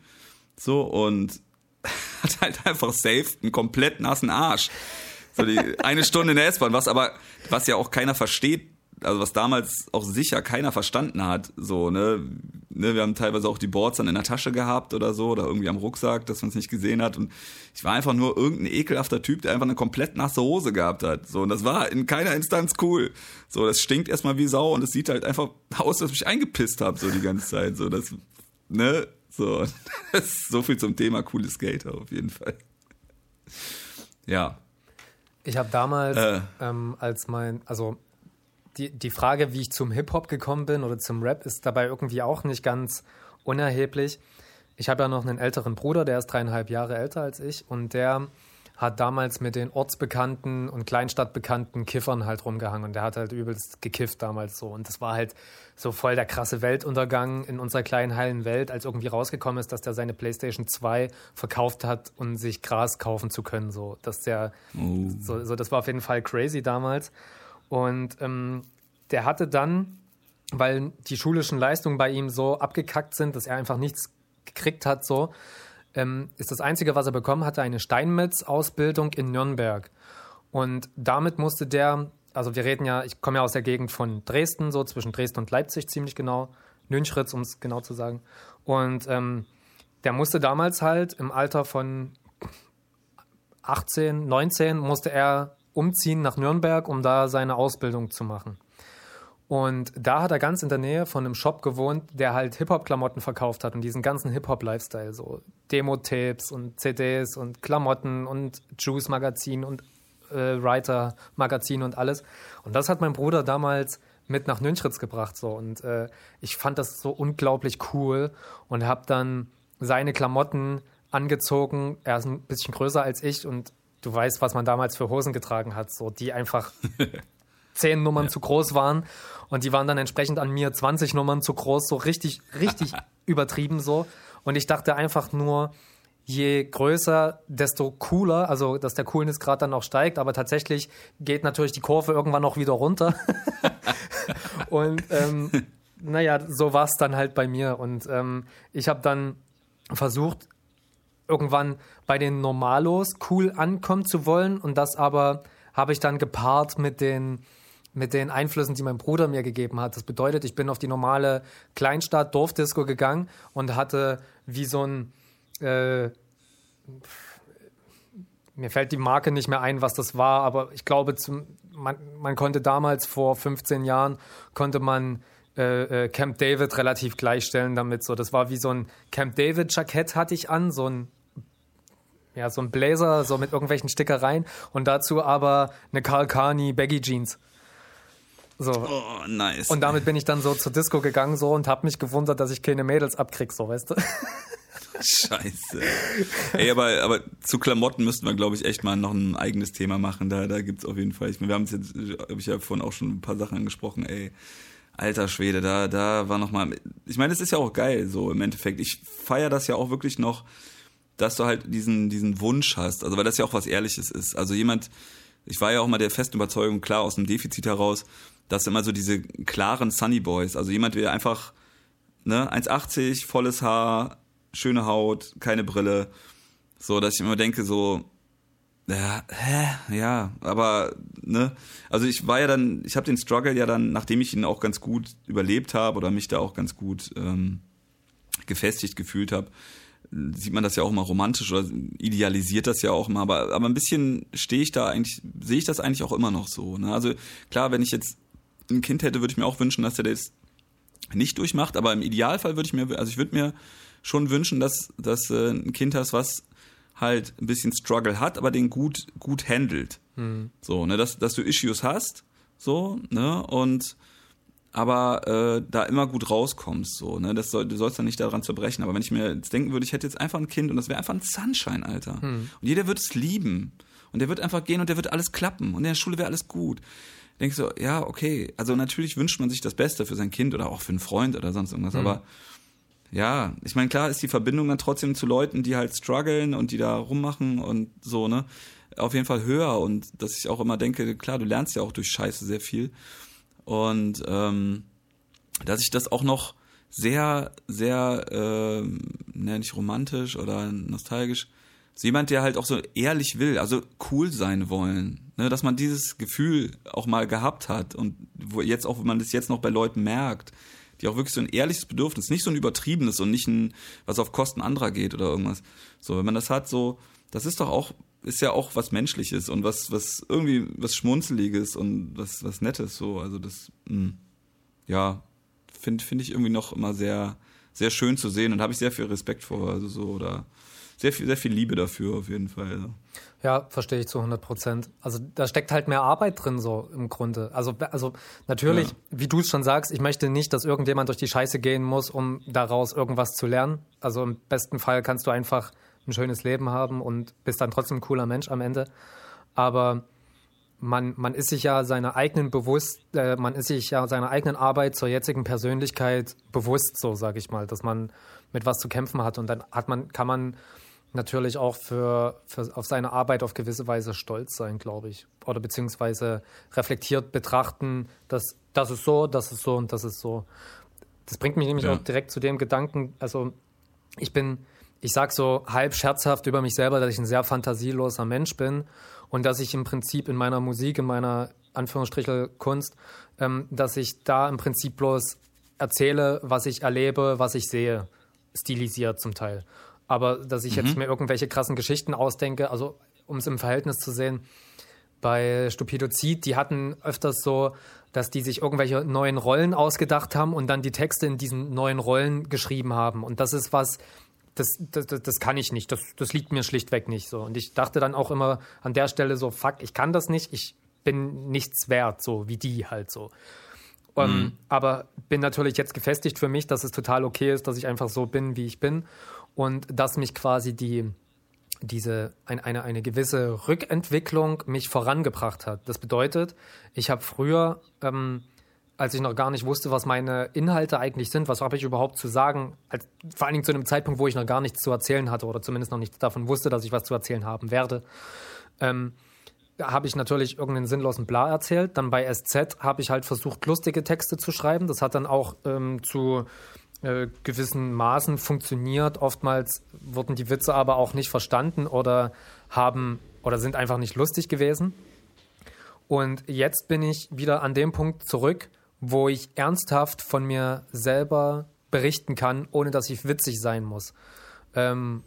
So und hat halt einfach safe einen komplett nassen Arsch. So die eine Stunde in der S-Bahn, was aber, was ja auch keiner versteht, also was damals auch sicher keiner verstanden hat, so, ne, ne, wir haben teilweise auch die Boards dann in der Tasche gehabt oder so, oder irgendwie am Rucksack, dass man es nicht gesehen hat. Und ich war einfach nur irgendein ekelhafter Typ, der einfach eine komplett nasse Hose gehabt hat, so, und das war in keiner Instanz cool, so, das stinkt erstmal wie Sau und es sieht halt einfach aus, dass ich mich eingepisst habe, so die ganze Zeit, so, das, ne, so, das ist so viel zum Thema coole Skater auf jeden Fall. Ja. Ich habe damals, äh, ähm, als mein, also die, die Frage, wie ich zum Hip-Hop gekommen bin oder zum Rap, ist dabei irgendwie auch nicht ganz unerheblich. Ich habe ja noch einen älteren Bruder, der ist dreieinhalb Jahre älter als ich und der hat damals mit den ortsbekannten und Kleinstadtbekannten Kiffern halt rumgehangen und der hat halt übelst gekifft damals so und das war halt so voll der krasse Weltuntergang in unserer kleinen heilen Welt, als irgendwie rausgekommen ist, dass der seine Playstation 2 verkauft hat, um sich Gras kaufen zu können so, dass der uh. so, so das war auf jeden Fall crazy damals und ähm, der hatte dann, weil die schulischen Leistungen bei ihm so abgekackt sind, dass er einfach nichts gekriegt hat, so, ähm, ist das Einzige, was er bekommen hatte, eine Steinmetz-Ausbildung in Nürnberg. Und damit musste der, also wir reden ja, ich komme ja aus der Gegend von Dresden, so zwischen Dresden und Leipzig ziemlich genau, Nünchritz, um es genau zu sagen. Und ähm, der musste damals halt im Alter von 18, 19 musste er umziehen nach Nürnberg, um da seine Ausbildung zu machen. Und da hat er ganz in der Nähe von einem Shop gewohnt, der halt Hip-Hop-Klamotten verkauft hat und diesen ganzen Hip-Hop-Lifestyle, so Demo-Tapes und CDs und Klamotten und Juice-Magazin und äh, Writer-Magazin und alles. Und das hat mein Bruder damals mit nach Nünchritz gebracht so und äh, ich fand das so unglaublich cool und habe dann seine Klamotten angezogen. Er ist ein bisschen größer als ich und du weißt, was man damals für Hosen getragen hat, so die einfach zehn Nummern ja. zu groß waren und die waren dann entsprechend an mir 20 Nummern zu groß, so richtig, richtig übertrieben so. Und ich dachte einfach nur, je größer, desto cooler, also dass der Coolnessgrad dann auch steigt, aber tatsächlich geht natürlich die Kurve irgendwann auch wieder runter. und ähm, naja, so war es dann halt bei mir. Und ähm, ich habe dann versucht, irgendwann bei den Normalos cool ankommen zu wollen und das aber habe ich dann gepaart mit den mit den Einflüssen, die mein Bruder mir gegeben hat. Das bedeutet, ich bin auf die normale Kleinstadt Dorfdisco gegangen und hatte wie so ein äh, mir fällt die Marke nicht mehr ein, was das war, aber ich glaube, zum, man, man konnte damals vor 15 Jahren konnte man äh, äh, Camp David relativ gleichstellen damit. So, das war wie so ein Camp David Jackett hatte ich an, so ein ja, so ein Blazer, so mit irgendwelchen Stickereien und dazu aber eine Karl Carney Baggy Jeans. So. Oh, nice. Und damit bin ich dann so zur Disco gegangen so und habe mich gewundert, dass ich keine Mädels abkrieg, so, weißt du? Scheiße. Ey, aber, aber zu Klamotten müssten wir, glaube ich, echt mal noch ein eigenes Thema machen. Da, da es auf jeden Fall. Ich, wir haben es jetzt, habe ich ja vorhin auch schon ein paar Sachen angesprochen, ey. Alter Schwede, da, da war noch mal. Ich meine, es ist ja auch geil, so im Endeffekt. Ich feiere das ja auch wirklich noch, dass du halt diesen, diesen Wunsch hast. Also, weil das ja auch was Ehrliches ist. Also jemand, ich war ja auch mal der festen Überzeugung, klar, aus dem Defizit heraus, dass immer so diese klaren Sunny Boys, also jemand, der einfach, ne, 1,80, volles Haar, schöne Haut, keine Brille, so, dass ich immer denke, so, ja, hä, ja, aber, ne, also ich war ja dann, ich habe den Struggle ja dann, nachdem ich ihn auch ganz gut überlebt habe oder mich da auch ganz gut ähm, gefestigt gefühlt habe, sieht man das ja auch mal romantisch oder idealisiert das ja auch mal, aber, aber ein bisschen stehe ich da eigentlich, sehe ich das eigentlich auch immer noch so. Ne? Also klar, wenn ich jetzt ein Kind hätte, würde ich mir auch wünschen, dass er das nicht durchmacht, aber im Idealfall würde ich mir, also ich würde mir schon wünschen, dass, dass äh, ein Kind hast, was halt ein bisschen Struggle hat, aber den gut, gut handelt. Mhm. So, ne, dass, dass du Issues hast, so, ne, und aber äh, da immer gut rauskommst, so, ne, das soll, du sollst dann nicht daran zerbrechen. Aber wenn ich mir jetzt denken würde, ich hätte jetzt einfach ein Kind und das wäre einfach ein Sunshine, Alter. Mhm. Und jeder wird es lieben. Und der wird einfach gehen und der wird alles klappen. Und in der Schule wäre alles gut denkst du, ja, okay, also natürlich wünscht man sich das Beste für sein Kind oder auch für einen Freund oder sonst irgendwas, mhm. aber ja, ich meine, klar ist die Verbindung dann trotzdem zu Leuten, die halt strugglen und die da rummachen und so, ne, auf jeden Fall höher und dass ich auch immer denke, klar, du lernst ja auch durch Scheiße sehr viel und ähm, dass ich das auch noch sehr, sehr, äh, ne, nicht romantisch oder nostalgisch so jemand, der halt auch so ehrlich will, also cool sein wollen, ne, dass man dieses Gefühl auch mal gehabt hat und wo jetzt auch, wenn man das jetzt noch bei Leuten merkt, die auch wirklich so ein ehrliches Bedürfnis, nicht so ein übertriebenes und nicht ein, was auf Kosten anderer geht oder irgendwas. So, wenn man das hat, so, das ist doch auch, ist ja auch was Menschliches und was, was irgendwie was Schmunzeliges und was, was Nettes, so, also das, mh, hm, ja, finde finde ich irgendwie noch immer sehr, sehr schön zu sehen und habe ich sehr viel Respekt vor, also so, oder, sehr viel, sehr viel Liebe dafür auf jeden Fall. Ja, verstehe ich zu 100 Prozent. Also da steckt halt mehr Arbeit drin so im Grunde. Also, also natürlich, ja. wie du es schon sagst, ich möchte nicht, dass irgendjemand durch die Scheiße gehen muss, um daraus irgendwas zu lernen. Also im besten Fall kannst du einfach ein schönes Leben haben und bist dann trotzdem ein cooler Mensch am Ende. Aber man, man ist sich ja seiner eigenen bewusst, äh, man ist sich ja seiner eigenen Arbeit zur jetzigen Persönlichkeit bewusst, so sage ich mal, dass man mit was zu kämpfen hat und dann hat man, kann man natürlich auch für, für auf seine Arbeit auf gewisse Weise stolz sein, glaube ich. Oder beziehungsweise reflektiert betrachten, dass das ist so, das ist so und das ist so. Das bringt mich nämlich ja. auch direkt zu dem Gedanken, also ich bin, ich sage so halb scherzhaft über mich selber, dass ich ein sehr fantasieloser Mensch bin und dass ich im Prinzip in meiner Musik, in meiner Anführungsstriche Kunst, ähm, dass ich da im Prinzip bloß erzähle, was ich erlebe, was ich sehe, stilisiert zum Teil. Aber dass ich mhm. jetzt mir irgendwelche krassen Geschichten ausdenke, also um es im Verhältnis zu sehen, bei Stupidozid, die hatten öfters so, dass die sich irgendwelche neuen Rollen ausgedacht haben und dann die Texte in diesen neuen Rollen geschrieben haben. Und das ist was, das, das, das kann ich nicht. Das, das liegt mir schlichtweg nicht so. Und ich dachte dann auch immer an der Stelle so, fuck, ich kann das nicht, ich bin nichts wert, so wie die halt so. Um, ähm, mhm. Aber bin natürlich jetzt gefestigt für mich, dass es total okay ist, dass ich einfach so bin, wie ich bin. Und dass mich quasi die, diese, ein, eine, eine gewisse Rückentwicklung mich vorangebracht hat. Das bedeutet, ich habe früher ähm, als ich noch gar nicht wusste, was meine Inhalte eigentlich sind, was habe ich überhaupt zu sagen, als, vor allen Dingen zu einem Zeitpunkt, wo ich noch gar nichts zu erzählen hatte oder zumindest noch nichts davon wusste, dass ich was zu erzählen haben werde, ähm, habe ich natürlich irgendeinen sinnlosen Bla erzählt. Dann bei SZ habe ich halt versucht, lustige Texte zu schreiben. Das hat dann auch ähm, zu äh, gewissen Maßen funktioniert. Oftmals wurden die Witze aber auch nicht verstanden oder haben oder sind einfach nicht lustig gewesen. Und jetzt bin ich wieder an dem Punkt zurück, wo ich ernsthaft von mir selber berichten kann, ohne dass ich witzig sein muss. Ähm,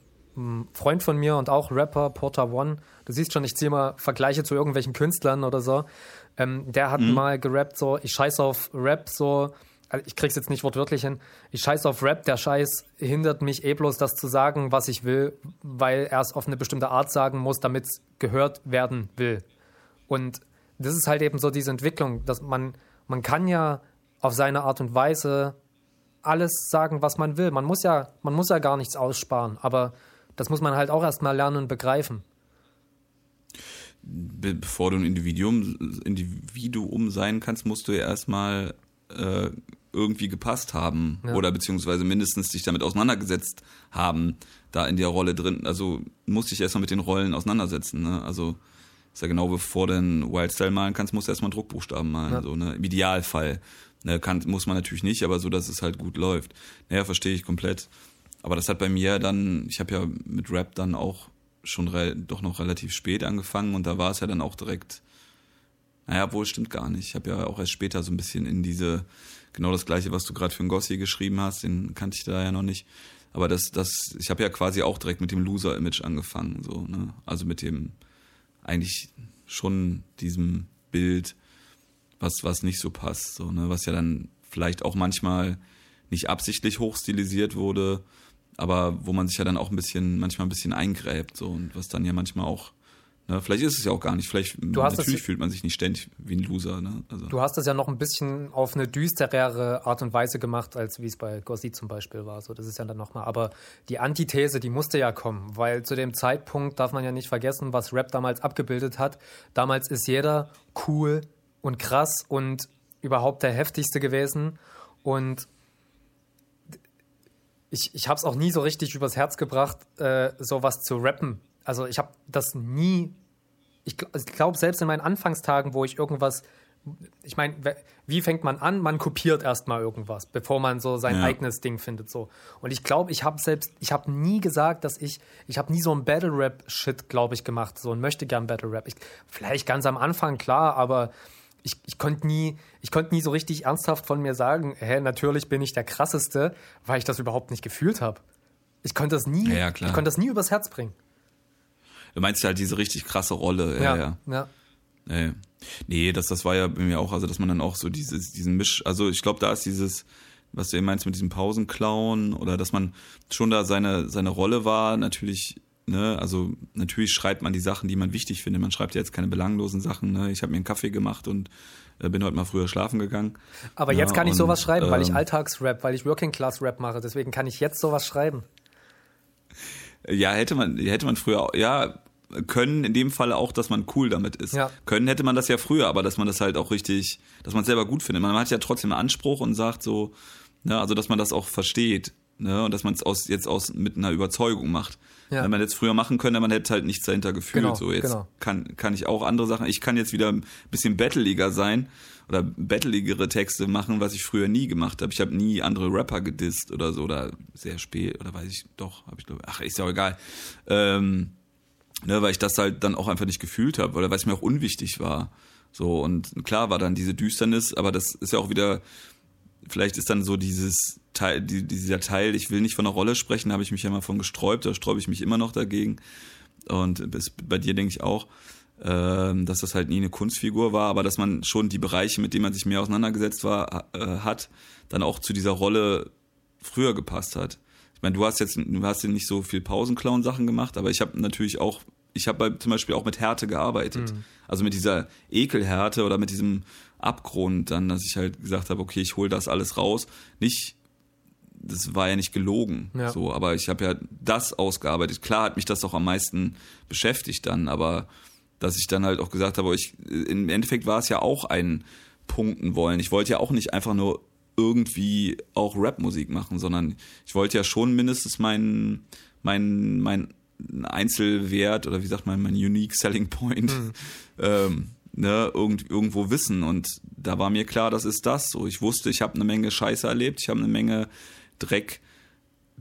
Freund von mir und auch Rapper, Porter One, du siehst schon, ich ziehe mal Vergleiche zu irgendwelchen Künstlern oder so. Ähm, der hat mhm. mal gerappt, so, ich scheiß auf Rap, so, also ich krieg's jetzt nicht wortwörtlich hin, ich scheiß auf Rap, der Scheiß hindert mich eh bloß, das zu sagen, was ich will, weil er es auf eine bestimmte Art sagen muss, damit es gehört werden will. Und das ist halt eben so diese Entwicklung, dass man man kann ja auf seine Art und Weise alles sagen, was man will. Man muss ja, man muss ja gar nichts aussparen, aber das muss man halt auch erstmal lernen und begreifen. Bevor du ein Individuum, Individuum sein kannst, musst du ja erstmal äh, irgendwie gepasst haben ja. oder beziehungsweise mindestens dich damit auseinandergesetzt haben, da in der Rolle drin. Also musst dich erstmal mit den Rollen auseinandersetzen. Ne? Also ist ja genau bevor du einen Wildstyle malen kannst, musst du erstmal Druckbuchstaben malen. Ja. So, ne? Im Idealfall. Ne, kann, muss man natürlich nicht, aber so, dass es halt gut läuft. Naja, verstehe ich komplett. Aber das hat bei mir dann, ich habe ja mit Rap dann auch schon doch noch relativ spät angefangen und da war es ja dann auch direkt, naja, wohl stimmt gar nicht. Ich habe ja auch erst später so ein bisschen in diese, genau das gleiche, was du gerade für einen Gossi geschrieben hast, den kannte ich da ja noch nicht. Aber das, das, ich habe ja quasi auch direkt mit dem Loser-Image angefangen, so, ne? Also mit dem, eigentlich schon diesem Bild, was, was nicht so passt, so, ne, was ja dann vielleicht auch manchmal nicht absichtlich hochstilisiert wurde, aber wo man sich ja dann auch ein bisschen, manchmal ein bisschen eingräbt, so, und was dann ja manchmal auch Ne, vielleicht ist es ja auch gar nicht. Vielleicht natürlich fühlt man sich nicht ständig wie ein Loser. Ne? Also. Du hast das ja noch ein bisschen auf eine düsterere Art und Weise gemacht, als wie es bei Gossi zum Beispiel war. So, das ist ja dann nochmal. Aber die Antithese, die musste ja kommen, weil zu dem Zeitpunkt darf man ja nicht vergessen, was Rap damals abgebildet hat. Damals ist jeder cool und krass und überhaupt der heftigste gewesen. Und ich, ich habe es auch nie so richtig übers Herz gebracht, äh, sowas zu rappen also ich habe das nie, ich, ich glaube selbst in meinen Anfangstagen, wo ich irgendwas, ich meine, wie fängt man an? Man kopiert erstmal irgendwas, bevor man so sein ja. eigenes Ding findet. So. Und ich glaube, ich habe selbst, ich habe nie gesagt, dass ich, ich habe nie so ein Battle Rap Shit, glaube ich, gemacht, so ein möchte gern Battle Rap. Ich, vielleicht ganz am Anfang klar, aber ich, ich konnte nie, ich konnte nie so richtig ernsthaft von mir sagen, hä, natürlich bin ich der krasseste, weil ich das überhaupt nicht gefühlt habe. Ich konnte das nie, ja, ich konnte das nie übers Herz bringen. Du meinst halt diese richtig krasse Rolle. Ja, ja. ja. ja. Nee, das, das war ja bei mir auch, also dass man dann auch so dieses, diesen Misch, also ich glaube, da ist dieses, was du eben meinst mit diesem Pausenclown oder dass man schon da seine, seine Rolle war, natürlich, ne, also natürlich schreibt man die Sachen, die man wichtig findet. Man schreibt ja jetzt keine belanglosen Sachen, ne? Ich habe mir einen Kaffee gemacht und äh, bin heute mal früher schlafen gegangen. Aber ja, jetzt kann ich und, sowas schreiben, weil ich ähm, Alltagsrap, weil ich Working Class Rap mache, deswegen kann ich jetzt sowas schreiben. Ja, hätte man, hätte man früher, ja, können in dem Fall auch, dass man cool damit ist. Ja. Können hätte man das ja früher, aber dass man das halt auch richtig, dass man es selber gut findet. Man hat ja trotzdem einen Anspruch und sagt so, ne, also dass man das auch versteht, ne, und dass man es aus, jetzt aus mit einer Überzeugung macht. Ja. Wenn man jetzt früher machen könnte, man hätte halt nichts dahinter gefühlt. Genau, so jetzt genau. kann, kann ich auch andere Sachen. Ich kann jetzt wieder ein bisschen battleiger sein oder battleigere Texte machen, was ich früher nie gemacht habe. Ich habe nie andere Rapper gedisst oder so oder sehr spät oder weiß ich doch, habe ich glaube. Ach, ist ja auch egal. Ähm, ne, weil ich das halt dann auch einfach nicht gefühlt habe oder weil es mir auch unwichtig war. So und klar war dann diese Düsternis, aber das ist ja auch wieder vielleicht ist dann so dieses Teil, die, dieser Teil, ich will nicht von einer Rolle sprechen, habe ich mich ja mal von gesträubt, da sträube ich mich immer noch dagegen. Und bei dir denke ich auch, dass das halt nie eine Kunstfigur war, aber dass man schon die Bereiche, mit denen man sich mehr auseinandergesetzt war, äh, hat, dann auch zu dieser Rolle früher gepasst hat. Ich meine, du hast jetzt, du hast ja nicht so viel Pausenclown-Sachen gemacht, aber ich habe natürlich auch, ich habe zum Beispiel auch mit Härte gearbeitet. Mhm. Also mit dieser Ekelhärte oder mit diesem Abgrund dann, dass ich halt gesagt habe, okay, ich hole das alles raus. Nicht, das war ja nicht gelogen, ja. so, aber ich habe ja das ausgearbeitet. Klar hat mich das auch am meisten beschäftigt dann, aber dass ich dann halt auch gesagt habe, ich, im Endeffekt war es ja auch ein Punkten wollen. Ich wollte ja auch nicht einfach nur irgendwie auch Rapmusik machen, sondern ich wollte ja schon mindestens meinen mein, mein Einzelwert oder wie sagt man, mein Unique Selling Point mhm. ähm, ne, irgend, irgendwo wissen. Und da war mir klar, das ist das. So, ich wusste, ich habe eine Menge Scheiße erlebt, ich habe eine Menge Dreck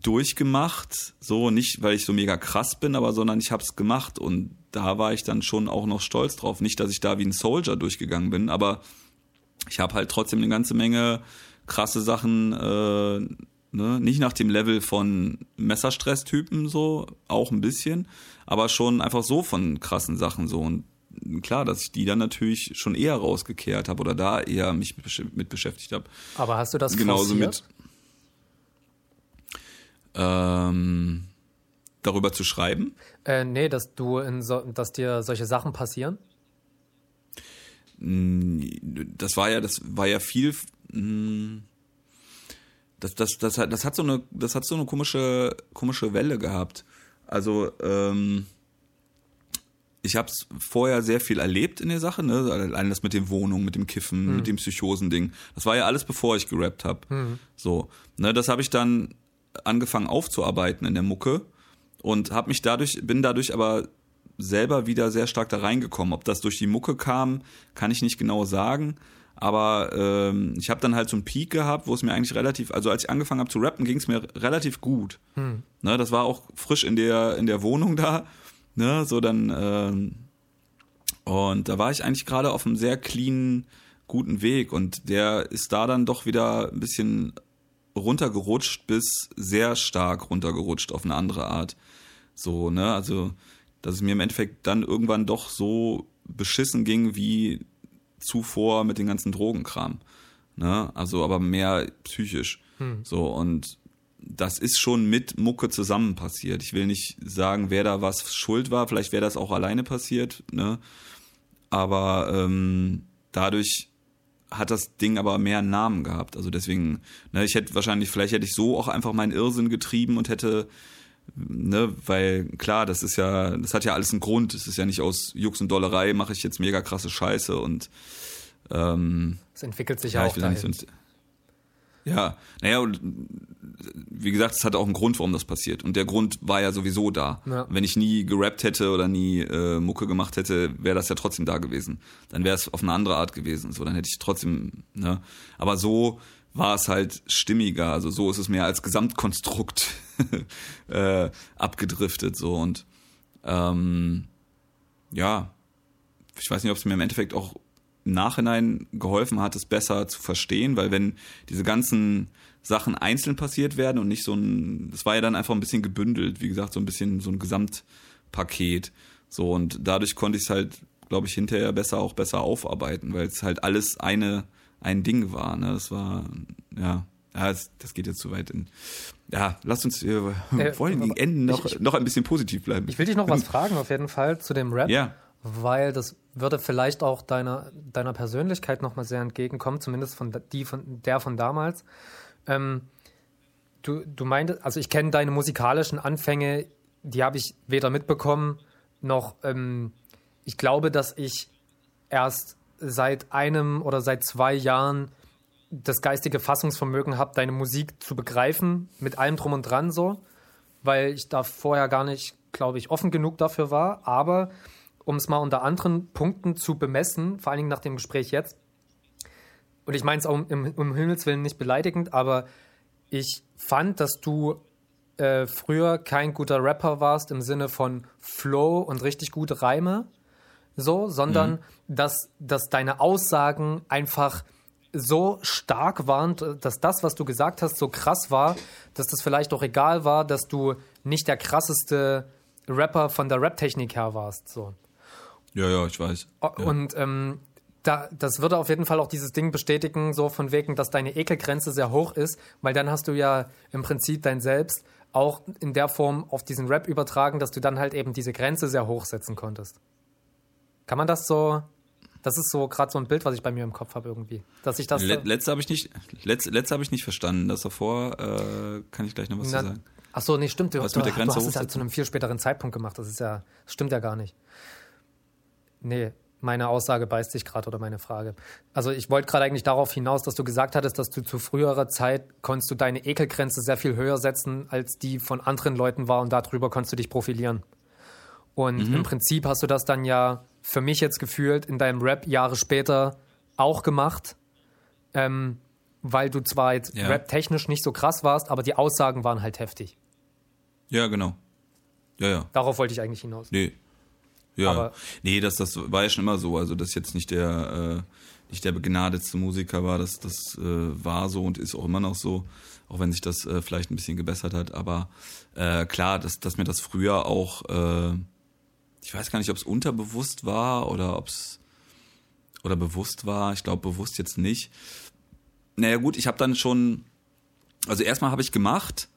durchgemacht. So, nicht, weil ich so mega krass bin, aber sondern ich habe es gemacht. Und da war ich dann schon auch noch stolz drauf. Nicht, dass ich da wie ein Soldier durchgegangen bin, aber ich habe halt trotzdem eine ganze Menge krasse Sachen, äh, ne? nicht nach dem Level von Messerstress-Typen so, auch ein bisschen, aber schon einfach so von krassen Sachen so. Und klar, dass ich die dann natürlich schon eher rausgekehrt habe oder da eher mich mit beschäftigt habe. Aber hast du das genauso forciert? mit ähm, darüber zu schreiben? Äh, nee, dass du in so, dass dir solche Sachen passieren? Das war ja, das war ja viel. Hm, das, das, das, hat, das hat so eine, das hat so eine komische, komische Welle gehabt. Also ähm, ich habe es vorher sehr viel erlebt in der Sache, ne? Allein das mit den Wohnungen, mit dem Kiffen, hm. mit dem Psychosending. Das war ja alles bevor ich gerappt habe. Hm. So, ne, das habe ich dann angefangen aufzuarbeiten in der Mucke und habe mich dadurch bin dadurch aber selber wieder sehr stark da reingekommen. Ob das durch die Mucke kam, kann ich nicht genau sagen. Aber ähm, ich habe dann halt so einen Peak gehabt, wo es mir eigentlich relativ, also als ich angefangen habe zu rappen, ging es mir relativ gut. Hm. Ne, das war auch frisch in der in der Wohnung da. Ne, so dann ähm, und da war ich eigentlich gerade auf einem sehr clean, guten Weg und der ist da dann doch wieder ein bisschen runtergerutscht bis sehr stark runtergerutscht auf eine andere Art. So, ne, also, dass es mir im Endeffekt dann irgendwann doch so beschissen ging wie zuvor mit den ganzen Drogenkram. Ne, also, aber mehr psychisch. Hm. So, und das ist schon mit Mucke zusammen passiert. Ich will nicht sagen, wer da was schuld war. Vielleicht wäre das auch alleine passiert, ne? Aber ähm, dadurch hat das Ding aber mehr Namen gehabt. Also deswegen, ne, ich hätte wahrscheinlich, vielleicht hätte ich so auch einfach meinen Irrsinn getrieben und hätte, ne, weil klar, das ist ja, das hat ja alles einen Grund. Es ist ja nicht aus Jux und Dollerei mache ich jetzt mega krasse Scheiße und ähm, es entwickelt sich ja auch dahin. Ja, naja, und wie gesagt, es hat auch einen Grund, warum das passiert. Und der Grund war ja sowieso da. Ja. Wenn ich nie gerappt hätte oder nie äh, Mucke gemacht hätte, wäre das ja trotzdem da gewesen. Dann wäre es auf eine andere Art gewesen. So, dann hätte ich trotzdem, ne? Aber so war es halt stimmiger. Also so ist es mehr als Gesamtkonstrukt äh, abgedriftet. So und ähm, ja, ich weiß nicht, ob es mir im Endeffekt auch im Nachhinein geholfen hat, es besser zu verstehen, weil wenn diese ganzen Sachen einzeln passiert werden und nicht so ein, das war ja dann einfach ein bisschen gebündelt, wie gesagt, so ein bisschen so ein Gesamtpaket. So und dadurch konnte ich es halt, glaube ich, hinterher besser auch besser aufarbeiten, weil es halt alles eine, ein Ding war. Ne? Das war, ja, ja, das, das geht jetzt zu weit in. Ja, lass uns äh, vor allem gegen Ende noch, ich, noch ein bisschen positiv bleiben. Ich will dich noch was fragen, auf jeden Fall, zu dem Rap. Ja. Weil das würde vielleicht auch deiner, deiner Persönlichkeit nochmal sehr entgegenkommen, zumindest von, die von der von damals. Ähm, du, du meintest, also ich kenne deine musikalischen Anfänge, die habe ich weder mitbekommen noch. Ähm, ich glaube, dass ich erst seit einem oder seit zwei Jahren das geistige Fassungsvermögen habe, deine Musik zu begreifen, mit allem drum und dran so, weil ich da vorher gar nicht, glaube ich, offen genug dafür war. Aber um es mal unter anderen Punkten zu bemessen, vor allen Dingen nach dem Gespräch jetzt, und ich meine es auch im, um Himmels Willen nicht beleidigend, aber ich fand, dass du äh, früher kein guter Rapper warst im Sinne von Flow und richtig gute Reime, so, sondern mhm. dass, dass deine Aussagen einfach so stark waren, dass das, was du gesagt hast, so krass war, dass das vielleicht auch egal war, dass du nicht der krasseste Rapper von der Rap-Technik her warst. So. Ja, ja, ich weiß. Ja. Und ähm, da, das würde auf jeden Fall auch dieses Ding bestätigen, so von wegen, dass deine Ekelgrenze sehr hoch ist, weil dann hast du ja im Prinzip dein Selbst auch in der Form auf diesen Rap übertragen, dass du dann halt eben diese Grenze sehr hoch setzen konntest. Kann man das so das ist so gerade so ein Bild, was ich bei mir im Kopf habe irgendwie. Dass ich das. Let, letzte habe ich nicht, letzte, letzte habe ich nicht verstanden. Das davor äh, kann ich gleich noch was Na, zu sagen. Ach so, nee, stimmt. Du, du, du hast es ja zu einem viel späteren Zeitpunkt gemacht. Das ist ja, das stimmt ja gar nicht. Nee, meine Aussage beißt sich gerade oder meine Frage. Also ich wollte gerade eigentlich darauf hinaus, dass du gesagt hattest, dass du zu früherer Zeit konntest du deine Ekelgrenze sehr viel höher setzen, als die von anderen Leuten war und darüber konntest du dich profilieren. Und mhm. im Prinzip hast du das dann ja für mich jetzt gefühlt in deinem Rap Jahre später auch gemacht, ähm, weil du zwar jetzt ja. rap-technisch nicht so krass warst, aber die Aussagen waren halt heftig. Ja, genau. Ja, ja. Darauf wollte ich eigentlich hinaus. Nee. Ja. Aber nee, das, das war ja schon immer so. Also, dass jetzt nicht der, äh, nicht der begnadetste Musiker war, das, das äh, war so und ist auch immer noch so, auch wenn sich das äh, vielleicht ein bisschen gebessert hat. Aber äh, klar, dass, dass mir das früher auch äh, ich weiß gar nicht, ob es unterbewusst war oder ob es oder bewusst war. Ich glaube bewusst jetzt nicht. Naja gut, ich habe dann schon, also erstmal habe ich gemacht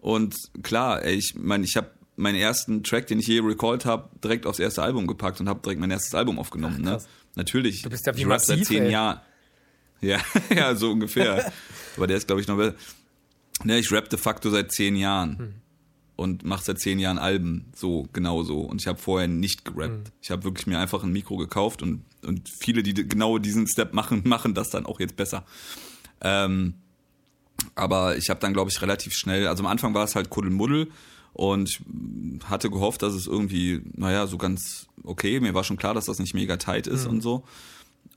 und klar, ey, ich meine, ich habe meinen ersten Track, den ich je recalled habe, direkt aufs erste Album gepackt und habe direkt mein erstes Album aufgenommen. Ach, ne? Natürlich. Du bist ja wie ich massiv, seit zehn ey. Jahren. Ja, ja, so ungefähr. Aber der ist, glaube ich, noch. Ne, ich rap de facto seit zehn Jahren. Hm und mache seit zehn Jahren Alben so genau so und ich habe vorher nicht gerappt. Mhm. Ich habe wirklich mir einfach ein Mikro gekauft und und viele, die genau diesen Step machen, machen das dann auch jetzt besser. Ähm, aber ich habe dann glaube ich relativ schnell, also am Anfang war es halt Kuddelmuddel und ich hatte gehofft, dass es irgendwie, naja, so ganz okay. Mir war schon klar, dass das nicht mega tight ist mhm. und so.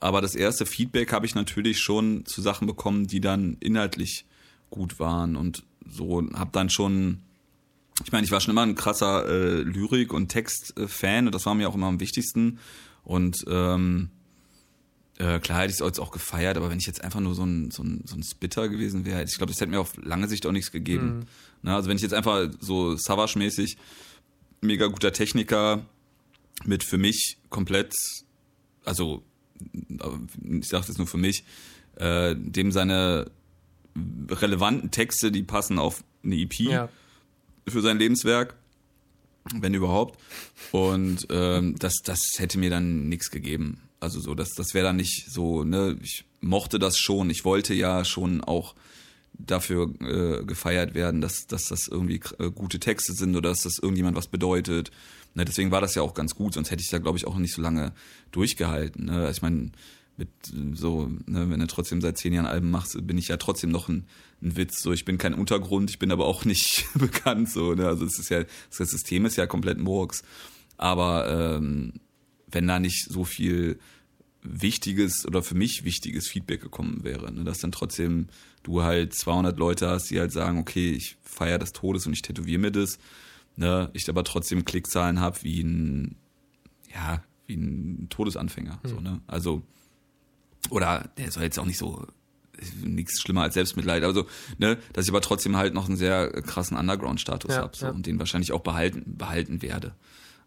Aber das erste Feedback habe ich natürlich schon zu Sachen bekommen, die dann inhaltlich gut waren und so habe dann schon ich meine, ich war schon immer ein krasser äh, Lyrik- und Text-Fan und das war mir auch immer am wichtigsten. Und ähm, äh, klar hätte ich es jetzt auch gefeiert, aber wenn ich jetzt einfach nur so ein, so ein, so ein Spitter gewesen wäre, ich glaube, das hätte mir auf lange Sicht auch nichts gegeben. Mhm. Na, also wenn ich jetzt einfach so Savage-mäßig mega guter Techniker mit für mich komplett, also ich sage das nur für mich, äh, dem seine relevanten Texte, die passen auf eine EP. Ja für sein Lebenswerk, wenn überhaupt. Und ähm, das, das hätte mir dann nichts gegeben. Also so, das, das wäre dann nicht so, ne, ich mochte das schon. Ich wollte ja schon auch dafür äh, gefeiert werden, dass, dass das irgendwie äh, gute Texte sind oder dass das irgendjemand was bedeutet. Ne, deswegen war das ja auch ganz gut, sonst hätte ich da, glaube ich, auch nicht so lange durchgehalten. Ne? Also ich meine, mit so, ne, wenn du trotzdem seit zehn Jahren Alben machst, bin ich ja trotzdem noch ein, ein Witz. So, ich bin kein Untergrund, ich bin aber auch nicht bekannt. So, ne? Also es ist ja, das System ist ja komplett Murks. Aber ähm, wenn da nicht so viel wichtiges oder für mich wichtiges Feedback gekommen wäre, ne? dass dann trotzdem du halt 200 Leute hast, die halt sagen, okay, ich feiere das Todes und ich tätowiere mir das, ne? ich aber trotzdem Klickzahlen habe wie ein, ja, wie ein Todesanfänger. Hm. So, ne? Also oder der soll jetzt auch nicht so nichts schlimmer als Selbstmitleid. Also, ne, dass ich aber trotzdem halt noch einen sehr krassen Underground-Status ja, habe so, ja. und den wahrscheinlich auch behalten, behalten werde.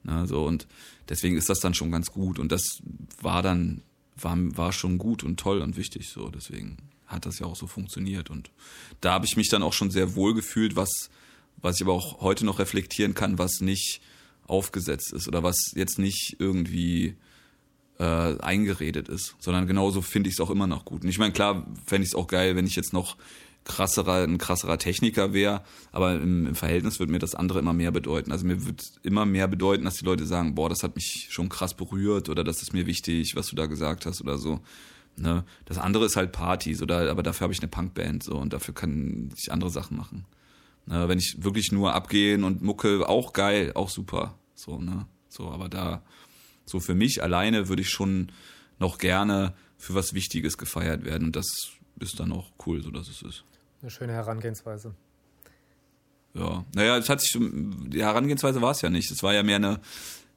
Ne, so, und deswegen ist das dann schon ganz gut. Und das war dann, war, war schon gut und toll und wichtig. So, deswegen hat das ja auch so funktioniert. Und da habe ich mich dann auch schon sehr wohl gefühlt, was, was ich aber auch heute noch reflektieren kann, was nicht aufgesetzt ist oder was jetzt nicht irgendwie äh, eingeredet ist, sondern genauso finde ich es auch immer noch gut. Und ich meine, klar fände ich es auch geil, wenn ich jetzt noch krasserer, ein krasserer Techniker wäre, aber im, im Verhältnis würde mir das andere immer mehr bedeuten. Also mir wird immer mehr bedeuten, dass die Leute sagen, boah, das hat mich schon krass berührt oder das ist mir wichtig, was du da gesagt hast oder so. Ne? Das andere ist halt Partys oder aber dafür habe ich eine Punkband so und dafür kann ich andere Sachen machen. Ne? Wenn ich wirklich nur abgehen und Mucke, auch geil, auch super. So, ne? So, aber da so für mich alleine würde ich schon noch gerne für was Wichtiges gefeiert werden. Und das ist dann auch cool, so dass es ist. Eine schöne Herangehensweise. Ja, naja, es hat sich, die Herangehensweise war es ja nicht. Es war ja mehr eine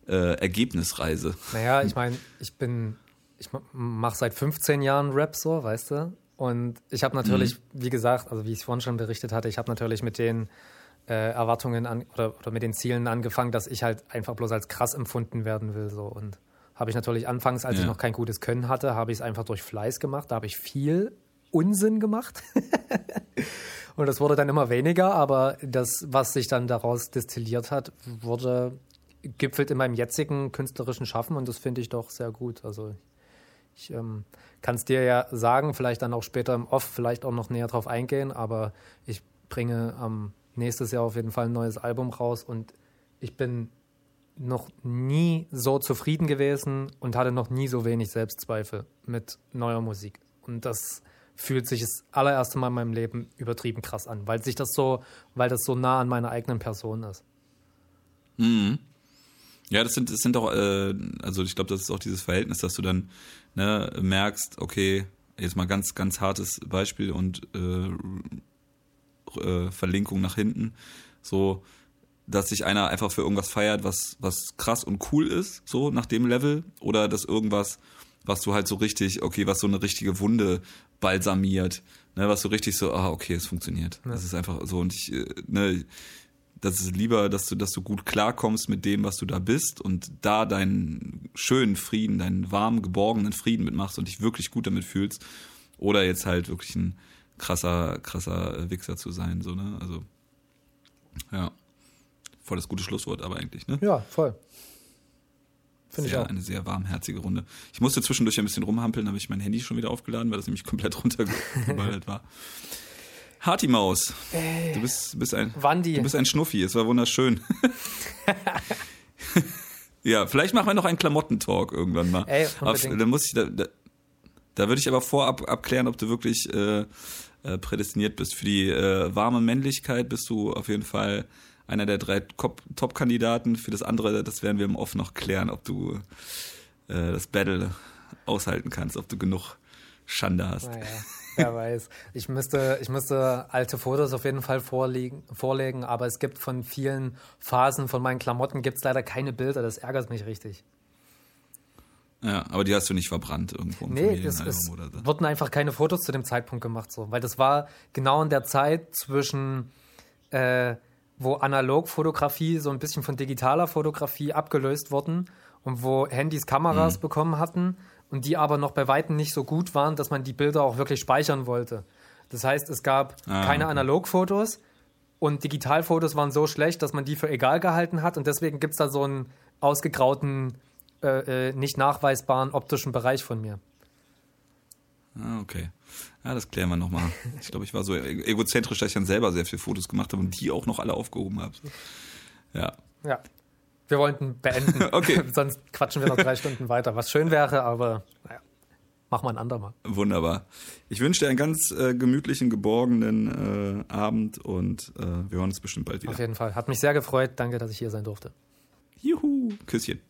äh, Ergebnisreise. Naja, ich meine, ich bin ich mache seit 15 Jahren Rap so, weißt du? Und ich habe natürlich, mhm. wie gesagt, also wie ich es vorhin schon berichtet hatte, ich habe natürlich mit den äh, Erwartungen an, oder, oder mit den Zielen angefangen, dass ich halt einfach bloß als krass empfunden werden will. So. Und habe ich natürlich anfangs, als ja. ich noch kein gutes Können hatte, habe ich es einfach durch Fleiß gemacht. Da habe ich viel Unsinn gemacht. und das wurde dann immer weniger, aber das, was sich dann daraus destilliert hat, wurde gipfelt in meinem jetzigen künstlerischen Schaffen und das finde ich doch sehr gut. Also ich ähm, kann es dir ja sagen, vielleicht dann auch später im Off, vielleicht auch noch näher drauf eingehen, aber ich bringe ähm, nächstes Jahr auf jeden Fall ein neues Album raus und ich bin noch nie so zufrieden gewesen und hatte noch nie so wenig Selbstzweifel mit neuer Musik. Und das fühlt sich das allererste Mal in meinem Leben übertrieben krass an, weil sich das so, weil das so nah an meiner eigenen Person ist. Mhm. Ja, das sind, das sind auch, äh, also ich glaube, das ist auch dieses Verhältnis, dass du dann ne, merkst, okay, jetzt mal ganz, ganz hartes Beispiel und äh, äh, Verlinkung nach hinten, so, dass sich einer einfach für irgendwas feiert, was, was krass und cool ist, so nach dem Level, oder dass irgendwas, was du halt so richtig, okay, was so eine richtige Wunde balsamiert, ne, was so richtig so, ah, okay, es funktioniert. Ja. Das ist einfach so und ich, äh, ne, das ist lieber, dass du, dass du gut klarkommst mit dem, was du da bist und da deinen schönen Frieden, deinen warmen, geborgenen Frieden mitmachst und dich wirklich gut damit fühlst. Oder jetzt halt wirklich ein krasser, krasser Wichser zu sein, so, ne? Also, ja. Voll das gute Schlusswort, aber eigentlich, ne? Ja, voll. Finde ich auch. Eine sehr warmherzige Runde. Ich musste zwischendurch ein bisschen rumhampeln, habe ich mein Handy schon wieder aufgeladen, weil das nämlich komplett runtergeballert war. Harty Maus. Du bist, bist ein Wandi. Du bist ein Schnuffi, es war wunderschön. ja, vielleicht machen wir noch einen Klamottentalk irgendwann mal. Ey, Auf, dann muss ich da, da, da würde ich aber vorab abklären, ob du wirklich äh, äh, prädestiniert bist für die äh, warme Männlichkeit. Bist du auf jeden Fall einer der drei Top-Kandidaten. Für das andere, das werden wir im Off noch klären, ob du äh, das Battle aushalten kannst, ob du genug Schande hast. Naja. Wer weiß. Ich müsste, ich müsste alte Fotos auf jeden Fall vorlegen, vorlegen, aber es gibt von vielen Phasen von meinen Klamotten gibt es leider keine Bilder. Das ärgert mich richtig. Ja, aber die hast du nicht verbrannt irgendwo im Nee, es, es oder so. wurden einfach keine Fotos zu dem Zeitpunkt gemacht, so, weil das war genau in der Zeit zwischen, äh, wo Analogfotografie so ein bisschen von digitaler Fotografie abgelöst wurden und wo Handys Kameras mhm. bekommen hatten und die aber noch bei Weitem nicht so gut waren, dass man die Bilder auch wirklich speichern wollte. Das heißt, es gab ah, keine okay. Analogfotos und Digitalfotos waren so schlecht, dass man die für egal gehalten hat und deswegen gibt es da so einen ausgegrauten, äh, äh, nicht nachweisbaren optischen Bereich von mir. Ah, okay. Ja, das klären wir nochmal. Ich glaube, ich war so e-, egozentrisch, dass ich dann selber sehr viele Fotos gemacht habe und die auch noch alle aufgehoben habe. Ja. Ja, wir wollten beenden. okay. Sonst quatschen wir noch drei Stunden weiter, was schön wäre, aber naja. Machen wir ein andermal. Wunderbar. Ich wünsche dir einen ganz äh, gemütlichen, geborgenen äh, Abend und äh, wir hören uns bestimmt bald wieder. Auf jeden Fall. Hat mich sehr gefreut. Danke, dass ich hier sein durfte. Juhu. Küsschen.